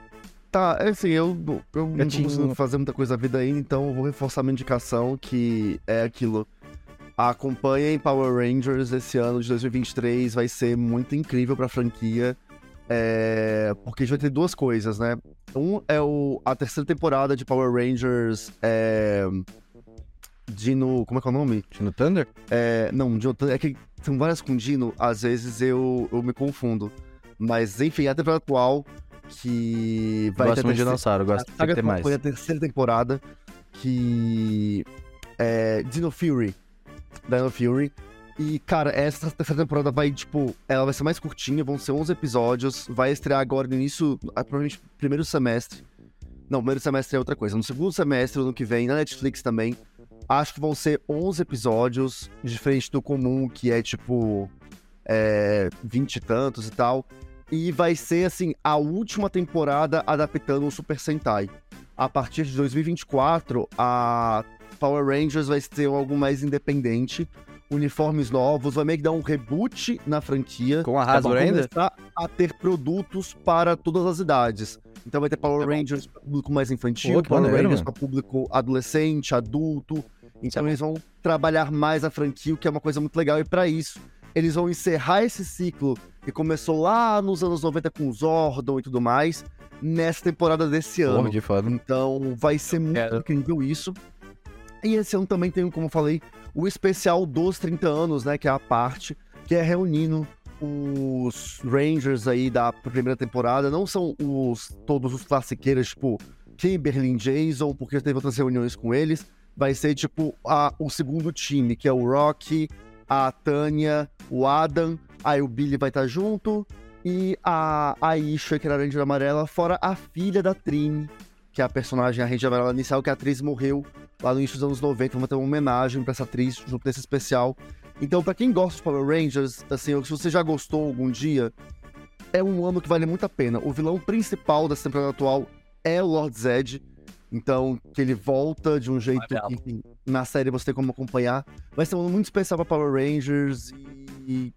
Tá, é assim, eu, eu não tô conseguindo fazer muita coisa na vida ainda, então eu vou reforçar minha indicação, que é aquilo. Acompanhem Power Rangers esse ano de 2023, vai ser muito incrível pra franquia. é, porque a gente vai ter duas coisas, né? Um é o, a terceira temporada de Power Rangers. É, Dino. Como é que é o nome? No Thunder? É, não, Dino, é que são várias com Dino, às vezes eu, eu me confundo. Mas enfim, a temporada atual que vai gosto ter muito de dinossauro, gosto a que saga ter mais. foi a terceira temporada que é Dino Fury. Dino Fury. E, cara, essa terceira temporada vai, tipo, ela vai ser mais curtinha, vão ser 11 episódios, vai estrear agora no início, ah, provavelmente primeiro semestre. Não, primeiro semestre é outra coisa. No segundo semestre, ano que vem, na Netflix também. Acho que vão ser 11 episódios, diferente do comum, que é, tipo, é, 20 e tantos e tal. E vai ser, assim, a última temporada adaptando o Super Sentai. A partir de 2024, a Power Rangers vai ser algo mais independente. Uniformes novos, vai meio que dar um reboot na franquia. Com a Vão Hasbro ainda? começar a ter produtos para todas as idades. Então vai ter Power É. Rangers para público mais infantil, Pô, Power maneiro, Rangers para público adolescente, adulto. Então é eles vão trabalhar mais a franquia, o que é uma coisa muito legal. E para isso, eles vão encerrar esse ciclo que começou lá nos anos 90 com Zordon e tudo mais, nessa temporada desse ano. Porra, de foda. Então vai ser muito Quero. incrível isso. E esse ano também tem, como eu falei, o especial dos 30 anos, né? Que é a parte, que é reunindo os Rangers aí da primeira temporada. Não são os todos os classiqueiros, tipo Kimberly e Jason, porque teve outras reuniões com eles. Vai ser tipo a, o segundo time, que é o Rocky, a Tânia, o Adam, aí o Billy vai estar junto. E a Aisha, que era a Ranger Amarela, fora a filha da Trini, que é a personagem, a Ranger Amarela inicial, que a atriz morreu lá no início dos anos 90. Vamos ter uma homenagem pra essa atriz junto desse especial. Então, pra quem gosta de Power Rangers, assim, se você já gostou algum dia, é um ano que vale muito a pena. O vilão principal dessa temporada atual é o Lord Zed. Então, que ele volta de um jeito que enfim, na série você tem como acompanhar. Vai ser um ano muito especial pra Power Rangers e,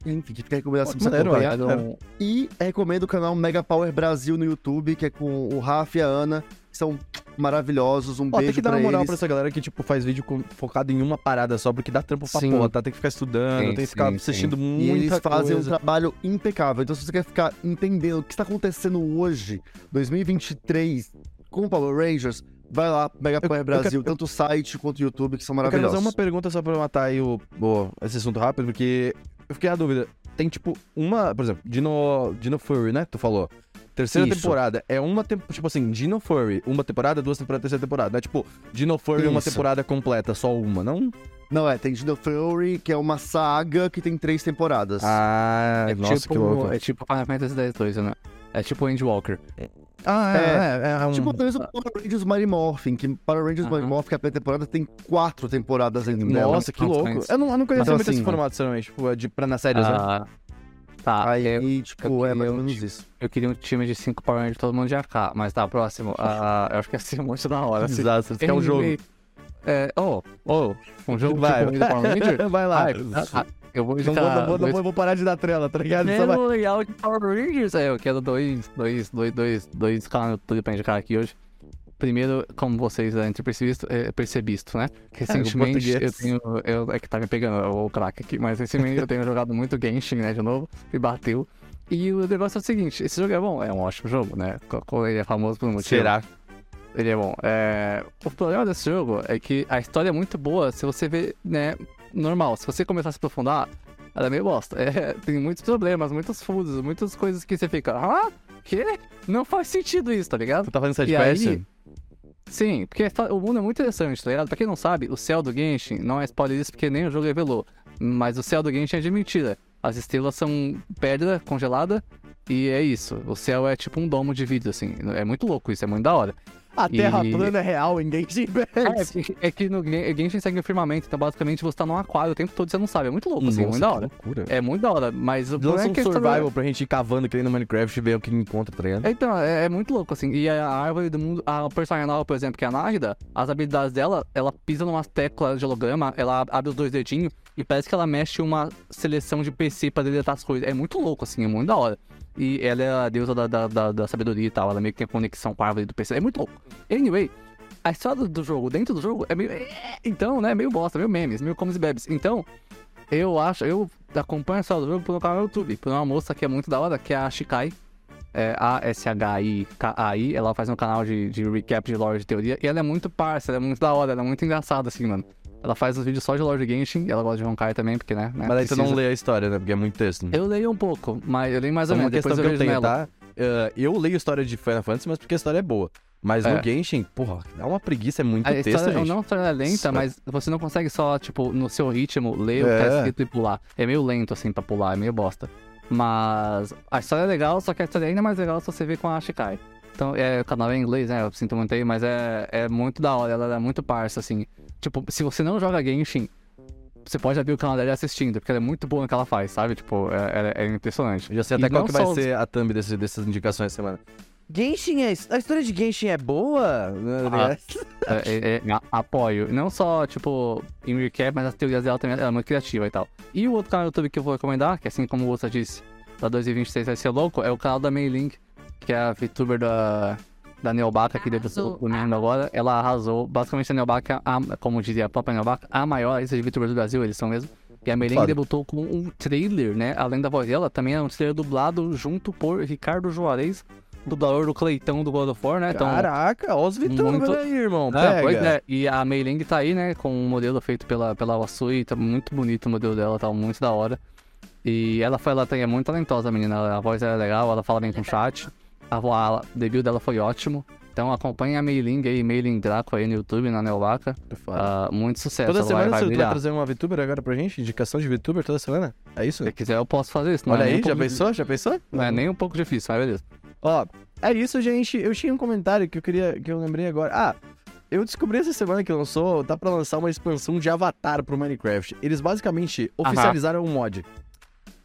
enfim, que fica a recomendação pra você maneiro, acompanhar. Mas um- E recomendo o canal Mega Power Brasil no YouTube, que é com o Rafa e a Ana, que são maravilhosos. Um Ó, tem beijo que dar pra uma moral eles. pra essa galera que, tipo, faz vídeo com- focado em uma parada só, porque dá trampo pra Sim. porra, tá? Tem que ficar estudando, Sim, tem que ficar sim, assistindo E muita eles fazem coisa. um trabalho impecável. Então, se você quer ficar entendendo o que está acontecendo hoje, 2023, com Power Rangers, vai lá, Mega Power eu Brasil, tanto o site quanto o YouTube, que são Eu quero maravilhosos. fazer uma pergunta só pra matar aí o, o- esse assunto rápido, porque eu fiquei na dúvida. Tem, tipo, uma... Por exemplo, Dino, Dino Furry, né? Tu falou. Terceira Isso. temporada. É uma temporada... Tipo assim, Dino Furry, uma temporada, duas temporadas, terceira temporada. Não é tipo, Dino Furry, uma Isso. temporada completa, só uma, não? Não, é, tem Dino Fury, que é uma saga que tem três temporadas. Ah, é nossa, tipo, que louco. É tipo Final Fantasy X-2, né? É tipo Endwalker. Ah, é, É, é, é, um... Tipo, talvez o Power Rangers Mighty Morphin, que Power Rangers Mighty Aham. Morphin, que é a primeira temporada, tem quatro temporadas ainda. Nossa, que louco. Eu não, eu não conhecia Então, muito esse assim, formato, sinceramente. Tipo, é de, pra nas séries, né? Ah, tá. Aí, eu, tipo, eu é mais ou menos isso. eu queria um time de 5 Power Rangers, todo mundo de AK. Mas tá, próximo. Ah, eu acho que ia ser muito da hora. assim. Exato, você quer um jogo. É, oh, oh, um jogo Vai, tipo vai lá. Ah, eu vou indicar não vou, não vou, vou parar de dar trela, tá ligado? Só vai- legal de Power Rangers. É, eu quero dois, dois, dois, dois, dois canais pra indicar aqui hoje. Primeiro, como vocês devem ter percebido, é, percebido, né? Recentemente eu português. tenho. Eu, é que tá me pegando o crack aqui, mas recentemente eu tenho jogado muito Genshin, né? De novo, e bateu. E o negócio é o seguinte: esse jogo é bom, é um ótimo jogo, né? Ele é famoso por um motivo. Será? Ele é bom. É, O problema desse jogo é que a história é muito boa se você vê, né, normal. Se você começar a se aprofundar, ela é meio bosta. É, tem muitos problemas, muitos furos, muitas coisas que você fica, ah, quê? Não faz sentido isso, tá ligado? Tu tá fazendo E aí, sim, porque fa- o mundo é muito interessante, tá ligado? Pra quem não sabe, o céu do Genshin não é spoiler isso porque nem o jogo revelou. Mas o céu do Genshin é de mentira. As estrelas são pedra congelada e é isso. O céu é tipo um domo de vidro, assim. É muito louco isso, é muito da hora. A Terra E- plana é real em Genshin É, Impact. porque- é que no Gen- Genshin segue o firmamento, então basicamente você tá num aquário o tempo todo e você não sabe. É muito louco, assim, é muito da hora. loucura. É muito da hora, mas o problema Lança é um que survival pra gente ir cavando que nem no Minecraft e ver o que encontra, tá ligado? Então, é, é muito louco, assim. E a árvore do mundo. A personagem nova, por exemplo, que é a Nárida, as habilidades dela, ela pisa numa tecla de holograma, ela abre os dois dedinhos e parece que ela mexe uma seleção de PC pra deletar as coisas. É muito louco, assim, é muito da hora. E ela é a deusa da, da, da, da sabedoria e tal, ela meio que tem conexão com a árvore do PC. É muito louco. Anyway, a história do, jogo, dentro do jogo, é meio. é, Então, né? Meio bosta, meio memes, meio comes e bebes. Então, eu acho, eu acompanho a história do jogo pelo canal do YouTube, por uma moça que é muito da hora, que é a Shikai. É A-S-H-I-K-A-I. Ela faz um canal de, de recap de lore de teoria. E ela é muito parça, ela é muito da hora, ela é muito engraçada, assim, mano. Ela faz os vídeos só de lore de Genshin, ela gosta de Honkai também, porque, né? né, Mas aí tu não lê a história, né? Porque é muito texto. Eu leio um pouco, mas eu leio mais ou É uma menos. questão Depois que eu eu tenho, nela. tá? Eh, eu leio história de Final Fantasy, mas porque a história é boa. Mas É. no Genshin, porra, dá uma preguiça, é muito A texto, história, gente. não a história é lenta, Nossa. mas você não consegue só, tipo, no seu ritmo, ler o que É. tá escrito e pular. É meio lento, assim, pra pular, é meio bosta. Mas a história é legal, só que a história é ainda mais legal se você ver com a Shikai. Então, é, o canal é em inglês, né? Eu sinto muito aí, mas é, é muito da hora, ela é muito parça, assim. Tipo, se você não joga Genshin, você pode abrir o canal dela assistindo, porque ela é muito boa no que ela faz, sabe? Tipo, é, é- é impressionante. Eu já sei E até qual não que vai os- ser a thumb desse- dessas indicações essa semana. Genshin é... A história de Genshin é boa? Ah. É, é, é, apoio. Não só, tipo, em recap, mas as teorias dela também ela é muito criativa e tal. E o outro canal do YouTube que eu vou recomendar, que assim como o Ouça disse, da 2026 vai ser louco, é o canal da Mei Link, que é a VTuber da, da Neobaca, que debutou Arrasou. o mundo agora. Ela arrasou. Basicamente, a Neobaca, a, como dizia a própria Neobaca, a maior lista de VTubers do Brasil, eles são mesmo. E a Foda. debutou com um trailer, né? Além da voz dela, também é um trailer dublado junto por Ricardo Juarez, dublador do Cleitão do God of War, né? Então, Caraca, ó os Vitão, muito- olha aí, irmão. é, Pega. pois é. E a Mei Ling tá aí, né? Com um modelo feito pela, pela Wasui. Tá muito bonito o modelo dela, tá muito da hora. E ela foi, ela tem- é muito talentosa, a menina. A voz é legal, ela fala bem com chat. A, a, o debut dela foi ótimo. Então acompanha a Mei Ling aí, Mei Ling Draco aí no YouTube, na Neovaca. Foda. Ah, muito sucesso. Toda ela semana vai, vai você vai trazer uma VTuber agora pra gente? Indicação de VTuber toda semana? É isso? Se quiser, eu posso fazer isso. Não Olha é aí, um já pensou? Já pensou? Não é nem um pouco difícil, mas beleza. Ó, é isso, gente. Eu tinha um comentário que eu queria, que eu lembrei agora. Ah, eu descobri essa semana que lançou, tá pra lançar uma expansão de Avatar pro Minecraft. Eles basicamente oficializaram um mod.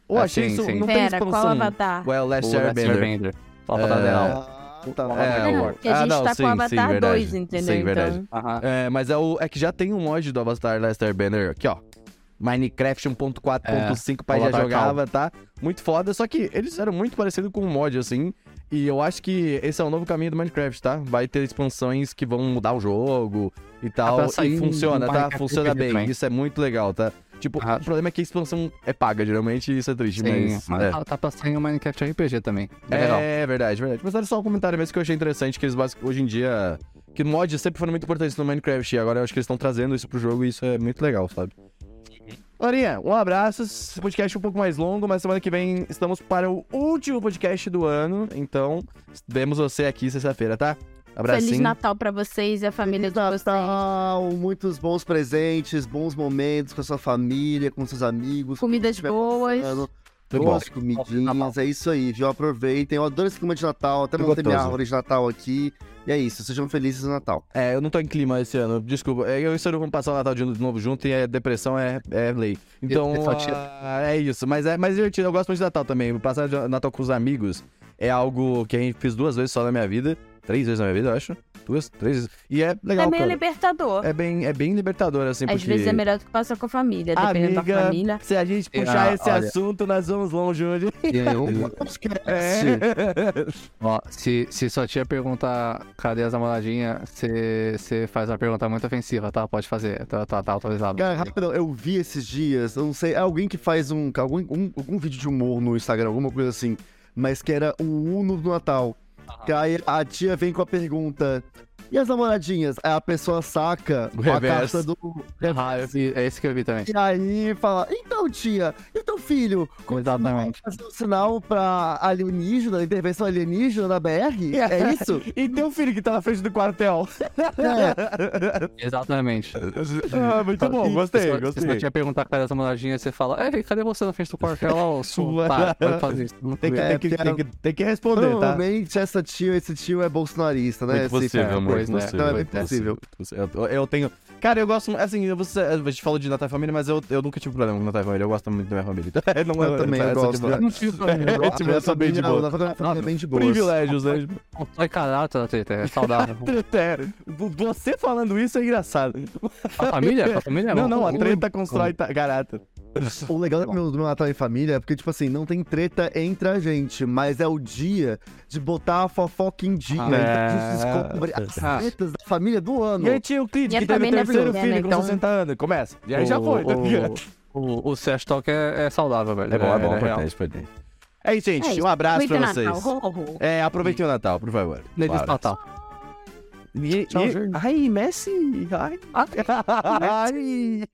Eu Ah, achei sim, isso, sim. não tem Pera, qual expansão. avatar? Well, Last O Last Airbender. Pra É. dela. Ah, tá. É, Não, o- porque a ah, gente não, tá sim, com o sim, Avatar verdade. 2, entendeu? Sim, verdade. Então, Aham. É, mas é, o, é que já tem um mod do Avatar Last Airbender aqui, ó. Minecraft 1.4.5, pai já Avatar jogava, tá? Muito foda, só que eles eram muito parecidos com o mod, assim. E eu acho que esse é o novo caminho do Minecraft, tá? Vai ter expansões que vão mudar o jogo e tal. pra sair e um- funciona, um tá? Funciona bem. também. Isso é muito legal, tá? Tipo, Ah. o problema é que a expansão é paga, geralmente, isso é triste, Sim, mas. mas é. tá- tá sair um Minecraft RPG também. É, legal. É verdade, verdade. Mas era só um comentário mesmo que eu achei interessante, que eles basic- hoje em dia. Que mods sempre foram muito importantes no Minecraft. E agora eu acho que eles estão trazendo isso pro jogo e isso é muito legal, sabe? Lorinha, um abraço. Esse podcast é um pouco mais longo, mas semana que vem estamos para o último podcast do ano. Então, vemos você aqui sexta-feira, tá? Abracinho. Feliz Natal pra vocês e a família de vocês. Natal, muitos bons presentes, bons momentos com a sua família, com seus amigos. Comidas boas. passando, Boas comidinhas, é isso aí, viu? Aproveitem. Eu adoro esse clima de Natal, até montei minha árvore de Natal aqui. E é isso, sejam felizes no Natal. É, eu não tô em clima esse ano, desculpa. É, Eu e o Ciro vamos passar o Natal de novo junto e a depressão é, é lei. Então, Eu- eu ah, é isso. Mas é mais divertido. Eu gosto muito de Natal também. Passar de Natal com os amigos é algo que a gente fez duas vezes só na minha vida. Três vezes na minha vida, eu acho. Duas, três vezes. E é legal, é meio cara. libertador. É bem, é bem libertador, assim, Às porque... vezes é melhor do que passar com a família, dependendo Amiga, da família. se a gente puxar Ah, esse olha. assunto, nós vamos longe hoje. E aí, vamos É. Ó, se, se sua tia perguntar cadê as namoradinhas, você faz uma pergunta muito ofensiva, tá? Pode fazer, tá, tá, tá autorizado. Cara, rapidão, eu vi esses dias, eu não sei, é alguém que faz um, algum, um, algum vídeo de humor no Instagram, alguma coisa assim, mas que era o Uno do Natal. Que aí a tia vem com a pergunta: E as namoradinhas? Aí a pessoa saca O a reverso. carta do. Ah, eu vi, é esse que eu vi também. E aí fala, então tia, e o teu filho? Exatamente. fazer um sinal pra alienígena, intervenção alienígena na BR? É isso? E um filho que tá na frente do quartel. É. Exatamente. ah, muito bom, gostei, Se você gostei. tinha perguntar cadê as namoradinhas, você fala, Ei, cadê você na frente do quartel ô Sul? Tá, vai fazer isso. Não Tem que, É, tem, que, porque tem, que, tem que responder, tá? Provavelmente essa tia, esse tio é bolsonarista, né? Muito possível, é, amor. Pois, né? possível, Não, é bem muito possível. possível. Eu, eu tenho. Cara, eu gosto. Assim, você, a gente falou de Natal e Família, mas eu, eu nunca tive problema com Natal e Família. Eu gosto muito da minha família. não Eu também, eu gosto. de- Não tive É, problema. Eu tive essa bem de boa. Família, é bem de boa. Privilégios, né? Constrói caráter, Teta, é saudável. Você falando isso é engraçado. A família? A família é Não, não, a treta constrói ta- caráter. O legal do meu, do meu Natal em família é porque, tipo assim, não tem treta entre a gente, mas é o dia de botar a fofoca em dia. Ah, então é. a gente descobre as Ah. tretas da família do ano. E aí tinha o Clint, que teve o é terceiro filho né, com então- 60 anos. Começa. E aí já O- foi, tá ligado? O, o, o Trash Talk é, é saudável, velho. É bom, é bom, real. importante, importante. É isso, gente. É isso. Um abraço pra Muito vocês. Natal. Ho. É, aproveitem o Natal, por favor. Feliz. Natal. E, Tchau, e, ai, Messi. Ai. ai.